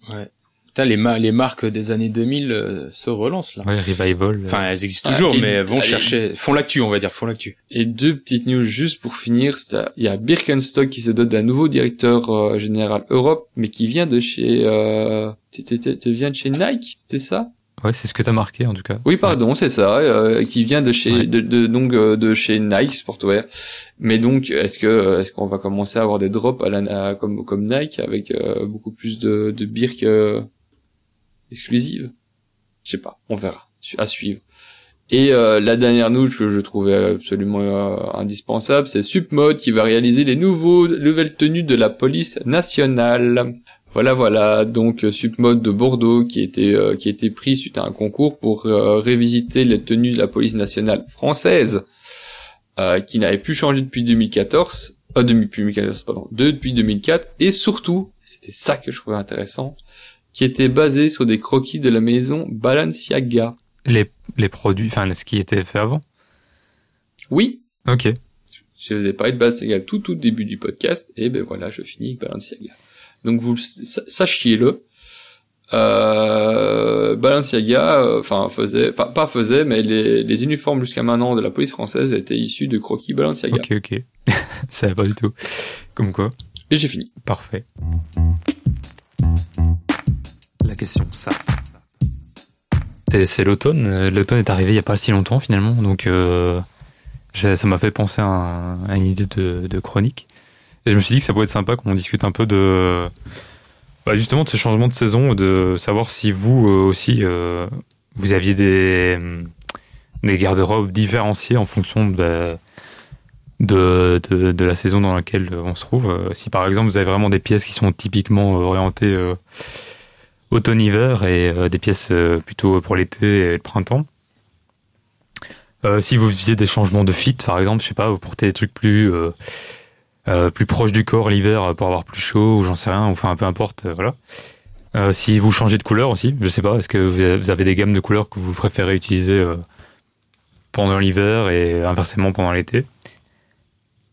Ouais les, les marques des années 2000 euh, se relancent là. Ouais, Revival. Euh. Enfin, elles existent toujours, mais vont chercher, font l'actu, on va dire, font l'actu. Et deux petites news juste pour finir. Il y a Birkenstock qui se dote d'un nouveau directeur euh, général Europe, mais qui vient de chez, euh, tu viens de chez Nike, c'était ça? Ouais, c'est ce que t'as marqué en tout cas. Oui, pardon, c'est ça, euh, qui vient de chez, de, de, donc de chez Nike Sportwear. Mais donc, est-ce que est-ce qu'on va commencer à avoir des drops à la, comme comme Nike avec beaucoup plus de de birk exclusive? Je sais pas, on verra, à suivre. Et euh, la dernière news que je trouvais absolument euh, indispensable, c'est Submode qui va réaliser les nouveaux nouvelles tenues de la police nationale. Voilà, voilà. Donc Submode de Bordeaux qui était euh, qui été pris suite à un concours pour révisiter les tenues de la police nationale française, qui n'avait plus changé depuis 2014, euh, depuis 2014, pardon, depuis 2004, et surtout, c'était ça que je trouvais intéressant, qui était basé sur des croquis de la maison Balenciaga. Les, les produits, enfin, ce qui était fait avant? Oui. Ok. Je vous ai parlé de Balenciaga tout tout début du podcast, et ben voilà, je finis avec Balenciaga. Donc vous sachiez-le. Euh, Balenciaga, euh, enfin faisait, enfin pas faisait, mais les, les uniformes jusqu'à maintenant de la police française étaient issus de croquis Balenciaga. Ok, ok. Ça va pas du tout. Comme quoi. Et j'ai fini. Parfait la question ça. C'est l'automne. L'automne est arrivé il y a pas si longtemps finalement, donc euh, ça m'a fait penser à, une idée de, chronique. Et je me suis dit que ça pourrait être sympa qu'on discute un peu de bah, justement de ce changement de saison, de savoir si vous euh, aussi euh, vous aviez des garde-robes différenciés en fonction de, de, la saison dans laquelle on se trouve. Si par exemple vous avez vraiment des pièces qui sont typiquement orientées automne-hiver et euh, des pièces euh, plutôt pour l'été et le printemps. Euh, si vous faisiez des changements de fit, par exemple, je sais pas, vous portez des trucs plus plus proches du corps l'hiver pour avoir plus chaud ou j'en sais rien, enfin peu importe, voilà. Si vous changez de couleur aussi, je sais pas, est-ce que vous avez- des gammes de couleurs que vous préférez utiliser pendant l'hiver et inversement pendant l'été?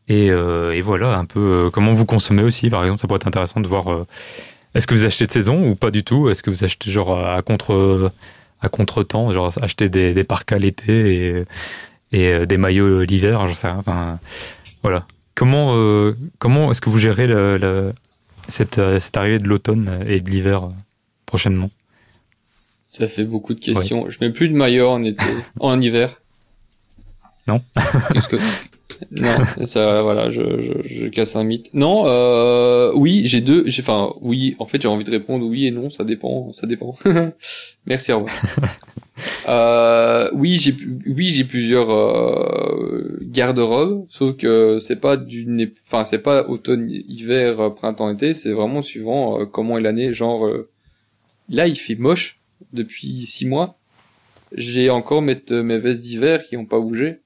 Et, et voilà, un peu comment vous consommez aussi, par exemple, ça pourrait être intéressant de voir. Euh, est-ce que vous achetez de saison ou pas du tout? Est-ce que vous achetez genre à contre à contre-temps, genre acheter des, des parkas l'été et, et euh, des maillots l'hiver, j'en sais rien. Enfin, voilà. Comment euh, comment est-ce que vous gérez le, le- cette, euh, cette arrivée de l'automne et de l'hiver euh, prochainement? Ça fait beaucoup de questions. Je mets plus de maillot en été, en hiver. Non. Est-ce que Non, ça, voilà, je, je, je casse un mythe. Non, euh, oui, j'ai deux, j'ai, enfin, oui, en fait, j'ai envie de répondre oui et non, ça dépend, ça dépend. Merci, au revoir. euh, oui, j'ai, oui, j'ai plusieurs euh, garde-robes, sauf que c'est pas d'une, enfin, c'est pas automne, hiver, euh, printemps, été, c'est vraiment suivant euh, comment est l'année. Genre, euh, là, il fait moche depuis six mois. J'ai encore mes, mes vestes d'hiver qui ont pas bougé,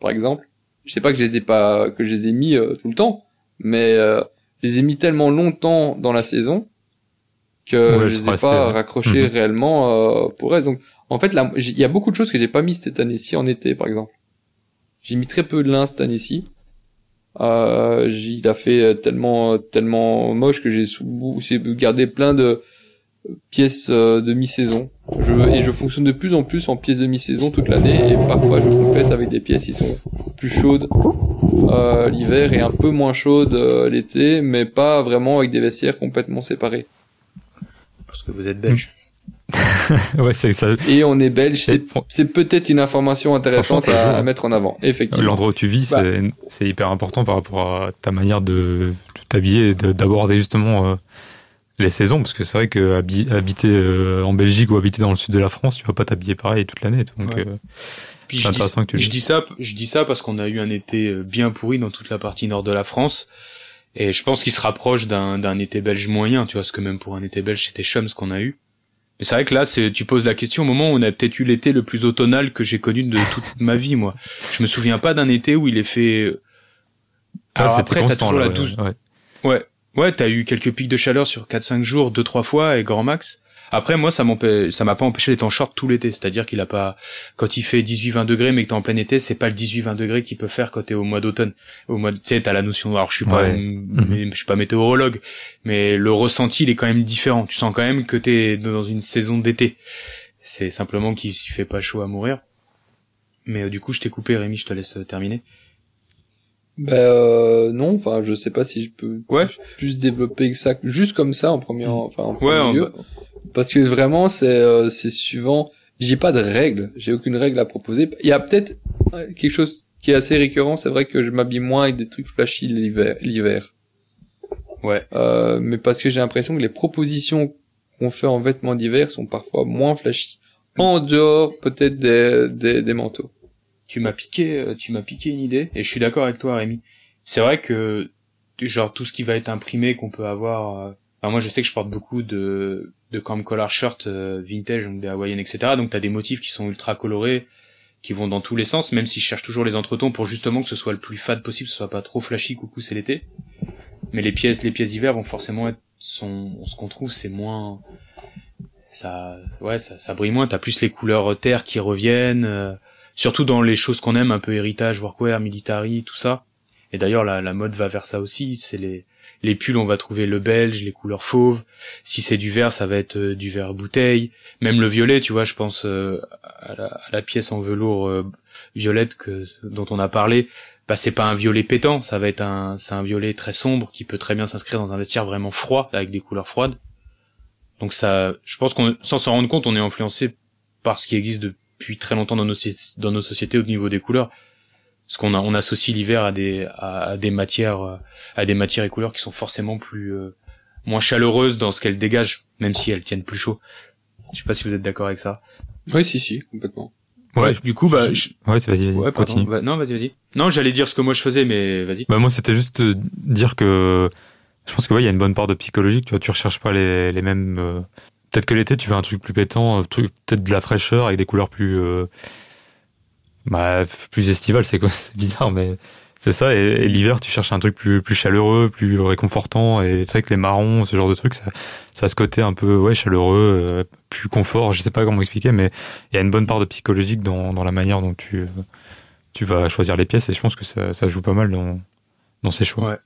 par exemple je sais pas que je les ai pas que je les ai mis euh, tout le temps mais euh, je les ai mis tellement longtemps dans la saison que Ouais, je les ai pas raccrochés Mhm. réellement euh, pour reste donc en fait il y a beaucoup de choses que j'ai pas mis cette année-ci en été par exemple. J'ai mis très peu de lin cette année-ci. Euh, il a fait tellement tellement moche que j'ai gardé plein de pièces euh, de mi-saison je, et je fonctionne de plus en plus en pièces de mi-saison toute l'année et parfois je complète avec des pièces qui sont plus chaudes euh, l'hiver et un peu moins chaudes euh, l'été, mais pas vraiment avec des vestiaires complètement séparés. parce que vous êtes belge. Ouais, c'est ça. Et on est belge, c'est, c'est peut-être une information intéressante à, mettre en avant, effectivement. L'endroit où tu vis, Bah. c'est- c'est hyper important par rapport à ta manière de, de t'habiller et de- d'aborder justement euh, les saisons. Parce que c'est vrai que habi- habiter euh, en Belgique ou habiter dans le sud de la France, tu vas pas t'habiller pareil toute l'année. Donc, Ouais. euh, Puis je dis, que tu je dis ça, je dis ça parce qu'on a eu un été euh, bien pourri dans toute la partie nord de la France. Et je pense qu'il se rapproche d'un, d'un été belge moyen, tu vois, parce que même pour un été belge, c'était chum ce qu'on a eu. Mais c'est vrai que là, tu poses la question au moment où on a peut-être eu l'été le plus automnal que j'ai connu de toute ma vie, moi. Je me souviens pas d'un été où il est fait, Alors ouais, après, t'as constant. toujours là, la ouais, 12 ouais. Ouais, ouais, t'as eu quelques pics de chaleur sur 4-5 jours, deux trois fois et grand max. Après, moi, ça ça m'a pas empêché d'être en short tout l'été. C'est-à-dire qu'il a pas, quand il fait 18-20 degrés, mais que t'es en plein été, c'est pas le 18-20 degrés qu'il peut faire quand t'es au mois d'automne. Au mois, tu sais, t'as la notion. Alors, je suis pas, Ouais. Mhm. je suis pas météorologue, mais le ressenti, il est quand même différent. Tu sens quand même que t'es dans une saison d'été. C'est simplement qu'il s'y fait pas chaud à mourir. Mais euh, du coup, je t'ai coupé, Rémi. Je te laisse euh, terminer. Ben euh, non, enfin je sais pas si je peux Ouais. plus développer que ça, juste comme ça en premier, enfin en premier Ouais, on lieu. parce que vraiment c'est euh, c'est suivant. J'ai pas de règles, j'ai aucune règle à proposer. Il y a peut-être euh, quelque chose qui est assez récurrent. C'est vrai que je m'habille moins avec des trucs flashy l'hiver. L'hiver. Ouais. Euh, mais parce que j'ai l'impression que les propositions qu'on fait en vêtements d'hiver sont parfois moins flashy. En dehors peut-être des, des, des manteaux. Tu m'as piqué, euh, tu m'as piqué une idée, et je suis d'accord avec toi, Rémi. C'est vrai que, genre, tout ce qui va être imprimé qu'on peut avoir, euh, moi, je sais que je porte beaucoup de, de camp collar shirt euh, vintage, donc des hawaïennes, etc. Donc, t'as des motifs qui sont ultra colorés, qui vont dans tous les sens, même si je cherche toujours les entretons pour justement que ce soit le plus fade possible, que ce soit pas trop flashy, coucou, c'est l'été. Mais les pièces, les pièces d'hiver vont forcément être, sont, ce qu'on trouve, c'est moins, ça, ouais, ça, ça brille moins. T'as plus les couleurs terre qui reviennent. euh, surtout dans les choses qu'on aime, un peu héritage, workwear, military, tout ça. Et d'ailleurs, la, la mode va vers ça aussi. C'est les, les pulls, on va trouver le belge, les couleurs fauves. Si c'est du vert, ça va être euh, du vert bouteille. Même le violet, tu vois, je pense euh, à, la, à la pièce en velours euh, violette que dont on a parlé. Bah, c'est pas un violet pétant, ça va être un, c'est un violet très sombre qui peut très bien s'inscrire dans un vestiaire vraiment froid avec des couleurs froides. Donc ça, je pense qu'on, sans s'en rendre compte, on est influencé par ce qui existe depuis très longtemps dans nos, dans nos sociétés au niveau des couleurs. Parce qu'on a, on associe l'hiver à des, à, à des matières, euh, à des matières et couleurs qui sont forcément plus, euh, moins chaleureuses dans ce qu'elles dégagent, même si elles tiennent plus chaud. Je sais pas si vous êtes d'accord avec ça. Oui, si, si, complètement. Ouais, du coup, bah, je- Ouais, c'est- vas-y, vas-y, ouais, continue. Va- non, vas-y, vas-y. Non, j'allais dire ce que moi je faisais, mais vas-y. Bah moi c'était juste euh, dire que je pense que ouais il y a une bonne part de psychologique tu vois tu recherches pas les, les mêmes euh, peut-être que l'été, tu veux un truc plus pétant, peut-être de la fraîcheur avec des couleurs plus, bah, plus estivales. C'est bizarre, mais c'est ça. Et, l'hiver, tu cherches un truc plus, plus chaleureux, plus réconfortant. Et c'est vrai que les marrons, ce genre de trucs, ça, ça a ce côté un peu, ouais, chaleureux, plus confort. Je sais pas comment expliquer, mais il y a une bonne part de psychologique dans, dans la manière dont tu, tu vas choisir les pièces. Et je pense que ça, ça joue pas mal dans, dans ces choix.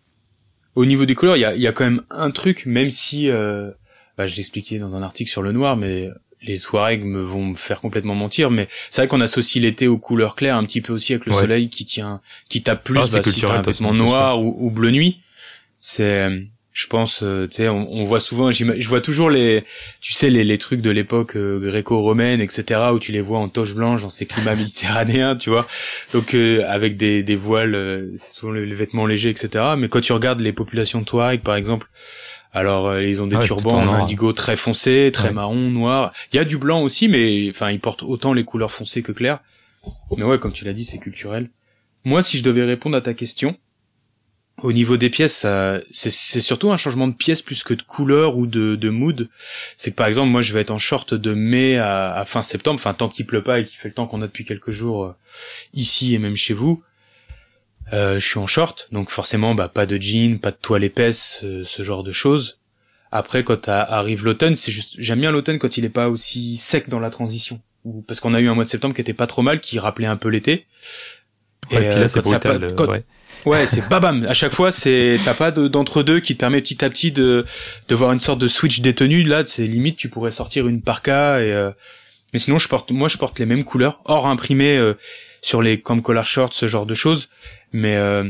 Au niveau des couleurs, il y a, y a, quand même un truc, même si, euh, bah, je l'expliquais dans un article sur le noir, mais les soirées me vont me faire complètement mentir, mais c'est vrai qu'on associe l'été aux couleurs claires un petit peu aussi avec le soleil qui tient, qui tape plus, ah, bah, si t'as un vêtement noir ou, ou, bleu nuit. C'est, je pense, euh, tu sais, on, voit souvent, je vois toujours les, tu sais, les, les trucs de l'époque euh, gréco-romaine, etc., où tu les vois en toche blanche dans ces climats méditerranéens, tu vois. Donc euh, avec des, des voiles, c'est souvent les, vêtements légers, etc. Mais quand tu regardes les populations Touareg, par exemple, alors ils ont des ah turbans indigo très foncés, très marron, noir. Il y a du blanc aussi, mais enfin ils portent autant les couleurs foncées que claires. Mais ouais, comme tu l'as dit, c'est culturel. Moi, si je devais répondre à ta question, au niveau des pièces, c'est surtout un changement de pièce plus que de couleur ou de, de mood. C'est que par exemple, moi, je vais être en short de mai à, fin septembre, enfin tant qu'il pleut pas et qu'il fait le temps qu'on a depuis quelques jours euh, ici et même chez vous. Euh, je suis en short, donc forcément, bah pas de jean, pas de toile épaisse, euh, ce genre de choses. Après, quand arrive l'automne, c'est juste, j'aime bien l'automne quand il est pas aussi sec dans la transition, parce qu'on a eu un mois de septembre qui était pas trop mal, qui rappelait un peu l'été. et, puis là, c'est brutal. ouais Ouais, c'est babam. À chaque fois, c'est t'as pas d'entre deux qui te permet petit à petit de de voir une sorte de switch détenu. Là, c'est limite tu pourrais sortir une parka et euh, mais sinon je porte moi je porte les mêmes couleurs hors imprimé euh, sur les comme collar shorts ce genre de choses. Mais euh,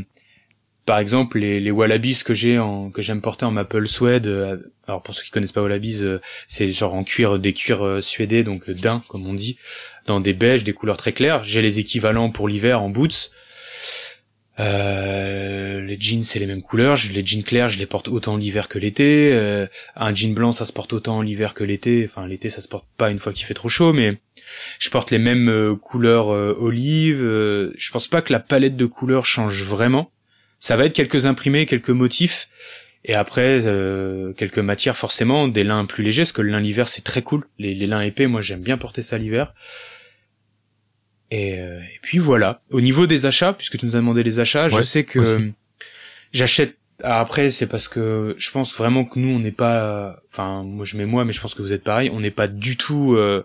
par exemple les, les wallabies que j'ai en que j'aime porter en maple suède. alors pour ceux qui connaissent pas wallabies, c'est genre en cuir des cuirs suédés donc d'un comme on dit dans des beiges, des couleurs très claires. J'ai les équivalents pour l'hiver en boots. Euh, les jeans c'est les mêmes couleurs, les jeans clairs je les porte autant l'hiver que l'été, euh, un jean blanc ça se porte autant l'hiver que l'été, enfin l'été ça se porte pas une fois qu'il fait trop chaud mais je porte les mêmes euh, couleurs olives, je pense pas que la palette de couleurs change vraiment. Ça va être quelques imprimés, quelques motifs. Et après quelques matières forcément, des lins plus légers parce que le lin l'hiver c'est très cool, les, les lins épais moi j'aime bien porter ça l'hiver. Euh, et, puis voilà. Au niveau des achats, puisque tu nous as demandé les achats, je sais que j'achète. Après, c'est parce que je pense vraiment que nous, on n'est pas. Enfin, moi, je mets moi, mais je pense que vous êtes pareil. On n'est pas du tout euh,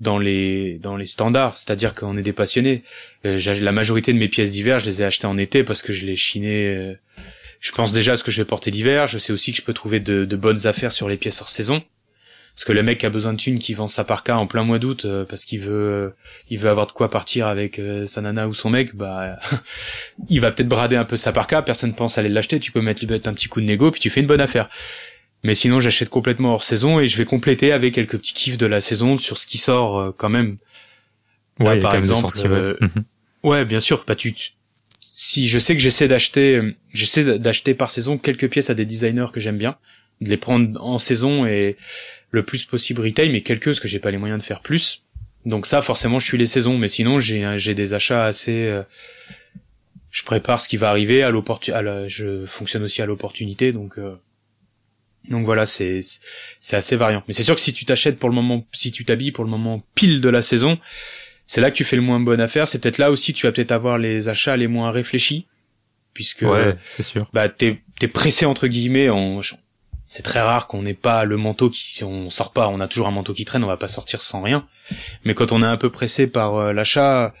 dans les dans les standards. C'est-à-dire qu'on est des passionnés. Euh, la majorité de mes pièces d'hiver, je les ai achetées en été parce que je les chinais. je pense déjà à ce que je vais porter l'hiver. Je sais aussi que je peux trouver de, de bonnes affaires sur les pièces hors saison parce que le mec a besoin de thunes qui vend sa parka en plein mois d'août euh, parce qu'il veut euh, il veut avoir de quoi partir avec euh, sa nana ou son mec bah il va peut-être brader un peu sa parka personne pense aller l'acheter tu peux mettre, un petit coup de négo puis tu fais une bonne affaire mais sinon j'achète complètement hors saison et je vais compléter avec quelques petits kiffs de la saison sur ce qui sort quand même ouais, par exemple mhm. ouais. bien sûr bah tu, si je sais que j'essaie d'acheter j'essaie d'acheter par saison quelques pièces à des designers que j'aime bien de les prendre en saison et le plus possible retail, mais quelques, parce que j'ai pas les moyens de faire plus. Donc ça, forcément, je suis les saisons, mais sinon, j'ai j'ai des achats assez. Euh, je prépare ce qui va arriver à l'opportunité. Je fonctionne aussi à l'opportunité, donc. Euh, donc voilà, c'est c'est assez variant. Mais c'est sûr que si tu t'achètes pour le moment, si tu t'habilles pour le moment pile de la saison, c'est là que tu fais le moins bonne affaire. C'est peut-être là aussi tu vas peut-être avoir les achats les moins réfléchis, puisque ouais, c'est sûr. Bah t'es t'es pressé entre guillemets en c'est très rare qu'on n'ait pas le manteau qui, si on sort pas, on a toujours un manteau qui traîne, on va pas sortir sans rien. Mais quand on est un peu pressé par euh, l'achat,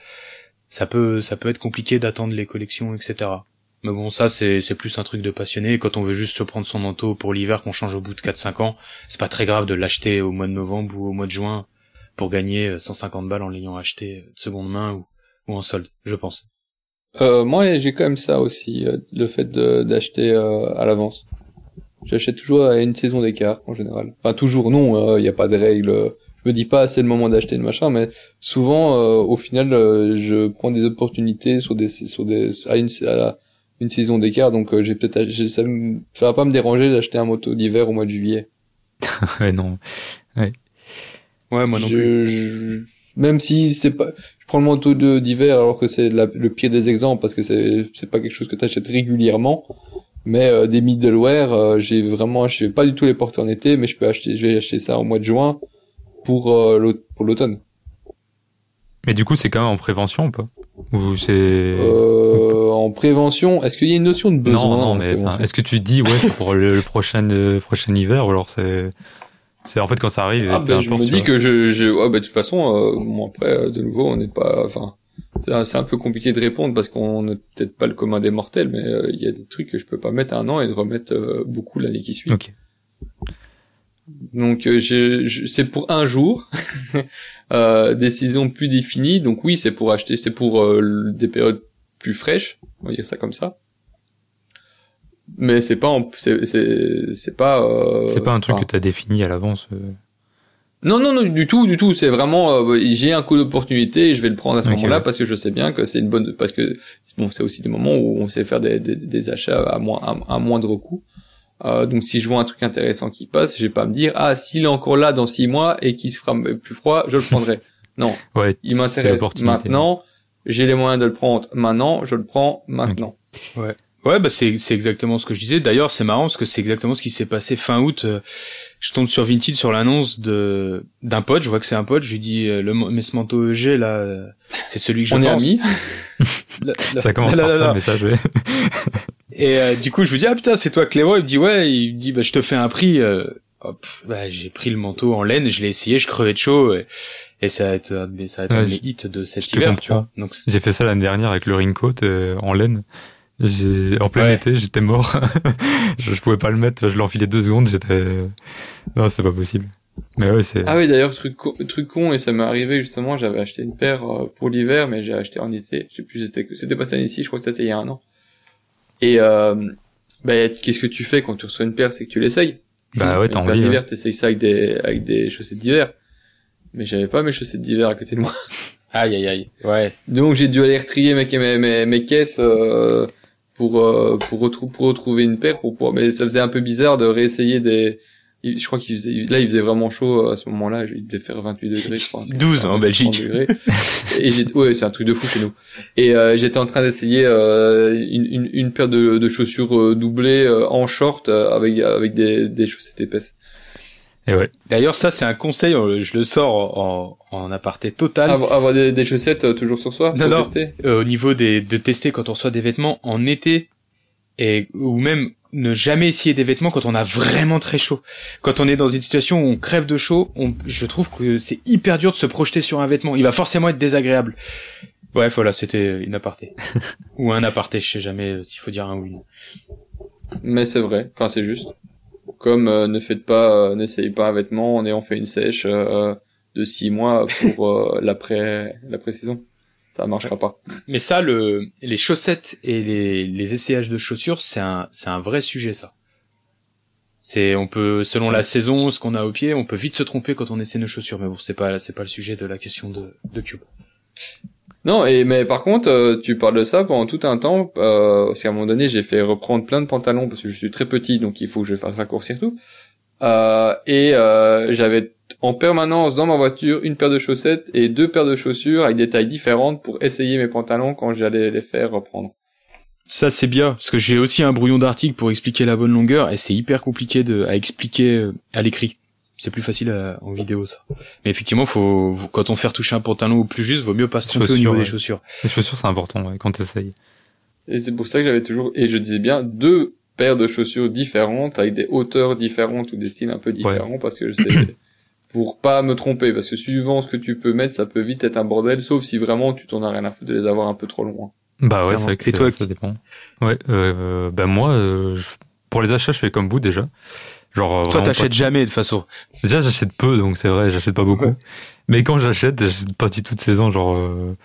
ça peut, ça peut être compliqué d'attendre les collections, etc. Mais bon, ça, c'est, c'est plus un truc de passionné. Quand on veut juste se prendre son manteau pour l'hiver qu'on change au bout de 4-5 ans, c'est pas très grave de l'acheter au mois de novembre ou au mois de juin pour gagner 150 balles en l'ayant acheté de seconde main ou, ou en solde, je pense. Euh, moi, j'ai quand même ça aussi, euh, le fait d'acheter euh, à l'avance. J'achète toujours à une saison d'écart en général. Enfin toujours non, il euh, n'y a pas de règle. Je me dis pas c'est le moment d'acheter le machin, mais souvent euh, au final euh, je prends des opportunités sur des sur des à une à une saison d'écart, donc j'ai peut-être ça me ça va pas me déranger d'acheter un moto d'hiver au mois de juillet. ouais non. Ouais. Ouais moi non plus. même si c'est pas je prends le manteau d'hiver alors que c'est le pire des exemples parce que c'est c'est pas quelque chose que tu achètes régulièrement Mais euh, des middleware, euh, j'ai vraiment, je vais pas du tout les porter en été, mais je peux acheter, je vais acheter ça au mois de juin pour euh, pour l'automne. Mais du coup, c'est quand même en prévention ou pas? Ou c'est. Euh, en prévention, est-ce qu'il y a une notion de besoin non, non, mais est-ce que tu dis, ouais, c'est pour le, le prochain, euh, prochain hiver, ou alors c'est. C'est en fait quand ça arrive, Ah, peu ben, je importe. me tu dis que je, je ouais, ben, de toute façon, euh, bon, après, de nouveau, on n'est pas, enfin, c'est un- c'est un peu compliqué de répondre parce qu'on n'est peut-être pas le commun des mortels, mais euh, il y a des trucs que je peux pas mettre un an et de remettre euh, beaucoup l'année qui suit. Donc, euh, je, je- c'est pour un jour, euh, des saisons plus définies. Donc oui, c'est pour acheter, c'est pour des périodes plus fraîches, on va dire ça comme ça. Mais c'est pas, en- c'est, c'est, c'est pas. euh, C'est pas un truc enfin, que t'as défini à l'avance. Non, non, non, du tout, du tout. C'est vraiment, euh, j'ai un coup d'opportunité et je vais le prendre à ce moment-là ouais. parce que je sais bien que c'est une bonne, parce que bon, c'est aussi des moments où on sait faire des, des, des achats à, moins, à, à moindre coût. Euh, donc si je vois un truc intéressant qui passe, je vais pas me dire ah s'il est encore là dans six mois et qu'il se fera plus froid, je le prendrai. non, Ouais, il m'intéresse maintenant. J'ai les moyens de le prendre maintenant, je le prends maintenant. Ouais, bah c'est c'est exactement ce que je disais. D'ailleurs, c'est marrant parce que c'est exactement ce qui s'est passé fin août. Euh, Je tombe sur Vinted sur l'annonce de d'un pote. Je vois que c'est un pote. Je lui dis euh, le mais ce manteau EG là, euh, c'est celui que je On est pense. amis. Ça commence là, par ça, là. le message, ouais. Et euh, du coup, je lui dis ah putain, c'est toi Clément. Il me dit ouais. Il me dit bah je te fais un prix. Euh, hop, bah j'ai pris le manteau en laine. Je l'ai essayé. Je crevais de chaud. Et, et ça va être ça va être Ouais, un de mes je- hits de cet je hiver. Tu vois. Donc J'ai fait ça l'année dernière avec le raincoat euh, en laine. J'ai, en plein Ouais. été, j'étais mort. je, je pouvais pas le mettre, je l'enfilais deux secondes, j'étais, non, c'est pas possible. Mais ouais, c'est, Ah oui, d'ailleurs, truc con, truc con, et ça m'est arrivé justement, j'avais acheté une paire euh, pour l'hiver, mais j'ai acheté en été. Je sais plus, c'était, c'était pas ça ici, je crois que c'était il y a un an. Et, euh, ben, qu'est-ce que tu fais quand tu reçois une paire, c'est que tu l'essayes. bah ouais, Une t'as paire envie. d'hiver, ouais. t'essayes ça avec des, avec des chaussettes d'hiver. Mais j'avais pas mes chaussettes d'hiver à côté de moi. aïe aïe aïe. Ouais. Donc j'ai dû aller retrier mes, mes, mes, mes caisses, euh, pour, euh, pour, retrou- pour retrouver une paire, pour pouvoir, mais ça faisait un peu bizarre de réessayer des, je crois qu'il faisait, là, il faisait vraiment chaud euh, à ce moment-là. Il devait faire 28 degrés, je crois. 12 en Belgique. 30 degrés. Et j'ai, ouais, c'est un truc de fou chez nous. Et euh, j'étais en train d'essayer euh, une, une, une paire de, de chaussures euh, doublées euh, en short euh, avec avec des, des chaussettes épaisses. Et ouais. D'ailleurs, ça c'est un conseil. euh, Je le sors en, en aparté total. Avoir, avoir des, des chaussettes euh, toujours sur soi Non, pour non. tester. euh, au niveau des, de tester quand on reçoit des vêtements en été et ou même ne jamais essayer des vêtements quand on a vraiment très chaud. Quand on est dans une situation où on crève de chaud, on, je trouve que c'est hyper dur de se projeter sur un vêtement. Il va forcément être désagréable. Bref, voilà, c'était une aparté. ou un aparté, je sais jamais euh, s'il faut dire un oui. Mais c'est vrai. Enfin, c'est juste. Comme euh, ne faites pas, euh, n'essayez pas un vêtement en ayant fait une sèche euh, de six mois pour euh, l'après l'après saison. Ça marchera pas. Mais ça, le, les chaussettes et les, les essayages de chaussures, c'est un, c'est un vrai sujet, ça. C'est, on peut, selon la saison, ce qu'on a au pied, on peut vite se tromper quand on essaie nos chaussures. Mais bon, c'est pas, c'est pas le sujet de la question de, de Cube. Non, et mais par contre, euh, tu parles de ça pendant tout un temps, euh, parce qu'à un moment donné, j'ai fait reprendre plein de pantalons parce que je suis très petit, donc il faut que je fasse raccourcir tout. Euh, et euh, j'avais en permanence dans ma voiture une paire de chaussettes et deux paires de chaussures avec des tailles différentes pour essayer mes pantalons quand j'allais les faire reprendre. Ça, c'est bien, parce que j'ai aussi un brouillon d'article pour expliquer la bonne longueur, et c'est hyper compliqué de, à expliquer à l'écrit. C'est plus facile à- en vidéo, ça. Mais effectivement, faut, quand on fait retoucher un pantalon au plus juste, vaut mieux pas se tromper au Chaussures, niveau ouais. des chaussures. Les chaussures, c'est important, ouais, quand t'essayes. Et c'est pour ça que j'avais toujours, et je disais bien, deux paires de chaussures différentes avec des hauteurs différentes ou des styles un peu différents parce que c'est pour pas me tromper parce que suivant ce que tu peux mettre, ça peut vite être un bordel, sauf si vraiment tu t'en as rien à foutre de les avoir un peu trop loin. Bah ouais, c'est vrai que c'est- toi, ça dépend. Ouais, euh, bah moi, euh, je- pour les achats, je fais comme vous déjà. Genre, Toi, t'achètes jamais, de toute façon. Déjà, j'achète peu, donc c'est vrai, j'achète pas beaucoup. Ouais. Mais quand j'achète, j'achète pas du tout de saison. Genre, euh,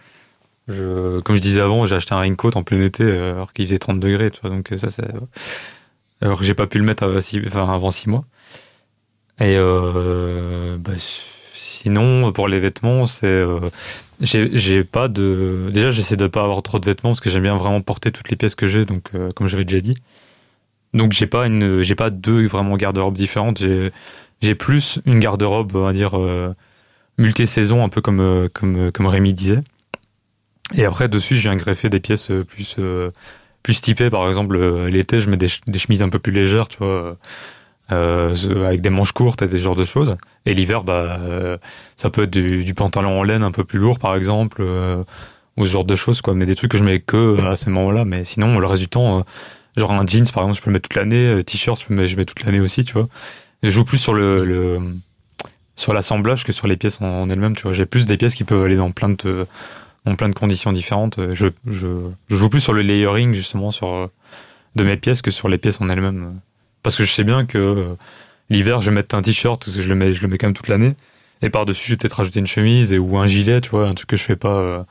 je, comme je disais avant, j'ai acheté un raincoat en plein été, euh, alors qu'il faisait 30 degrés, tu vois. Donc euh, ça, c'est alors que j'ai pas pu le mettre avant six, enfin, avant six mois. Et euh, bah, sinon, pour les vêtements, c'est euh, j'ai j'ai pas de. Déjà, j'essaie de pas avoir trop de vêtements parce que j'aime bien vraiment porter toutes les pièces que j'ai. Donc, euh, comme j'avais déjà dit. Donc, j'ai pas une, j'ai pas deux vraiment garde-robes différentes. J'ai j'ai plus une garde-robe, on va dire, euh, multi-saison, un peu comme, euh, comme, euh, comme Rémi disait. Et après, dessus, j'ai un greffé des pièces plus, plus typé. Par exemple, l'été, je mets des, des chemises un peu plus légères, tu vois, avec des manches courtes et des genres de choses. Et l'hiver, bah, ça peut être du, du pantalon en laine un peu plus lourd, par exemple, ou ce genre de choses, quoi. Mais des trucs que je mets que à ces moments-là. Mais sinon, le reste du temps, genre un jeans, par exemple, je peux le mettre toute l'année. euh, T-shirt, je, mets- je mets toute l'année aussi, tu vois. Je joue plus sur le, le sur l'assemblage que sur les pièces en, elles-mêmes, tu vois. J'ai plus des pièces qui peuvent aller dans plein de dans plein de conditions différentes. Je, je, je joue plus sur le layering justement sur euh, de mes pièces que sur les pièces en elles-mêmes. Parce que je sais bien que euh, l'hiver, je vais mettre un t-shirt parce que je le mets, je le mets quand même toute l'année. Et par-dessus, je vais peut-être rajouter une chemise et, ou un gilet, tu vois, un truc que je fais pas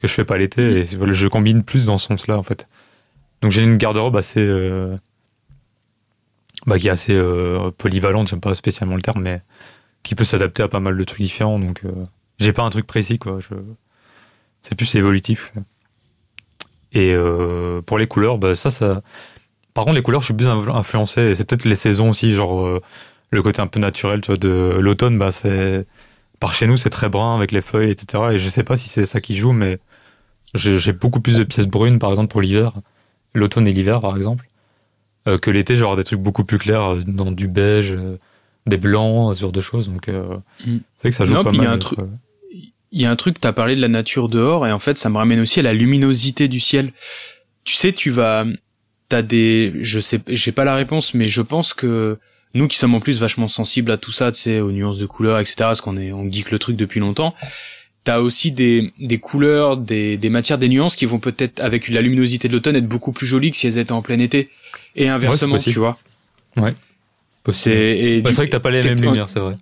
que je fais pas l'été. Et je combine plus dans ce sens-là en fait. Donc j'ai une garde-robe assez euh, bah, qui est assez euh, polyvalente, j'aime pas spécialement le terme, mais qui peut s'adapter à pas mal de trucs différents. Donc, euh, j'ai pas un truc précis, quoi. Je... C'est plus évolutif. Et euh, pour les couleurs, bah, ça, ça. Par contre, les couleurs, je suis plus influ- influencé. C'est peut-être les saisons aussi, genre euh, le côté un peu naturel, tu vois, de l'automne. Bah, c'est par chez nous, c'est très brun avec les feuilles, etc. Et je sais pas si c'est ça qui joue, mais j'ai beaucoup plus de pièces brunes, par exemple, pour l'hiver, l'automne et l'hiver, par exemple, euh, que l'été, genre des trucs beaucoup plus clairs, euh, dans du beige. euh, des blancs, ce genre de choses. Donc, euh, Mm. c'est vrai que ça joue Non, pas puis il y mal. a un truc- Il y a un truc, t'as parlé de la nature dehors, et en fait, ça me ramène aussi à la luminosité du ciel. Tu sais, tu vas, t'as des, je sais, j'ai pas la réponse, mais je pense que nous qui sommes en plus vachement sensibles à tout ça, tu sais, aux nuances de couleurs, etc., parce qu'on est, on geek le truc depuis longtemps. T'as aussi des, des couleurs, des, des matières, des nuances qui vont peut-être, avec la luminosité de l'automne, être beaucoup plus jolies que si elles étaient en plein été. Et inversement, tu vois. C'est, et Bah, c'est vrai que t'as pas les mêmes lumières, c'est vrai.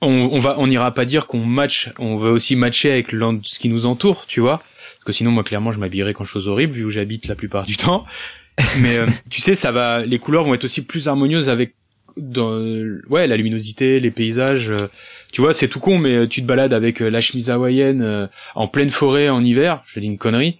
on, on va on n'ira pas dire qu'on match on veut aussi matcher avec ce qui nous entoure tu vois parce que sinon moi clairement je m'habillerais quand chose horrible vu où j'habite la plupart du temps mais euh, tu sais ça va les couleurs vont être aussi plus harmonieuses avec dans, ouais la luminosité les paysages euh, tu vois c'est tout con mais euh, tu te balades avec euh, la chemise hawaïenne euh, en pleine forêt en hiver je dis une connerie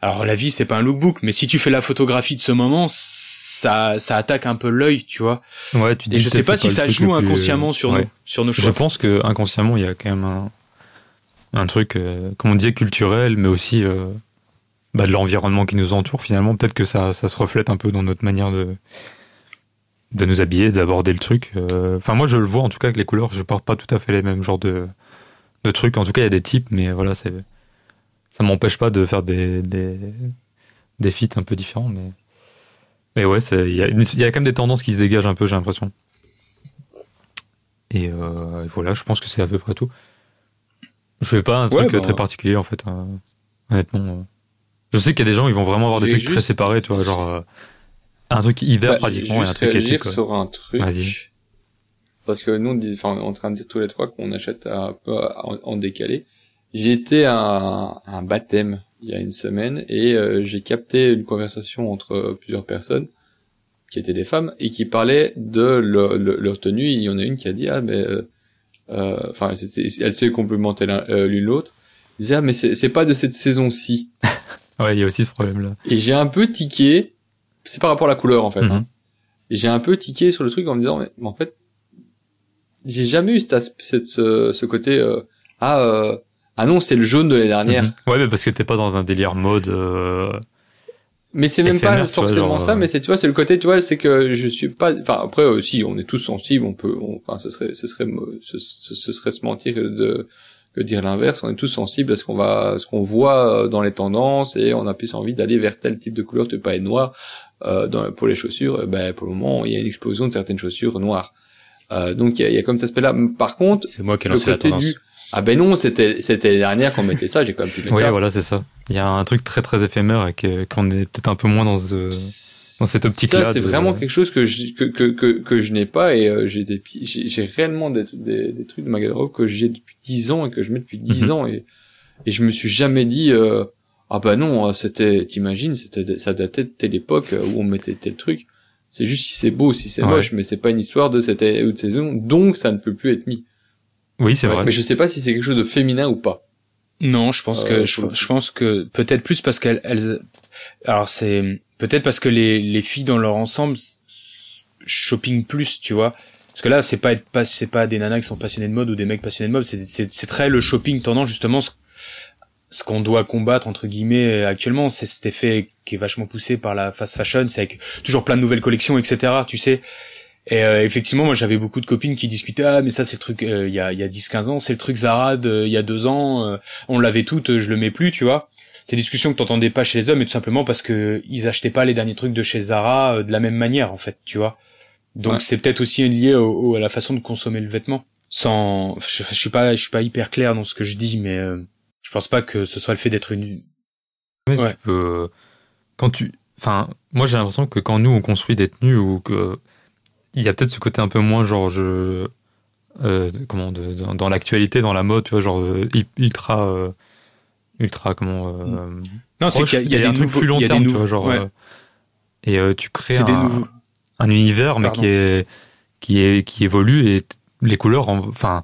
alors la vie c'est pas un lookbook mais si tu fais la photographie de ce moment ça ça attaque un peu l'œil tu vois Ouais, tu et je sais pas si ça joue inconsciemment sur Ouais. nous sur nos Je choix pense que inconsciemment, il y a quand même un, un truc, euh, comme on disait, culturel, mais aussi euh, bah, de l'environnement qui nous entoure. Finalement, peut-être que ça, ça se reflète un peu dans notre manière de de nous habiller, d'aborder le truc. Euh, Enfin, moi, je le vois en tout cas avec les couleurs. Je porte pas tout à fait les mêmes genres de de trucs. En tout cas, il y a des types, mais voilà, c'est ça m'empêche pas de faire des des des feats un peu différents, mais mais ouais, il y y a quand même des tendances qui se dégagent un peu, j'ai l'impression. Et, euh, voilà, je pense que c'est à peu près tout. Je fais pas un truc Ouais, bah. très particulier en fait, euh, honnêtement. Je sais qu'il y a des gens, ils vont vraiment avoir des trucs très séparés, tu vois, genre euh, un truc hiver Bah, pratiquement et un juste truc été. réagir quoi. sur un truc. Parce que nous, on, dit, enfin, on est en train de dire tous les trois qu'on achète un peu en, en décalé. J'ai été à un, à un baptême il y a une semaine et euh, j'ai capté une conversation entre plusieurs personnes qui étaient des femmes et qui parlaient de leur, tenue. Il y en a une qui a dit ah mais euh, euh, enfin c'était elles se complémentaient euh, l'une l'autre. Ils disaient ah mais c'est pas de cette saison-ci. Ouais, il y a aussi ce problème-là. Et j'ai un peu tiqué. C'est par rapport à la couleur en fait. Mhm. hein. Et j'ai un peu tiqué sur le truc en me disant mais, mais en fait j'ai jamais eu cette, ce, ce côté euh, ah euh, ah non c'est le jaune de l'année dernière. Mhm. Ouais, mais parce que t'es pas dans un délire mode. euh, Mais c'est même pas vois, forcément genre, ça, euh, mais c'est tu vois c'est le côté tu vois c'est que je suis pas enfin après aussi on est tous sensibles on peut enfin ce serait ce serait ce, ce- ce serait se mentir que de que dire l'inverse on est tous sensibles à ce qu'on va à ce qu'on voit euh, dans les tendances et on a plus envie d'aller vers tel type de couleur tu pas être noir euh, dans, pour les chaussures euh, ben pour le moment il y a une explosion de certaines chaussures noires euh, donc il y a, y a comme cet aspect là par contre c'est moi qui ai lancé la tendance du ah ben non c'était c'était l'année dernière qu'on mettait ça j'ai quand même pu mettre Ouais, ça voilà, c'est ça. Il y a un truc très très éphémère et qu'on est peut-être un peu moins dans ce, dans cette optique-là. Ça, c'est de- vraiment quelque chose que je, que, que, que, que je n'ai pas et euh, j'ai des, j'ai j'ai réellement des, des, des trucs de ma garde-robe que j'ai depuis 10 ans et que je mets depuis 10 Mhm. ans et, et je me suis jamais dit, euh, ah bah non, euh, c'était, t'imagines, c'était, ça datait de telle époque euh, où on mettait tel truc. C'est juste si c'est beau, si c'est Ouais. moche, mais c'est pas une histoire de cette ou de saison, donc ça ne peut plus être mis. Oui, c'est Ouais, vrai. Mais je sais pas si c'est quelque chose de féminin ou pas. Non, je pense Euh, que je, coup. je pense que peut-être plus parce qu'elles elles alors c'est peut-être parce que les les filles dans leur ensemble shopping plus, tu vois. Parce que là, c'est pas être pas c'est pas des nanas qui sont passionnées de mode ou des mecs passionnés de mode, c'est c'est c'est très le shopping tendance justement ce, ce qu'on doit combattre entre guillemets actuellement, c'est cet effet qui est vachement poussé par la fast fashion, c'est avec toujours plein de nouvelles collections, etc. Tu sais. Et euh, effectivement, moi j'avais beaucoup de copines qui discutaient ah mais ça c'est le truc euh, il y a il y a 10 15 ans, c'est le truc Zara il y a deux ans, euh, on l'avait toutes, je le mets plus, tu vois. Des discussions que t'entendais pas chez les hommes et tout simplement parce que ils achetaient pas les derniers trucs de chez Zara de la même manière en fait, tu vois. Donc c'est peut-être aussi lié au, à la façon de consommer le vêtement. Sans je, je suis pas je suis pas hyper clair dans ce que je dis mais pense pas que ce soit le fait d'être une ouais. tu peux quand tu enfin moi j'ai l'impression que quand nous on construit des tenues ou que il y a peut-être ce côté un peu moins genre je euh, comment de, dans, l'actualité dans la mode tu vois genre euh, ultra euh, ultra comment euh, non c'est qu'il y, a, des trucs plus long terme tu vois genre ouais. et tu crées un, un, univers mais qui est qui est qui évolue et les couleurs enfin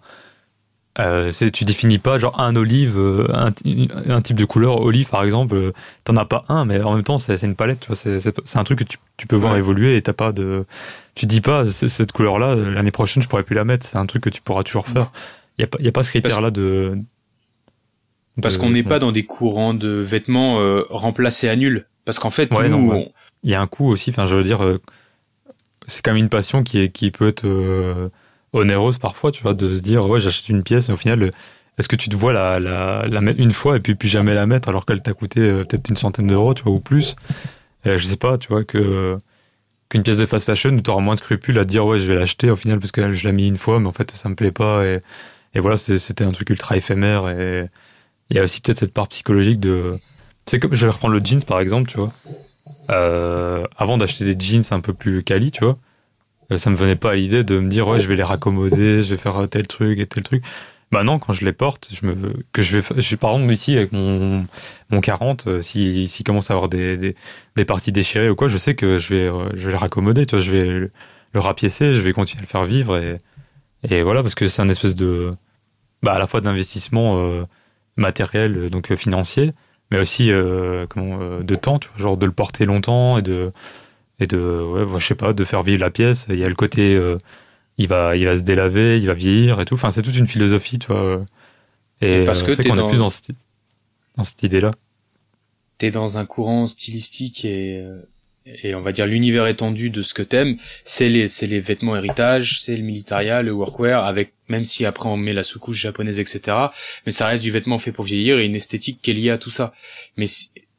euh, tu définis pas genre un olive, euh, un, un, type de couleur olive par exemple, euh, t'en as pas un, mais en même temps c'est une palette, tu vois, c'est un truc que tu, tu peux voir évoluer et t'as pas de, tu dis pas cette couleur là l'année prochaine je pourrais plus la mettre, c'est un truc que tu pourras toujours faire. Il y a pas, y a pas ce critère là de, parce qu'on n'est pas dans des courants de vêtements euh, remplacés à nul, parce qu'en fait ouais, nous, il y a un coût aussi, enfin je veux dire, c'est quand même une passion qui est qui peut être onéreuse parfois, tu vois, de se dire ouais j'achète une pièce et au final est-ce que tu te vois la, la, la mettre une fois et puis plus jamais la mettre alors qu'elle t'a coûté euh, peut-être une centaine d'euros, tu vois, ou plus? je sais pas, tu vois, que qu'une pièce de fast fashion, tu auras moins de scrupules à dire ouais je vais l'acheter au final parce que je l'ai mis une fois mais en fait ça me plaît pas et, et voilà c'était un truc ultra éphémère et il y a aussi peut-être cette part psychologique de c'est comme je vais reprendre le jeans par exemple tu vois euh, avant d'acheter des jeans un peu plus quali tu vois ça me venait pas à l'idée de me dire ouais je vais les raccommoder, je vais faire tel truc et tel truc. Maintenant, quand je les porte, je me que je vais je par exemple ici avec mon mon 40 euh, si s'il commence à avoir des, des, des parties déchirées ou quoi, je sais que je vais euh, je vais les raccommoder, tu vois, je vais le rapiécer, je vais continuer à le faire vivre et et voilà parce que c'est un espèce de bah à la fois d'investissement euh, matériel donc financier mais aussi euh, comment de temps, tu vois, genre de le porter longtemps et de et de ouais je sais pas de faire vivre la pièce il y a le côté euh, il va il va se délaver il va vieillir et tout enfin c'est toute une philosophie tu vois et parce euh, que qu'on est plus dans cette, dans cette idée là t'es dans un courant stylistique et euh, et on va dire l'univers étendu de ce que t'aimes, c'est les c'est les vêtements héritage, c'est le militaria, le workwear, avec même si après on met la sous-couche japonaise, etc. Mais ça reste du vêtement fait pour vieillir et une esthétique qui est liée à tout ça. Mais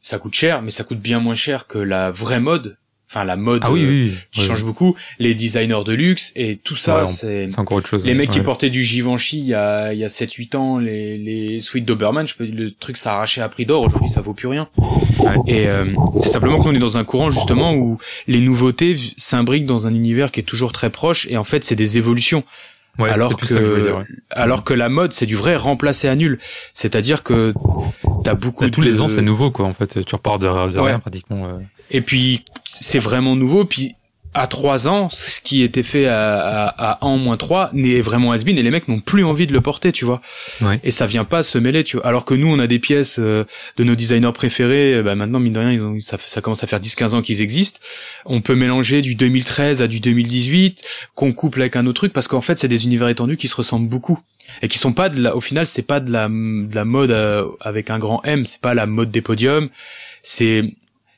ça coûte cher, mais ça coûte bien moins cher que la vraie mode enfin la mode ah oui, oui, qui change beaucoup, les designers de luxe et tout ça, c'est encore autre chose. Les mecs qui portaient du Givenchy il y a il y a 7 8 ans, les les suites Doberman, je peux le truc ça arraché à prix d'or, aujourd'hui ça vaut plus rien. Et euh, c'est simplement qu'on est dans un courant justement où les nouveautés s'imbriquent dans un univers qui est toujours très proche et en fait c'est des évolutions. Ouais, alors que, que alors que la mode c'est du vrai remplacé à nul. C'est-à-dire que t'as beaucoup tous les ans c'est nouveau quoi en fait. Tu repars de, rien pratiquement euh. Et puis c'est vraiment nouveau. Puis à trois ans, ce qui était fait à, à, à 1 moins 3 n'est vraiment has et les mecs n'ont plus envie de le porter, tu vois. Ouais. Et ça vient pas se mêler, tu vois. Alors que nous, on a des pièces euh, de nos designers préférés, bah maintenant, mine de rien, ils ont, ça, ça commence à faire 10-15 ans qu'ils existent. On peut mélanger du 2013 à du 2018, qu'on couple avec un autre truc, parce qu'en fait, c'est des univers étendus qui se ressemblent beaucoup. Et qui sont pas de la, au final, c'est pas de la, de la mode euh, avec un grand M, c'est pas la mode des podiums, c'est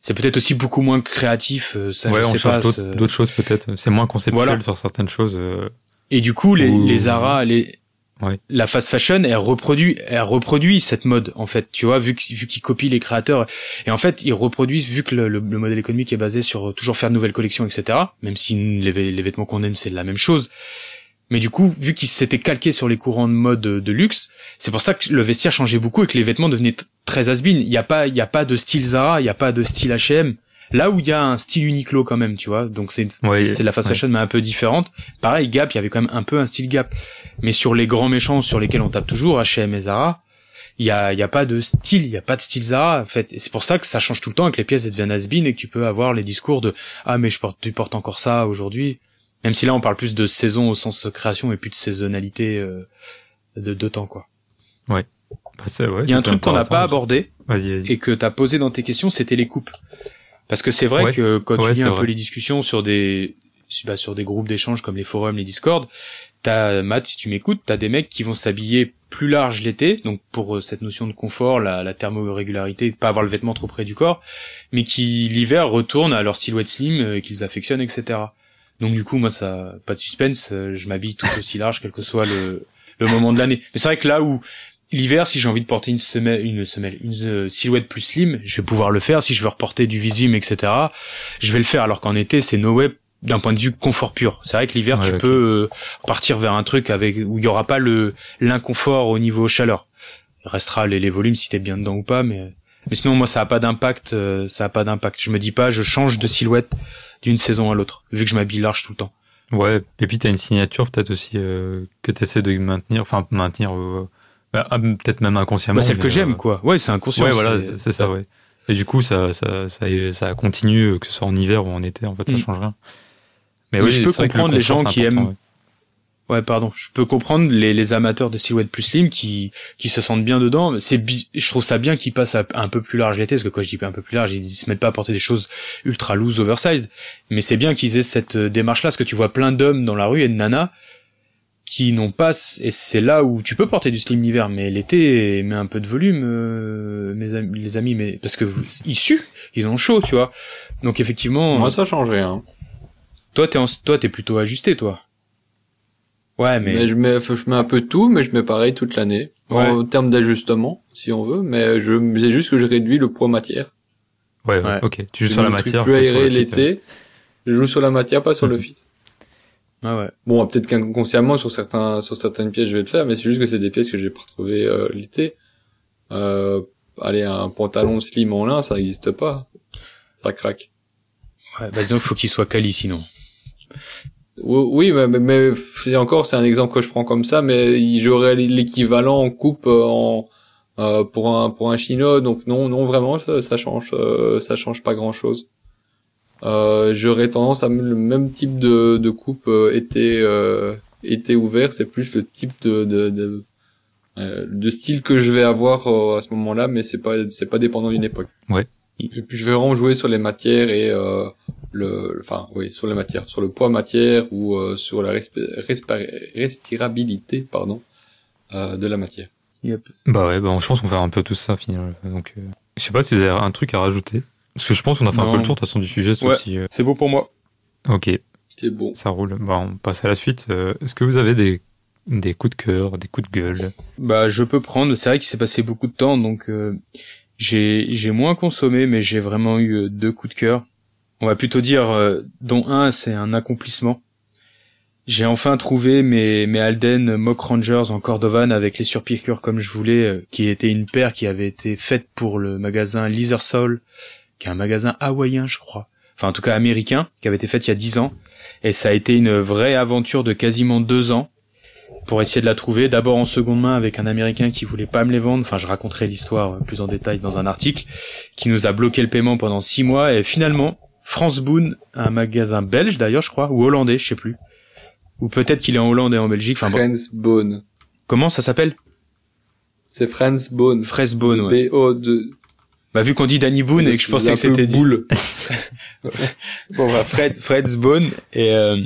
c'est peut-être aussi beaucoup moins créatif. Euh, ça, ouais, je on sais pas, d'autres choses peut-être. C'est moins conceptuel sur certaines choses. Euh. Et du coup, les, les Zara, les ouais. la fast fashion, elle reproduit, elle reproduit cette mode en fait. Tu vois, vu qu'ils vu qu'ils copient les créateurs et en fait ils reproduisent vu que le, le, modèle économique est basé sur toujours faire de nouvelles collections, etc. Même si les, les vêtements qu'on aime c'est la même chose. Mais du coup, vu qu'ils s'étaient calqués sur les courants de mode de, luxe, c'est pour ça que le vestiaire changeait beaucoup et que les vêtements devenaient très has Il y a pas, il y a pas de style Zara, il y a pas de style H&M. Là où il y a un style Uniqlo quand même, tu vois. Donc c'est c'est de la fast fashion mais un peu différente. Pareil, Gap, il y avait quand même un peu un style Gap. Mais sur les grands méchants sur lesquels on tape toujours, H&M et Zara, il y a, y a pas de style, il y a pas de style Zara en fait. Et c'est pour ça que ça change tout le temps et que les pièces deviennent has et que tu peux avoir les discours de ah mais je porte, tu portes encore ça aujourd'hui. Même si là, on parle plus de saison au sens création et plus de saisonnalité euh, de, de temps, quoi. Ouais. Bah, Il y a un truc qu'on n'a pas abordé et que tu as posé dans tes questions, c'était les coupes. Parce que c'est vrai que quand tu lis un peu les discussions sur des bah, sur des groupes d'échange comme les forums, les Discord, t'as Matt, si tu m'écoutes, t'as des mecs qui vont s'habiller plus large l'été, donc pour euh, cette notion de confort, la, la thermorégularité, de pas avoir le vêtement trop près du corps, mais qui l'hiver retournent à leur silhouette slim euh, qu'ils affectionnent, etc. Donc du coup, moi, ça, pas de suspense, euh, je m'habille tout aussi large, quel que soit le, le moment de l'année. Mais c'est vrai que là où l'hiver, si j'ai envie de porter une semelle, une semelle, une silhouette plus slim, je vais pouvoir le faire. Si je veux reporter du vis-vim, etc., je vais le faire. Alors qu'en été, c'est no way d'un point de vue confort pur. C'est vrai que l'hiver, tu peux euh, partir vers un truc avec où il y aura pas le l'inconfort au niveau chaleur. Il restera les, les volumes si t'es bien dedans ou pas, mais mais sinon moi ça a pas d'impact. Euh, ça a pas d'impact. Je me dis pas, je change de silhouette d'une saison à l'autre, vu que je m'habille large tout le temps. Ouais, et puis t'as une signature peut-être aussi euh, que t'essaies de maintenir, enfin maintenir, bah, ah, peut-être même inconsciemment. Bah, celle que j'aime, quoi. Ouais, c'est inconscient. Ouais, voilà, c'est ça, ouais. Et du coup, ça, ça, ça, ça continue, que ce soit en hiver ou en été, en fait, ça mm. change rien. Mais, oui, je peux comprendre les gens qui aiment. Ouais. Pardon. Je peux comprendre les, les amateurs de silhouettes plus slim qui qui se sentent bien dedans. C'est je trouve ça bien qu'ils passent un peu plus large l'été, parce que quand je dis un peu plus large, ils se mettent pas à porter des choses ultra loose, oversized. Mais c'est bien qu'ils aient cette euh, démarche-là, parce que tu vois plein d'hommes dans la rue et de nanas qui n'ont pas et c'est là où tu peux porter du slim l'hiver mais l'été met un peu de volume euh, mes amis, les amis mais parce que ils suent ils ont chaud tu vois donc effectivement moi ça change rien toi, t'es en... toi, t'es plutôt ajusté, toi. Ouais, mais... je mets, je mets un peu de tout, mais je mets pareil toute l'année. En termes d'ajustement, si on veut, mais je c'est juste que je réduis le poids matière. Ouais, ok. Tu joues sur la matière. Plus aéré l'été. Je joue sur la matière, pas sur le mhm. fit. Ah ouais. Bon, peut-être qu'inconsciemment sur certains sur certaines pièces je vais le faire, mais c'est juste que c'est des pièces que j'ai pas retrouvées euh, l'été. Euh, allez, un pantalon slim en lin, ça n'existe pas. Ça craque. Ouais, bah disons qu'il faut qu'il soit quali sinon. Oui, mais, mais, encore, c'est un exemple que je prends comme ça, mais j'aurais l'équivalent en coupe euh, en euh, pour un pour un chino, donc non, non vraiment, ça, ça change, euh, ça change pas grand chose. Euh, j'aurais tendance à le même type de, de coupe été été ouvert, c'est plus le type de de, de, de style que je vais avoir à ce moment-là, mais c'est pas c'est pas dépendant d'une époque. Ouais. Et puis je vais vraiment jouer sur les matières et euh, le, enfin oui, sur les matières, sur le poids matière ou euh, sur la respirabilité, pardon, euh, de la matière. Yep. Bah ouais, bah je pense qu'on va un peu tout ça finir. Donc, euh, je sais pas si vous avez un truc à rajouter, parce que je pense qu'on a fait un peu le tour de toute façon du sujet. Ouais, c'est beau pour moi. Ok. C'est bon. Ça roule. Bah on passe à la suite. Est-ce que vous avez des des coups de cœur, des coups de gueule? Bah je peux prendre. C'est vrai qu'il s'est passé beaucoup de temps, donc j'ai j'ai moins consommé, mais j'ai vraiment eu deux coups de cœur on va plutôt dire, euh, dont un, c'est un accomplissement. J'ai enfin trouvé mes, mes Alden Mock Rangers en Cordovan avec les surpiqûres comme je voulais, euh, qui était une paire qui avait été faite pour le magasin Leather Soul, qui est un magasin hawaïen, je crois. Enfin, en tout cas américain, qui avait été faite il y a dix ans. Et ça a été une vraie aventure de quasiment deux ans pour essayer de la trouver. D'abord en seconde main avec un américain qui voulait pas me les vendre. Enfin, je raconterai l'histoire plus en détail dans un article, qui nous a bloqué le paiement pendant six mois. Et finalement, France Boone, un magasin belge d'ailleurs, je crois, ou hollandais, je sais plus. Ou peut-être qu'il est en Hollande et en Belgique. Enfin, France Boone. Comment ça s'appelle? C'est France Boone. France Boone, ouais. B-O-2. Bah, vu qu'on dit Danny Boone et que je pensais que c'était boule. bon, bah, Fred, Fred's Boone. Et, euh,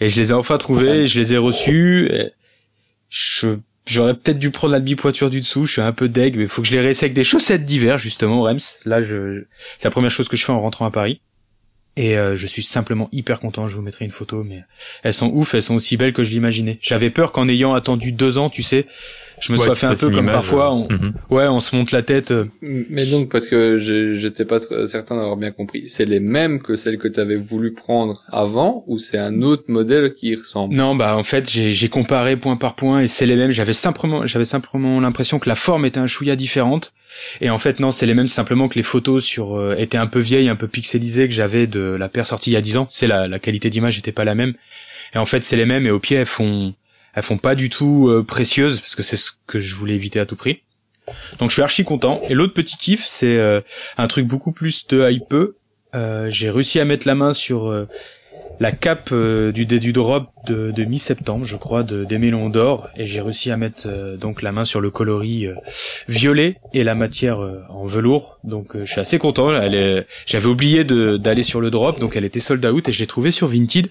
et je les ai enfin trouvés, je les ai reçus. je, j'aurais peut-être dû prendre la demi-poiture du dessous, je suis un peu deg, mais faut que je les réessaye avec des chaussettes d'hiver, justement, Rems. Là, je, c'est la première chose que je fais en rentrant à Paris. Et euh, je suis simplement hyper content, je vous mettrai une photo, mais elles sont ouf, elles sont aussi belles que je l'imaginais. J'avais peur qu'en ayant attendu deux ans, tu sais, je me sois fait un peu comme parfois, on, mhm. ouais, on se monte la tête. Euh. Mais donc, parce que j'étais pas certain d'avoir bien compris, c'est les mêmes que celles que tu avais voulu prendre avant, ou c'est un autre modèle qui ressemble? Non, bah en fait, j'ai comparé point par point, et c'est les mêmes. J'avais simplement, j'avais simplement l'impression que la forme était un chouïa différente et en fait, non, c'est les mêmes simplement que les photos sur euh, étaient un peu vieilles, un peu pixelisées que j'avais de la paire sortie il y a 10 ans. C'est la, la qualité d'image n'était pas la même. Et en fait, c'est les mêmes et au pied, elles font elles font pas du tout euh, précieuses parce que c'est ce que je voulais éviter à tout prix. Donc je suis archi content. Et l'autre petit kiff, c'est euh, un truc beaucoup plus de hype. j'ai réussi à mettre la main sur la cape euh, du du drop de, mi-septembre, je crois, de, des Mélons d'or, et j'ai réussi à mettre euh, donc la main sur le coloris euh, violet et la matière en velours. Donc je suis assez content. J'avais oublié d'aller sur le drop, donc elle était sold out et je l'ai trouvée sur Vinted.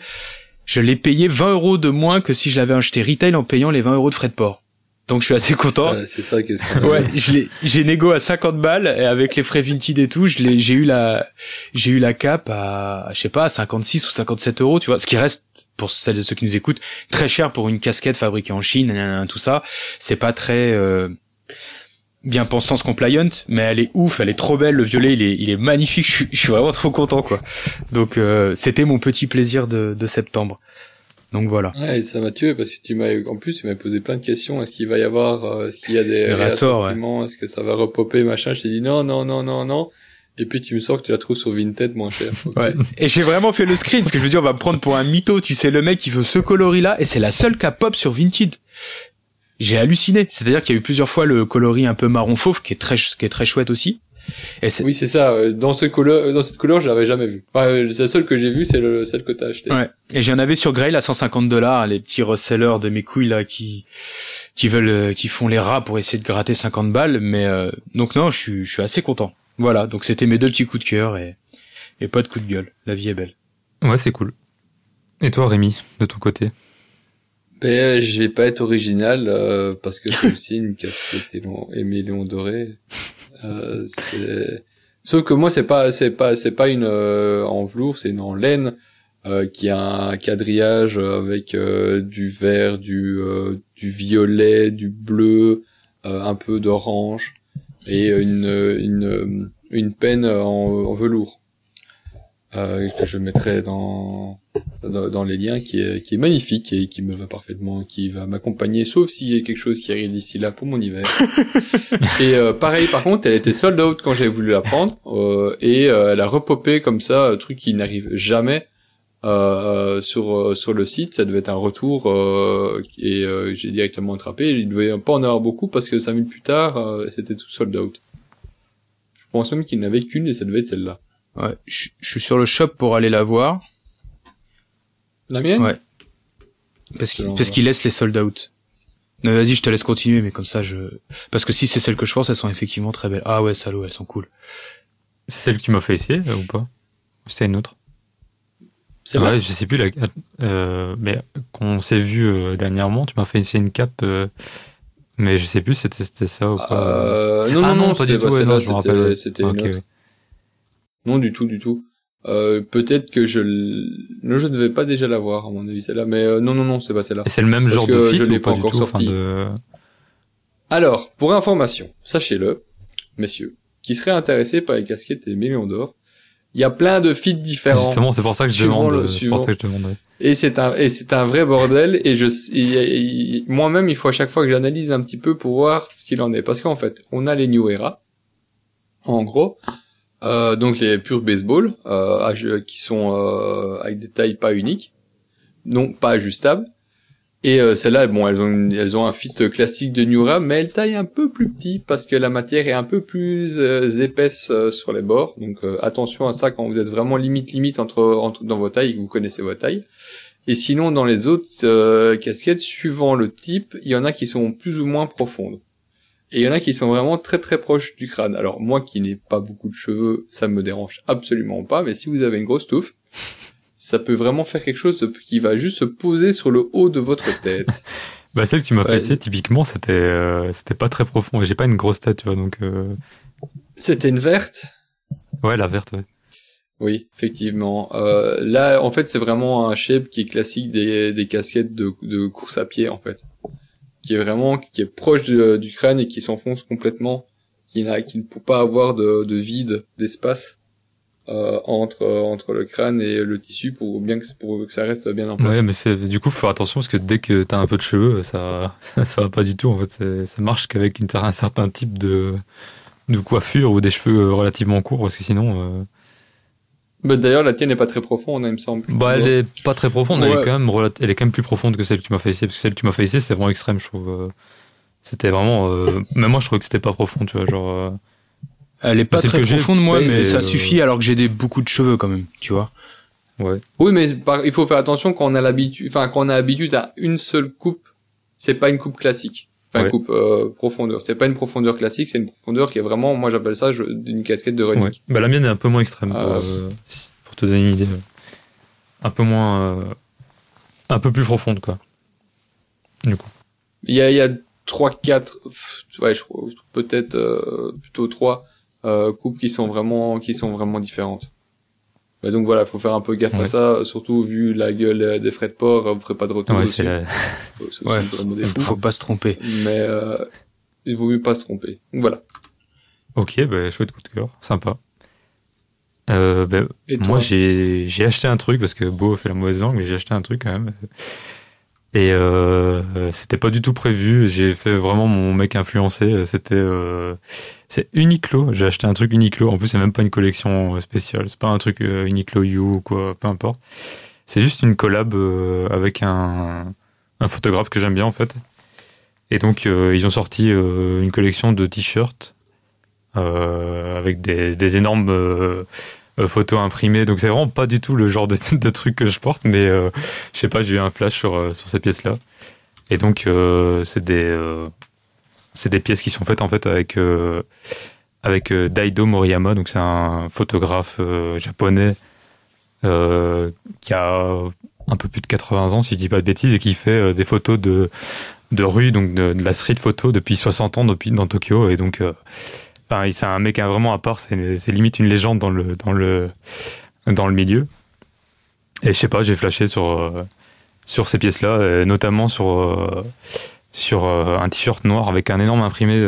Je l'ai payé 20 euros de moins que si je l'avais acheté retail en payant les 20 euros de frais de port. Donc je suis assez content. Ça, C'est ça qui est ce Ouais, je l'ai, j'ai négo à 50 balles et avec les frais Vinted et tout, je l'ai, j'ai eu la, j'ai eu la cape à, je sais pas, à 56 ou 57 euros, tu vois, ce qui reste pour celles et ceux qui nous écoutent très cher pour une casquette fabriquée en Chine, tout ça. C'est pas très euh, bien pensance compliant, mais elle est ouf, elle est trop belle. Le violet, il est, il est magnifique. Je suis, je suis vraiment trop content, quoi. Donc euh, c'était mon petit plaisir de, de septembre. Donc voilà. Ouais, ça m'a tué parce que tu m'as, en plus, tu m'as posé plein de questions. Est-ce qu'il va y avoir, euh, est-ce qu'il y a des Des ressorts, ouais. Est-ce que ça va repopper, machin? Je t'ai dit non, non, non, non, non. Et puis tu me sors que tu la trouves sur Vinted moins cher. Ouais. Et j'ai vraiment fait le screen parce que je me dis on va me prendre pour un mytho. Tu sais le mec qui veut ce coloris là et c'est la seule qui a pop sur Vinted. J'ai halluciné. C'est-à-dire qu'il y a eu plusieurs fois le coloris un peu marron fauve qui est très qui est très chouette aussi. Et c'est Oui, c'est ça. Dans ce couleur, dans cette couleur, je l'avais jamais vue. Enfin, euh, la seule que j'ai vue, c'est le, celle que t'as acheté. Ouais. Et j'en avais sur Grail à 150 dollars, les petits resellers de mes couilles là qui qui veulent euh, qui font les rats pour essayer de gratter 50 balles mais euh, donc non, je suis je suis assez content. Voilà, donc c'était mes deux petits coups de cœur et et pas de coup de gueule. La vie est belle. Ouais, c'est cool. Et toi, Rémi, de ton côté? Ben, je vais pas être original euh, parce que c'est aussi une casquette éléon- éméléon doré. Euh, Sauf que moi, c'est pas, c'est pas, c'est pas une euh, en velours, c'est une en laine euh, qui a un quadrillage avec euh, du vert, du euh, du violet, du bleu, un peu d'orange et une une une peine en velours euh, que je mettrai dans dans, dans les liens qui est, qui est magnifique et qui me va parfaitement, qui va m'accompagner, sauf y a quelque chose qui arrive d'ici là pour mon hiver. et euh, pareil, par contre, elle était sold out quand j'ai voulu la prendre euh, et euh, elle a repopé comme ça, un truc qui n'arrive jamais euh, sur euh, sur le site. Ça devait être un retour euh, et euh, j'ai directement attrapé. Il devait pas en avoir beaucoup parce que cinq minutes plus tard, euh, c'était tout sold out. Je pense même qu'il n'avait qu'une et ça devait être celle-là. Ouais, je je suis sur le shop pour aller la voir La mienne? Ouais. parce qu'il parce ouais. qu'il laisse les sold out. Non, vas-y, je te laisse continuer mais comme ça je parce que si c'est celle que je pense, elles sont effectivement très belles. Ah ouais, salaud, elles sont cool. C'est celle que tu m'as fait essayer euh, ou pas? Ou c'était une autre? C'est Ouais, vrai. je sais plus. La... Euh, mais quand on s'est vu euh, dernièrement, tu m'as fait essayer une cape, euh, mais je sais plus si c'était c'était ça ou pas. Euh, non, ah non, non, pas du tout. ouais, non, je me c'était- rappelle. ouais. C'était une ok, autre. ouais. Non, du tout, du tout. Euh, peut-être que je, non, je ne devais pas déjà l'avoir, à mon avis, celle-là, mais euh, non, non, non, c'est pas celle-là. Et c'est le même Parce genre que de fit je l'ai ou pas, pas du encore tout sorti. de... Alors, pour information, sachez-le, messieurs, qui seraient intéressés par les casquettes et millions d'or, il y a plein de fits différents. Justement, c'est pour ça que je demande. le- C'est pour ça que je demande. ouais. Et c'est un, et c'est un vrai bordel. Et je, il- moi-même, il faut à chaque fois que j'analyse un petit peu pour voir ce qu'il en est. Parce qu'en fait, on a les New Era, en gros, euh, donc les purs baseball, euh, qui sont euh, avec des tailles pas uniques, donc pas ajustables. Et euh, celles-là, bon, elles ont, une- elles ont un fit classique de New Era, mais elles taillent un peu plus petit parce que la matière est un peu plus euh, épaisse sur les bords. Donc attention à ça quand vous êtes vraiment limite limite entre, entre dans vos tailles que vous connaissez vos tailles. Et sinon, dans les autres casquettes, suivant le type, il y en a qui sont plus ou moins profondes. Et il y en a qui sont vraiment très très proches du crâne. Alors moi qui n'ai pas beaucoup de cheveux, ça me dérange absolument pas. Mais si vous avez une grosse touffe, ça peut vraiment faire quelque chose de- qui va juste se poser sur le haut de votre tête. Bah, celle que tu m'as Ouais. essayer, typiquement, c'était euh, c'était pas très profond. Et j'ai pas une grosse tête, tu vois, donc. euh, C'était une verte? Ouais, la verte, ouais. Oui, effectivement. Euh, là, en fait, c'est vraiment un shape qui est classique des, des casquettes de, de course à pied, en fait. Qui est vraiment, qui est proche de- du crâne et qui s'enfonce complètement, qui n'a, qui ne peut pas avoir de, de vide, d'espace, euh, entre, entre le crâne et le tissu pour bien que, pour que ça reste bien en place. Ouais, mais c'est du coup, faut faire attention parce que dès que t'as un peu de cheveux, ça, ça, ça va pas du tout. En fait, ça marche qu'avec une, un certain type de, de coiffure ou des cheveux relativement courts, parce que sinon, euh, Mais d'ailleurs, la tienne n'est pas très profonde, il me semble. bah, elle est pas très profonde. Elle est quand même, relat- elle est quand même plus profonde que celle que tu m'as fait essayer, parce que celle que tu m'as fait essayer, c'est vraiment extrême, je trouve. euh. C'était vraiment, euh, même moi, je trouvais que c'était pas profond, tu vois, genre. euh, Elle est pas le très profonde moi mais ça euh, suffit alors que j'ai des beaucoup de cheveux quand même, tu vois. ouais. Oui, mais par- il faut faire attention quand on a l'habitude, enfin quand on a l'habitude à une seule coupe, c'est pas une coupe classique, enfin Ouais. coupe euh, profondeur. C'est pas une profondeur classique, c'est une profondeur qui est vraiment, moi j'appelle ça je- une casquette de running. Ouais. Bah, la mienne est un peu moins extrême, Ah. pour, euh, si- pour te donner une idée. Un peu moins, euh, un peu plus profonde, quoi. Du coup. Il y a, il y a 3, 4, ouais, peut-être euh, plutôt 3 euh, coupes qui sont vraiment, qui sont vraiment différentes. Bah donc voilà, faut faire un peu gaffe à ça, surtout vu la gueule des frais de port, vous ferez pas de retour Ouais, c'est la- Faut- Ouais. pas se tromper. Mais euh, il vaut mieux pas se tromper. Donc voilà. Ok, bah, chouette coup de cœur, sympa. Euh, bah, moi, j'ai j'ai acheté un truc parce que Beau fait la mauvaise langue, mais j'ai acheté un truc quand même. Et euh, c'était pas du tout prévu. J'ai fait vraiment mon mec influencé. C'était euh, c'est Uniqlo. J'ai acheté un truc Uniqlo. En plus, c'est même pas une collection spéciale. C'est pas un truc euh, Uniqlo You ou quoi, peu importe. C'est juste une collab euh, avec un un photographe que j'aime bien en fait. Et donc euh, ils ont sorti euh, une collection de t-shirts euh, avec des, des énormes euh, euh, photos imprimées. Donc c'est vraiment pas du tout le genre de, truc que je porte, mais euh, je sais pas, j'ai eu un flash sur, euh, sur ces pièces-là. Et donc euh, c'est des euh, c'est des pièces qui sont faites en fait avec euh, avec euh, Daido Moriyama. Donc c'est un photographe euh, japonais euh, qui a un peu plus de 80 ans, si je dis pas de bêtises, et qui fait euh, des photos de de rue, donc de, de la street photo depuis 60 ans depuis dans Tokyo. Et donc Enfin, c'est un mec vraiment à part, c'est limite une légende dans le, dans le, dans le milieu. Et je sais pas, j'ai flashé sur, euh, sur ces pièces-là, euh, notamment sur, euh, sur un t-shirt noir avec un énorme imprimé,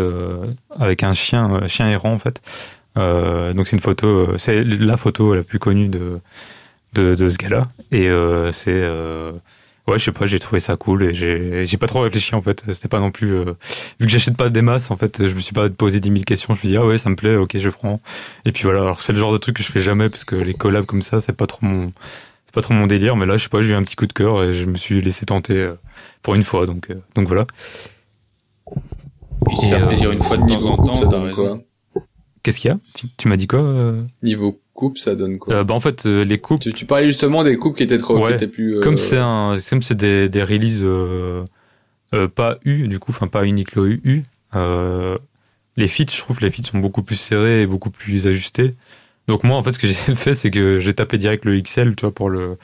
avec un chien, chien errant en fait. Donc c'est une photo, c'est la photo la plus connue de, de, de ce gars-là. Et c'est. Ouais, je sais pas, j'ai trouvé ça cool et j'ai j'ai pas trop réfléchi en fait. C'était pas non plus. euh, vu que j'achète pas des masses, en fait, je me suis pas posé 10 000 questions. Je me suis dit, ah ouais, ça me plaît, ok, je prends. Et puis voilà, alors c'est le genre de truc que je fais jamais parce que les collabs comme ça, c'est pas trop mon. C'est pas trop mon délire, mais là, je sais pas, j'ai eu un petit coup de cœur et je me suis laissé tenter euh, pour une fois, donc, euh, donc voilà. Puis se faire euh, plaisir une fois de temps Niveau en temps. ça t'as donne raison. quoi Qu'est-ce qu'il y a? Tu m'as dit quoi euh? Niveau coupe, ça donne quoi Euh, Bah en fait, euh, les coupes, tu, tu parlais justement des coupes qui étaient trop, Ouais. qui étaient plus. euh, Comme c'est un, comme c'est des, des releases pas U du coup, enfin pas Uniqlo U, les fits, je trouve que les fits sont beaucoup plus serrés et beaucoup plus ajustés. Donc moi en fait ce que j'ai fait c'est que j'ai tapé direct le XL, tu vois pour le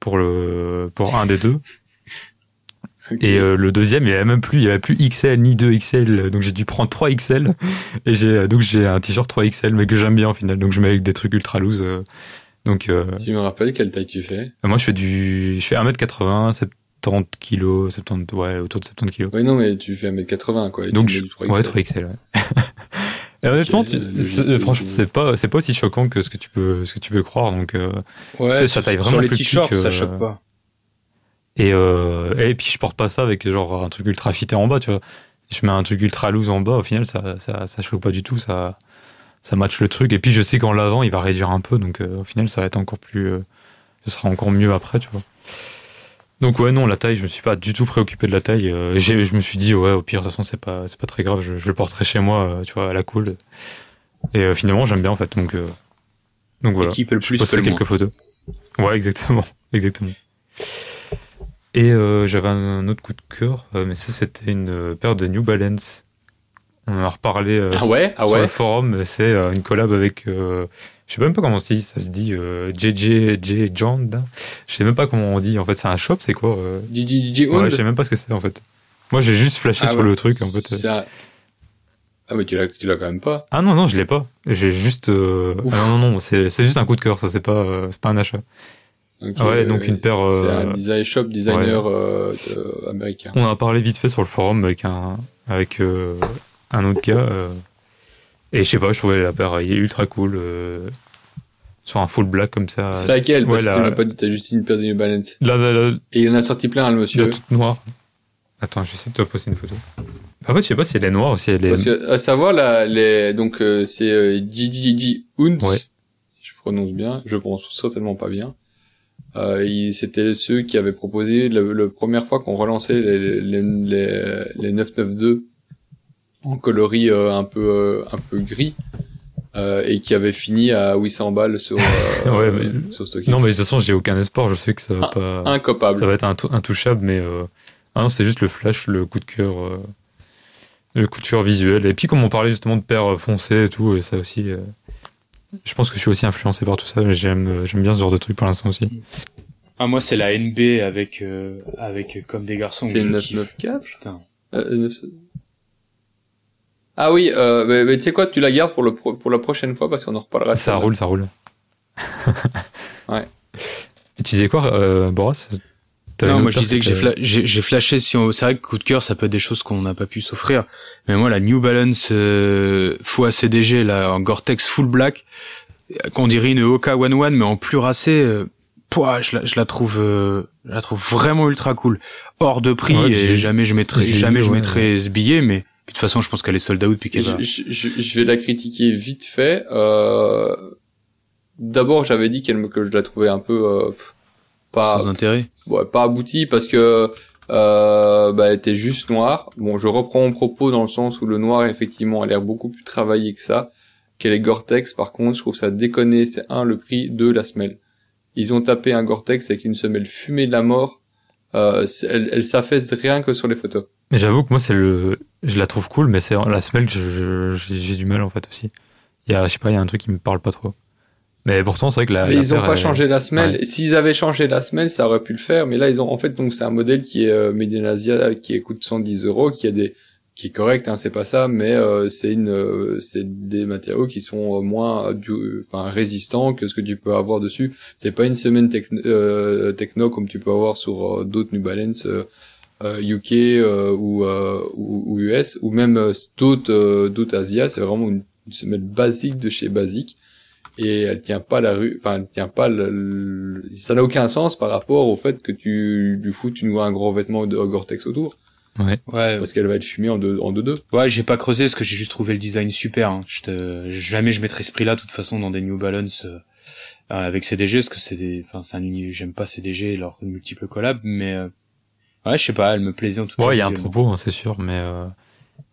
pour le pour un des deux et euh, le deuxième il y avait même plus il y avait plus XL ni 2 XL donc j'ai dû prendre 3 XL et j'ai donc j'ai un t-shirt 3 XL mais que j'aime bien au final donc je mets avec des trucs ultra loose euh, donc euh, Tu me rappelles quelle taille tu fais? moi, je fais du, je fais 1m80, 70 kg, 70, ouais, autour de 70 kg. Oui, non, mais tu fais 1m80, quoi. et Donc, je, mets du 3XL. ouais, 3XL, ouais. Et honnêtement, tu- franchement, c'est pas, c'est pas aussi choquant que ce que tu peux, ce que tu peux croire, donc, euh, Ouais, C'est- ça taille vraiment Sur les t-shirts, que- ça choque pas. Et, euh, et puis je porte pas ça avec genre un truc ultra fité en bas, tu vois. Je mets un truc ultra loose en bas, au final, ça, ça, ça choque pas du tout, ça, ça match le truc. Et puis je sais qu'en lavant, il va réduire un peu, donc, euh, au final, ça va être encore plus, euh, ce sera encore mieux après, tu vois. Donc ouais non la taille je me suis pas du tout préoccupé de la taille euh, je me suis dit ouais au pire de toute façon c'est pas c'est pas très grave je, je le porterai chez moi euh, tu vois à la cool et euh, finalement j'aime bien en fait donc euh, donc voilà Qui peut le je plus, peut moins. quelques photos ouais exactement exactement et euh, j'avais un autre coup de cœur euh, mais ça c'était une euh, paire de New Balance on en a reparlé euh, Ah ouais Ah sur le ouais forum c'est une collab avec euh, je sais même pas comment ça se dit ça se dit euh, JJ John là. je sais même pas comment on dit en fait c'est un shop c'est quoi euh? DJ Ouais, je sais même pas ce que c'est en fait. Moi, j'ai juste flashé Ah sur ouais. le truc en fait. Ah, mais tu l'as, tu l'as quand même pas. Ah non non, je l'ai pas. J'ai juste. euh, ah non non non, c'est c'est juste un coup de cœur. Ça c'est pas euh, c'est pas un achat. Ok, Ah ouais, donc une paire, C'est euh, un design shop designer euh, de- américain. On en a parlé vite fait sur le forum avec un avec euh, un autre gars. euh, et je sais pas, je trouvais la paire ultra cool. euh, sur un full black comme ça. C'est laquelle? Parce ouais, que la- tu m'as pas dit, t'as juste une paire de New Balance. Là, là, là, Et il en a sorti plein, le monsieur. la toute noire. Attends, j'essaie de te poster une photo. En fait, je sais pas si elle est noire ou si elle est. Parce que, à savoir, là, les, donc, euh, c'est euh, JJJ Hunt, Ouais. si je prononce bien, je prononce certainement pas bien. Euh, C'était ceux qui avaient proposé la, la première fois qu'on relançait les, les, les, les 992 en coloris euh, un peu euh, un peu gris euh, et qui avait fini à 800 balles sur Ouais, mais- sur StockX. Non, mais de toute façon, j'ai aucun espoir. Je sais que ça va Ah, pas. incopable. Ça va être intou- intouchable, mais ah non, c'est juste le flash, le coup de cœur, le coup de cœur visuel. Et puis comme on parlait justement de paires foncées et tout, et ça aussi, je pense que je suis aussi influencé par tout ça. mais J'aime, euh, j'aime bien ce genre de truc pour l'instant aussi. Ah moi c'est la NB avec euh, avec euh, comme des garçons. C'est que une je kiffe. 994 Putain. Euh, neuf- Ah oui, euh, mais, mais tu sais quoi, tu la gardes pour le pro- pour la prochaine fois parce qu'on en reparlera. Ça roule, ça roule. Ouais. Et tu disais quoi, euh, Boras? T'avais Non, moi je disais que j'ai fla- j'ai flashé si on... c'est vrai que coup de cœur ça peut être des choses qu'on n'a pas pu s'offrir. Mais moi la New Balance euh, fois CDG là en Gore-Tex full black qu'on dirait une Oka One One mais en plus racé euh, pouah, je la je la trouve euh, je la trouve vraiment ultra cool. Hors de prix Ouais, et jamais je mettrai jamais je ouais. mettrai ce billet mais de toute façon je pense qu'elle est sold out puis qu'elle Je, va. je, je- je vais la critiquer vite fait. Euh, D'abord, j'avais dit qu'elle me, que je la trouvais un peu euh, pff, pas Sans intérêt. ouais, pas aboutie parce que euh, bah, elle était juste noire. Bon, je reprends mon propos dans le sens où le noir effectivement a l'air beaucoup plus travaillé que ça. Qu'elle est Gore-Tex, par contre, je trouve ça déconné. C'est un le prix, deux la semelle. Ils ont tapé un Gore-Tex avec une semelle fumée de la mort. Euh, elle, elle s'affaisse rien que sur les photos. Mais j'avoue que moi, c'est le, je la trouve cool, mais c'est la semelle que je- je- j'ai j'ai du mal en fait aussi. Il y a, je sais pas, il y a un truc qui me parle pas trop. Mais pourtant, c'est vrai que la. Mais la ils ont paire pas est- changé la semelle. ouais. S'ils avaient changé la semelle, ça aurait pu le faire. Mais là, ils ont en fait donc c'est un modèle qui est euh, Made in Asia, qui coûte 110 euros, qui a des qui est correct, hein, c'est pas ça, mais euh, c'est une euh, c'est des matériaux qui sont moins euh, du, enfin résistants que ce que tu peux avoir dessus. C'est pas une semaine techno, euh, techno comme tu peux avoir sur euh, d'autres New Balance UK euh, ou, euh, ou ou US ou même d'autres euh, d'autres Asia. C'est vraiment une, une semelle basique de chez basique et elle tient pas la rue, enfin elle tient pas le, le- ça n'a aucun sens par rapport au fait que tu lui foutes une, un gros vêtement de Gore-Tex autour Ouais. Ouais. parce qu'elle va être fumée en deux en deux deux. Ouais, j'ai pas creusé parce que j'ai juste trouvé le design super. Hein. Je te... Jamais je mettrais ce prix-là, de toute façon, dans des New Balance euh, euh, avec CDG, parce que c'est des... enfin, c'est un uni... j'aime pas CDG, leurs multiples collabs, mais euh, ouais, je sais pas, elle me plaisait en tout cas. Ouais, il y a un propos, hein, c'est sûr, mais euh,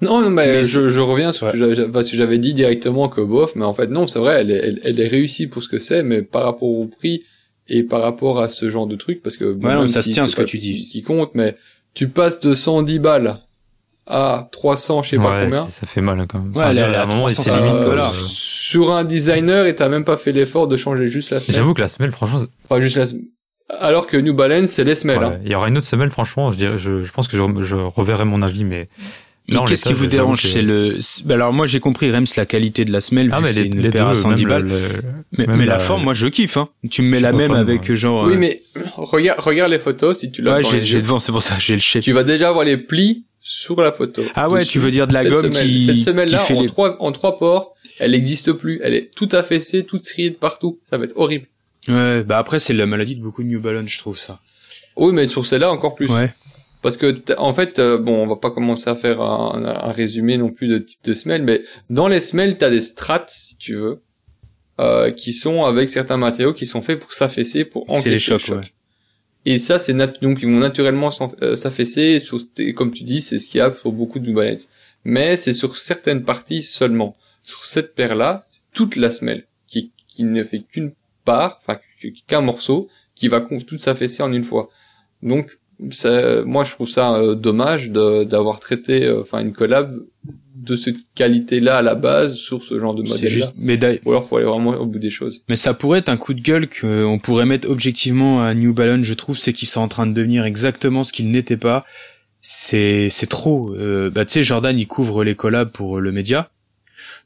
Non, non, mais, Mais je, je reviens sur ce que Ouais. j'avais- parce que j'avais dit directement que bof, mais en fait non, c'est vrai, elle est, elle, elle est réussie pour ce que c'est, mais par rapport au prix et par rapport à ce genre de truc, parce que bon, Ouais, non, même ça se tient, c'est ce que tu dis. qui compte, mais tu passes de 110 balles à 300, je sais pas combien. c'est- ça fait mal hein, quand même. Ouais, à un moment, 300, c'est limite. Euh, voilà. Sur un designer et t'as même pas fait l'effort de changer juste la semelle. J'avoue que la semelle, franchement, Enfin, juste la Alors que New Balance, c'est les semelles. ouais, hein. il y aura une autre semelle, franchement, je dirais, je, je pense que je, je reverrai mon avis, mais qu'est-ce qui vous dérange que- C'est le. bah alors moi j'ai compris Rems la qualité de la semelle, Ah, vu mais que c'est les, une les paire deux, à 110 même balles. le- le- mais mais la, la- forme, moi je kiffe. Hein. Tu me mets la même avec genre. Oui, euh, mais regarde, regarde les photos si tu l'as ouais, j'ai devant, c'est pour ça, j'ai le shape. Tu vas déjà avoir les plis sur la photo. Ah ouais, Dessus. tu veux dire de la Cette gomme semelle- qui Cette semelle-là, qui fait en, les- trois, en trois ports, elle n'existe plus. Elle est toute affaissée, toute striée de partout. Ça va être horrible. Ouais, bah après c'est la maladie de beaucoup de New Balance, je trouve ça. Oui, mais sur celle-là, encore plus. Ouais. Parce que, en fait, euh, bon, on va pas commencer à faire un, un résumé non plus de type de semelle, mais dans les semelles, t'as des strates, si tu veux, euh, qui sont avec certains matériaux qui sont faits pour s'affaisser, pour encaisser les le chocs, choc. ouais. Et ça, c'est nat- donc ils vont naturellement euh, s'affaisser. comme tu dis, c'est ce qu'il y a pour beaucoup de Balance. Mais c'est sur certaines parties seulement. Sur cette paire-là, c'est toute la semelle qui, qui ne fait qu'une part, enfin qu'un morceau, qui va tout s'affaisser en une fois. Donc, moi, je trouve ça euh, dommage de- d'avoir traité, euh, enfin, une collab de cette qualité-là à la base sur ce genre de C'est modèle-là. juste, mais Ou alors, faut aller vraiment au bout des choses. Mais ça pourrait être un coup de gueule qu'on pourrait mettre objectivement à New Balance, je trouve, c'est qu'ils sont en train de devenir exactement ce qu'ils n'étaient pas. C'est c'est trop. Euh, bah tu sais, Jordan il couvre les collabs pour euh, le média,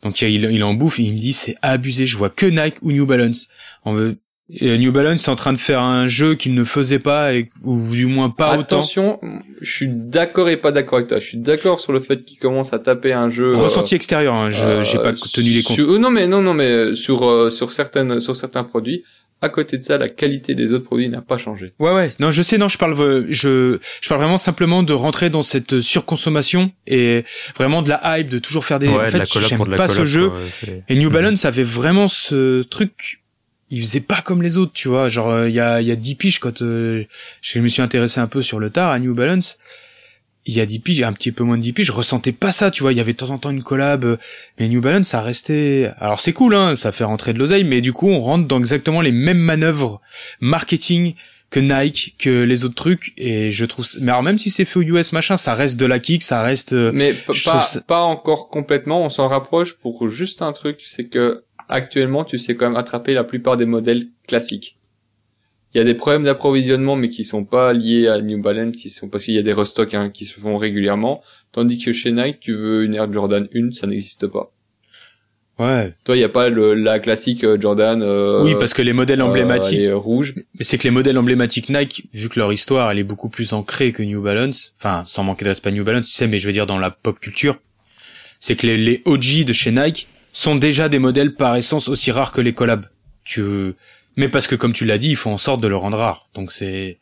donc il, il en bouffe et il me dit c'est abusé. Je vois que Nike ou New Balance. On veut et New Balance est en train de faire un jeu qu'il ne faisait pas et ou du moins pas autant. Attention, je suis d'accord et pas d'accord avec toi. Je suis d'accord sur le fait qu'il commence à taper un jeu. euh, Ressenti extérieur, hein, je euh, j'ai pas tenu les comptes. sur- euh, non mais non non mais euh, sur euh, sur certaines sur certains produits. À côté de ça, la qualité des autres produits n'a pas changé. Ouais ouais, non je sais non je parle je je parle vraiment simplement de rentrer dans cette surconsommation et vraiment de la hype de toujours faire des ouais, en de fait la collab j'aime pour de la pas collab, ce jeu ouais, et New. Balance avait vraiment ce truc il faisait pas comme les autres tu vois genre euh, il y a il y a 10 piges quand euh, je me suis intéressé un peu sur le tard à New Balance il y a 10 piges, il y a un petit peu moins de 10 piges, je ressentais pas ça, tu vois, il y avait de temps en temps une collab, euh, mais New Balance, ça restait, alors c'est cool, hein, ça fait rentrer de l'oseille, mais du coup, on rentre dans exactement les mêmes manœuvres marketing que Nike, que les autres trucs, et je trouve, mais alors même si c'est fait aux US, machin, ça reste de la kick, ça reste, Mais pas ça- pas encore complètement. On s'en rapproche pour juste un truc, c'est que actuellement, tu sais quand même attraper la plupart des modèles classiques. il y a des problèmes d'approvisionnement, mais qui sont pas liés à New Balance, qui sont parce qu'il y a des restocks hein, qui se font régulièrement. Tandis que chez Nike, tu veux une Air Jordan 1, ça n'existe pas. Ouais. Toi, il y a pas le, la classique euh, Jordan. Euh, oui, parce que les modèles emblématiques, euh, rouges. mais c'est que les modèles emblématiques Nike, vu que leur histoire, elle est beaucoup plus ancrée que New Balance. Enfin, sans manquer de respect à New Balance, tu sais, mais je veux dire dans la pop culture, c'est que les, les OG de chez Nike sont déjà des modèles par essence aussi rares que les collabs. Tu mais parce que comme tu l'as dit, il faut en sorte de le rendre rare. Donc c'est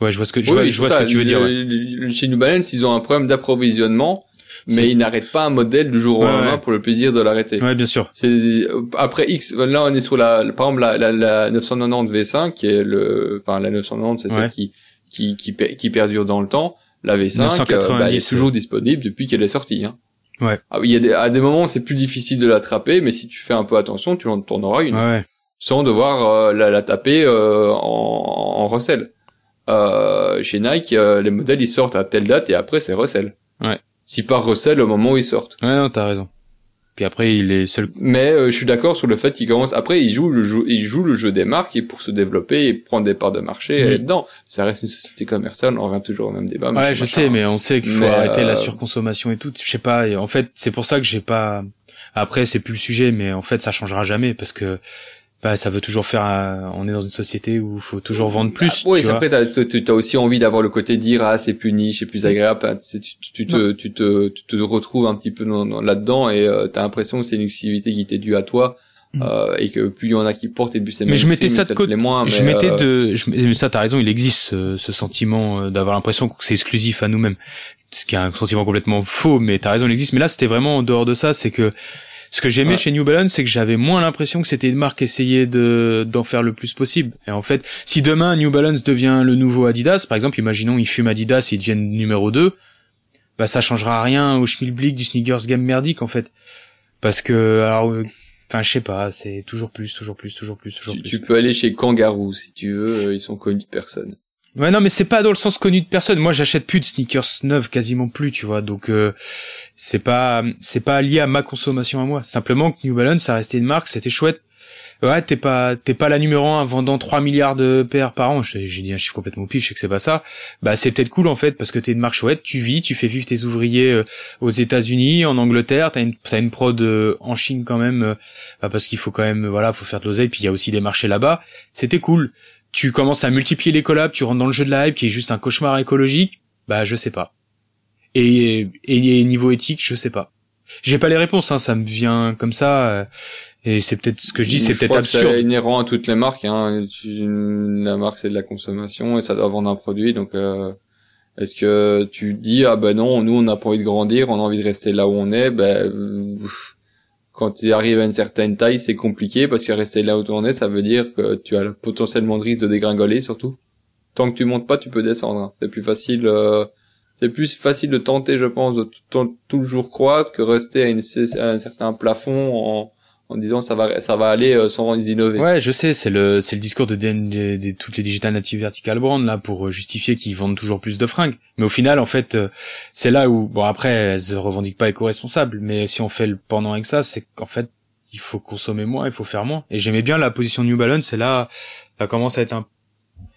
ouais, je vois ce que je vois, Oui, je vois ce que tu veux dire. ouais. Le- le- Chez New Balance, ils ont un problème d'approvisionnement, mais ils n'arrêtent pas un modèle du jour au Ouais, lendemain ouais. pour le plaisir de l'arrêter. Ouais, bien sûr. C'est après X. Là, on est sur la, par exemple, la, la, la 990 V5 qui est le, enfin la 990, c'est celle qui qui qui, per- qui perdure dans le temps. La V5, 990, euh, bah, elle est toujours disponible depuis qu'elle est sortie. Hein. Ouais. Ah, il y a des, à des moments, c'est plus difficile de l'attraper, mais si tu fais un peu attention, tu en auras une, Ouais. sans devoir euh, la, la taper euh, en, en recel. Euh, chez Nike, euh, les modèles ils sortent à telle date et après c'est recel. Ouais. Si pas recel au moment où ils sortent. Ouais, non, t'as raison. Puis après, il est seul. Mais euh, je suis d'accord sur le fait qu'il commence. Après, il joue le jeu, il joue le jeu des marques et pour se développer et prendre des parts de marché et dedans. Ça reste une société commerciale. On revient toujours au même débat. Ouais, je machin. sais, mais on sait qu'il faut Mais, arrêter euh, la surconsommation et tout. Je sais pas. et en fait, c'est pour ça que j'ai pas. Après, c'est plus le sujet, mais en fait, ça changera jamais parce que bah, ça veut toujours faire. un- On est dans une société où il faut toujours vendre plus. Ah, oui, après t'as tu- t'as aussi envie d'avoir le côté dire ah c'est plus niche, c'est plus agréable. Tu, tu, te tu te tu te retrouves un petit peu dans, dans- là-dedans et euh, t'as l'impression que c'est une exclusivité qui t'est due à toi. Mm. Euh, et que plus il y en a qui portent et plus c'est Mais je mettais ça de côté. moins, je mais, mettais euh, de. Je... Mais ça, t'as raison. Il existe ce, ce sentiment euh, d'avoir l'impression que c'est exclusif à nous-mêmes. Ce qui est un sentiment complètement faux, mais t'as raison, il existe. Mais là, c'était vraiment en dehors de ça. C'est que ce que j'aimais Ouais. chez New Balance, c'est que j'avais moins l'impression que c'était une marque essayer de d'en faire le plus possible. Et en fait, si demain New Balance devient le nouveau Adidas, par exemple, imaginons ils fument Adidas et ils deviennent numéro 2, bah ça changera rien au schmilblick du sneakers game merdique en fait. Parce que alors euh, enfin je sais pas, c'est toujours plus, toujours plus, toujours plus, toujours tu, plus. tu peux aller chez Kangaroo si tu veux, euh, ils sont connus de personne. Ouais, non, mais c'est pas dans le sens connu de personne. Moi, j'achète plus de sneakers neufs, quasiment plus, tu vois. Donc, euh, c'est pas, c'est pas lié à ma consommation à moi. Simplement que New Balance, ça restait une marque, c'était chouette. Ouais, t'es pas, t'es pas la numéro un vendant 3 milliards de paires par an. J'ai dit un chiffre complètement pif, je sais que c'est pas ça. Bah, c'est peut-être cool, en fait, parce que t'es une marque chouette, tu vis, tu fais vivre tes ouvriers euh, aux États-Unis, en Angleterre, t'as une, t'as une prod euh, en Chine quand même, euh, bah, parce qu'il faut quand même, voilà, faut faire de l'oseille, puis il y a aussi des marchés là-bas. C'était cool tu commences à multiplier les collabs, tu rentres dans le jeu de la hype qui est juste un cauchemar écologique, bah je sais pas. Et, et, et niveau éthique, je sais pas. J'ai pas les réponses, hein, ça me vient comme ça. euh, et c'est peut-être ce que je dis, c'est peut-être absurde. C'est inhérent à toutes les marques. Hein. La marque c'est de la consommation et ça doit vendre un produit. Donc euh, est-ce que tu dis ah ben non, nous on n'a pas envie de grandir, on a envie de rester là où on est. Ben euh, quand tu arrives à une certaine taille, c'est compliqué parce que rester là où on est, ça veut dire que tu as potentiellement le risque de dégringoler surtout. Tant que tu montes pas, tu peux descendre. hein. C'est plus facile. euh, c'est plus facile de tenter, je pense, de tout, toujours croître que rester à, à un certain plafond en, en disant ça va ça va aller euh, sans innover. Ouais, je sais, c'est le c'est le discours de, toutes les digital native vertical brand là pour euh, justifier qu'ils vendent toujours plus de fringues. Mais au final, en fait, euh, c'est là où bon après elles se revendiquent pas éco-responsables, mais si on fait le pendant avec ça, c'est qu'en fait il faut consommer moins, il faut faire moins. Et j'aimais bien la position de New Balance, et là ça commence à être un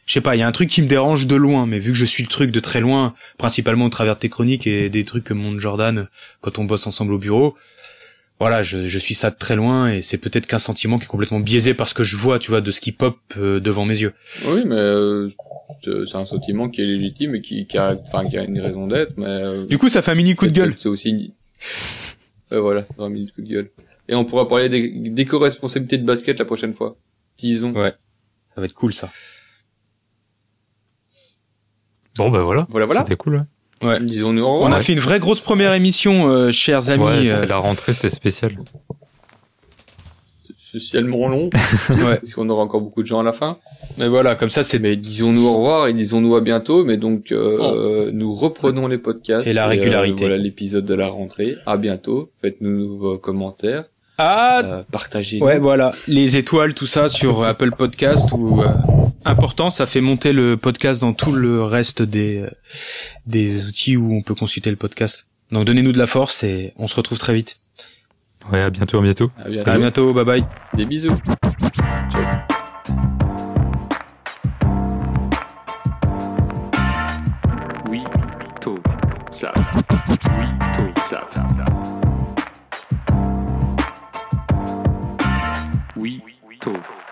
je sais pas, il y a un truc qui me dérange de loin, mais vu que je suis le truc de très loin, principalement au travers de tes chroniques et des trucs que monte Jordan quand on bosse ensemble au bureau, voilà, je, je suis ça de très loin et c'est peut-être qu'un sentiment qui est complètement biaisé parce que je vois, tu vois, de ce qui pop euh, devant mes yeux. Oui, mais euh, c'est c'est un sentiment qui est légitime et qui, qui a, enfin, qui a une raison d'être, mais euh, Du coup, ça fait un mini coup de gueule. C'est aussi une... Euh, voilà, un minute coup de gueule. Et on pourra parler des, des co-responsabilités de basket la prochaine fois. Disons. Ouais. Ça va être cool, ça. Bon, bah voilà. Voilà, voilà. C'était cool. ouais. Ouais. Disons-nous au On a fait une vraie grosse première émission, euh, chers amis. ouais, euh, c'était la rentrée, c'était spécial. Socialement long, ouais. parce qu'on aura encore beaucoup de gens à la fin. Mais voilà, comme ça, c'est Mais disons-nous au revoir et disons-nous à bientôt. Mais donc, euh, nous reprenons les podcasts. Oh. Et la euh, régularité. voilà l'épisode de la rentrée. À bientôt. Faites-nous vos commentaires. Ah Euh, partagez. Ouais, voilà, les étoiles, tout ça sur Apple Podcast ou euh, important, ça fait monter le podcast dans tout le reste des euh, des outils où on peut consulter le podcast. Donc donnez-nous de la force et on se retrouve très vite. Ouais, à bientôt, à bientôt. À bientôt. À bientôt, bye bye. Des bisous. Ciao. Ça.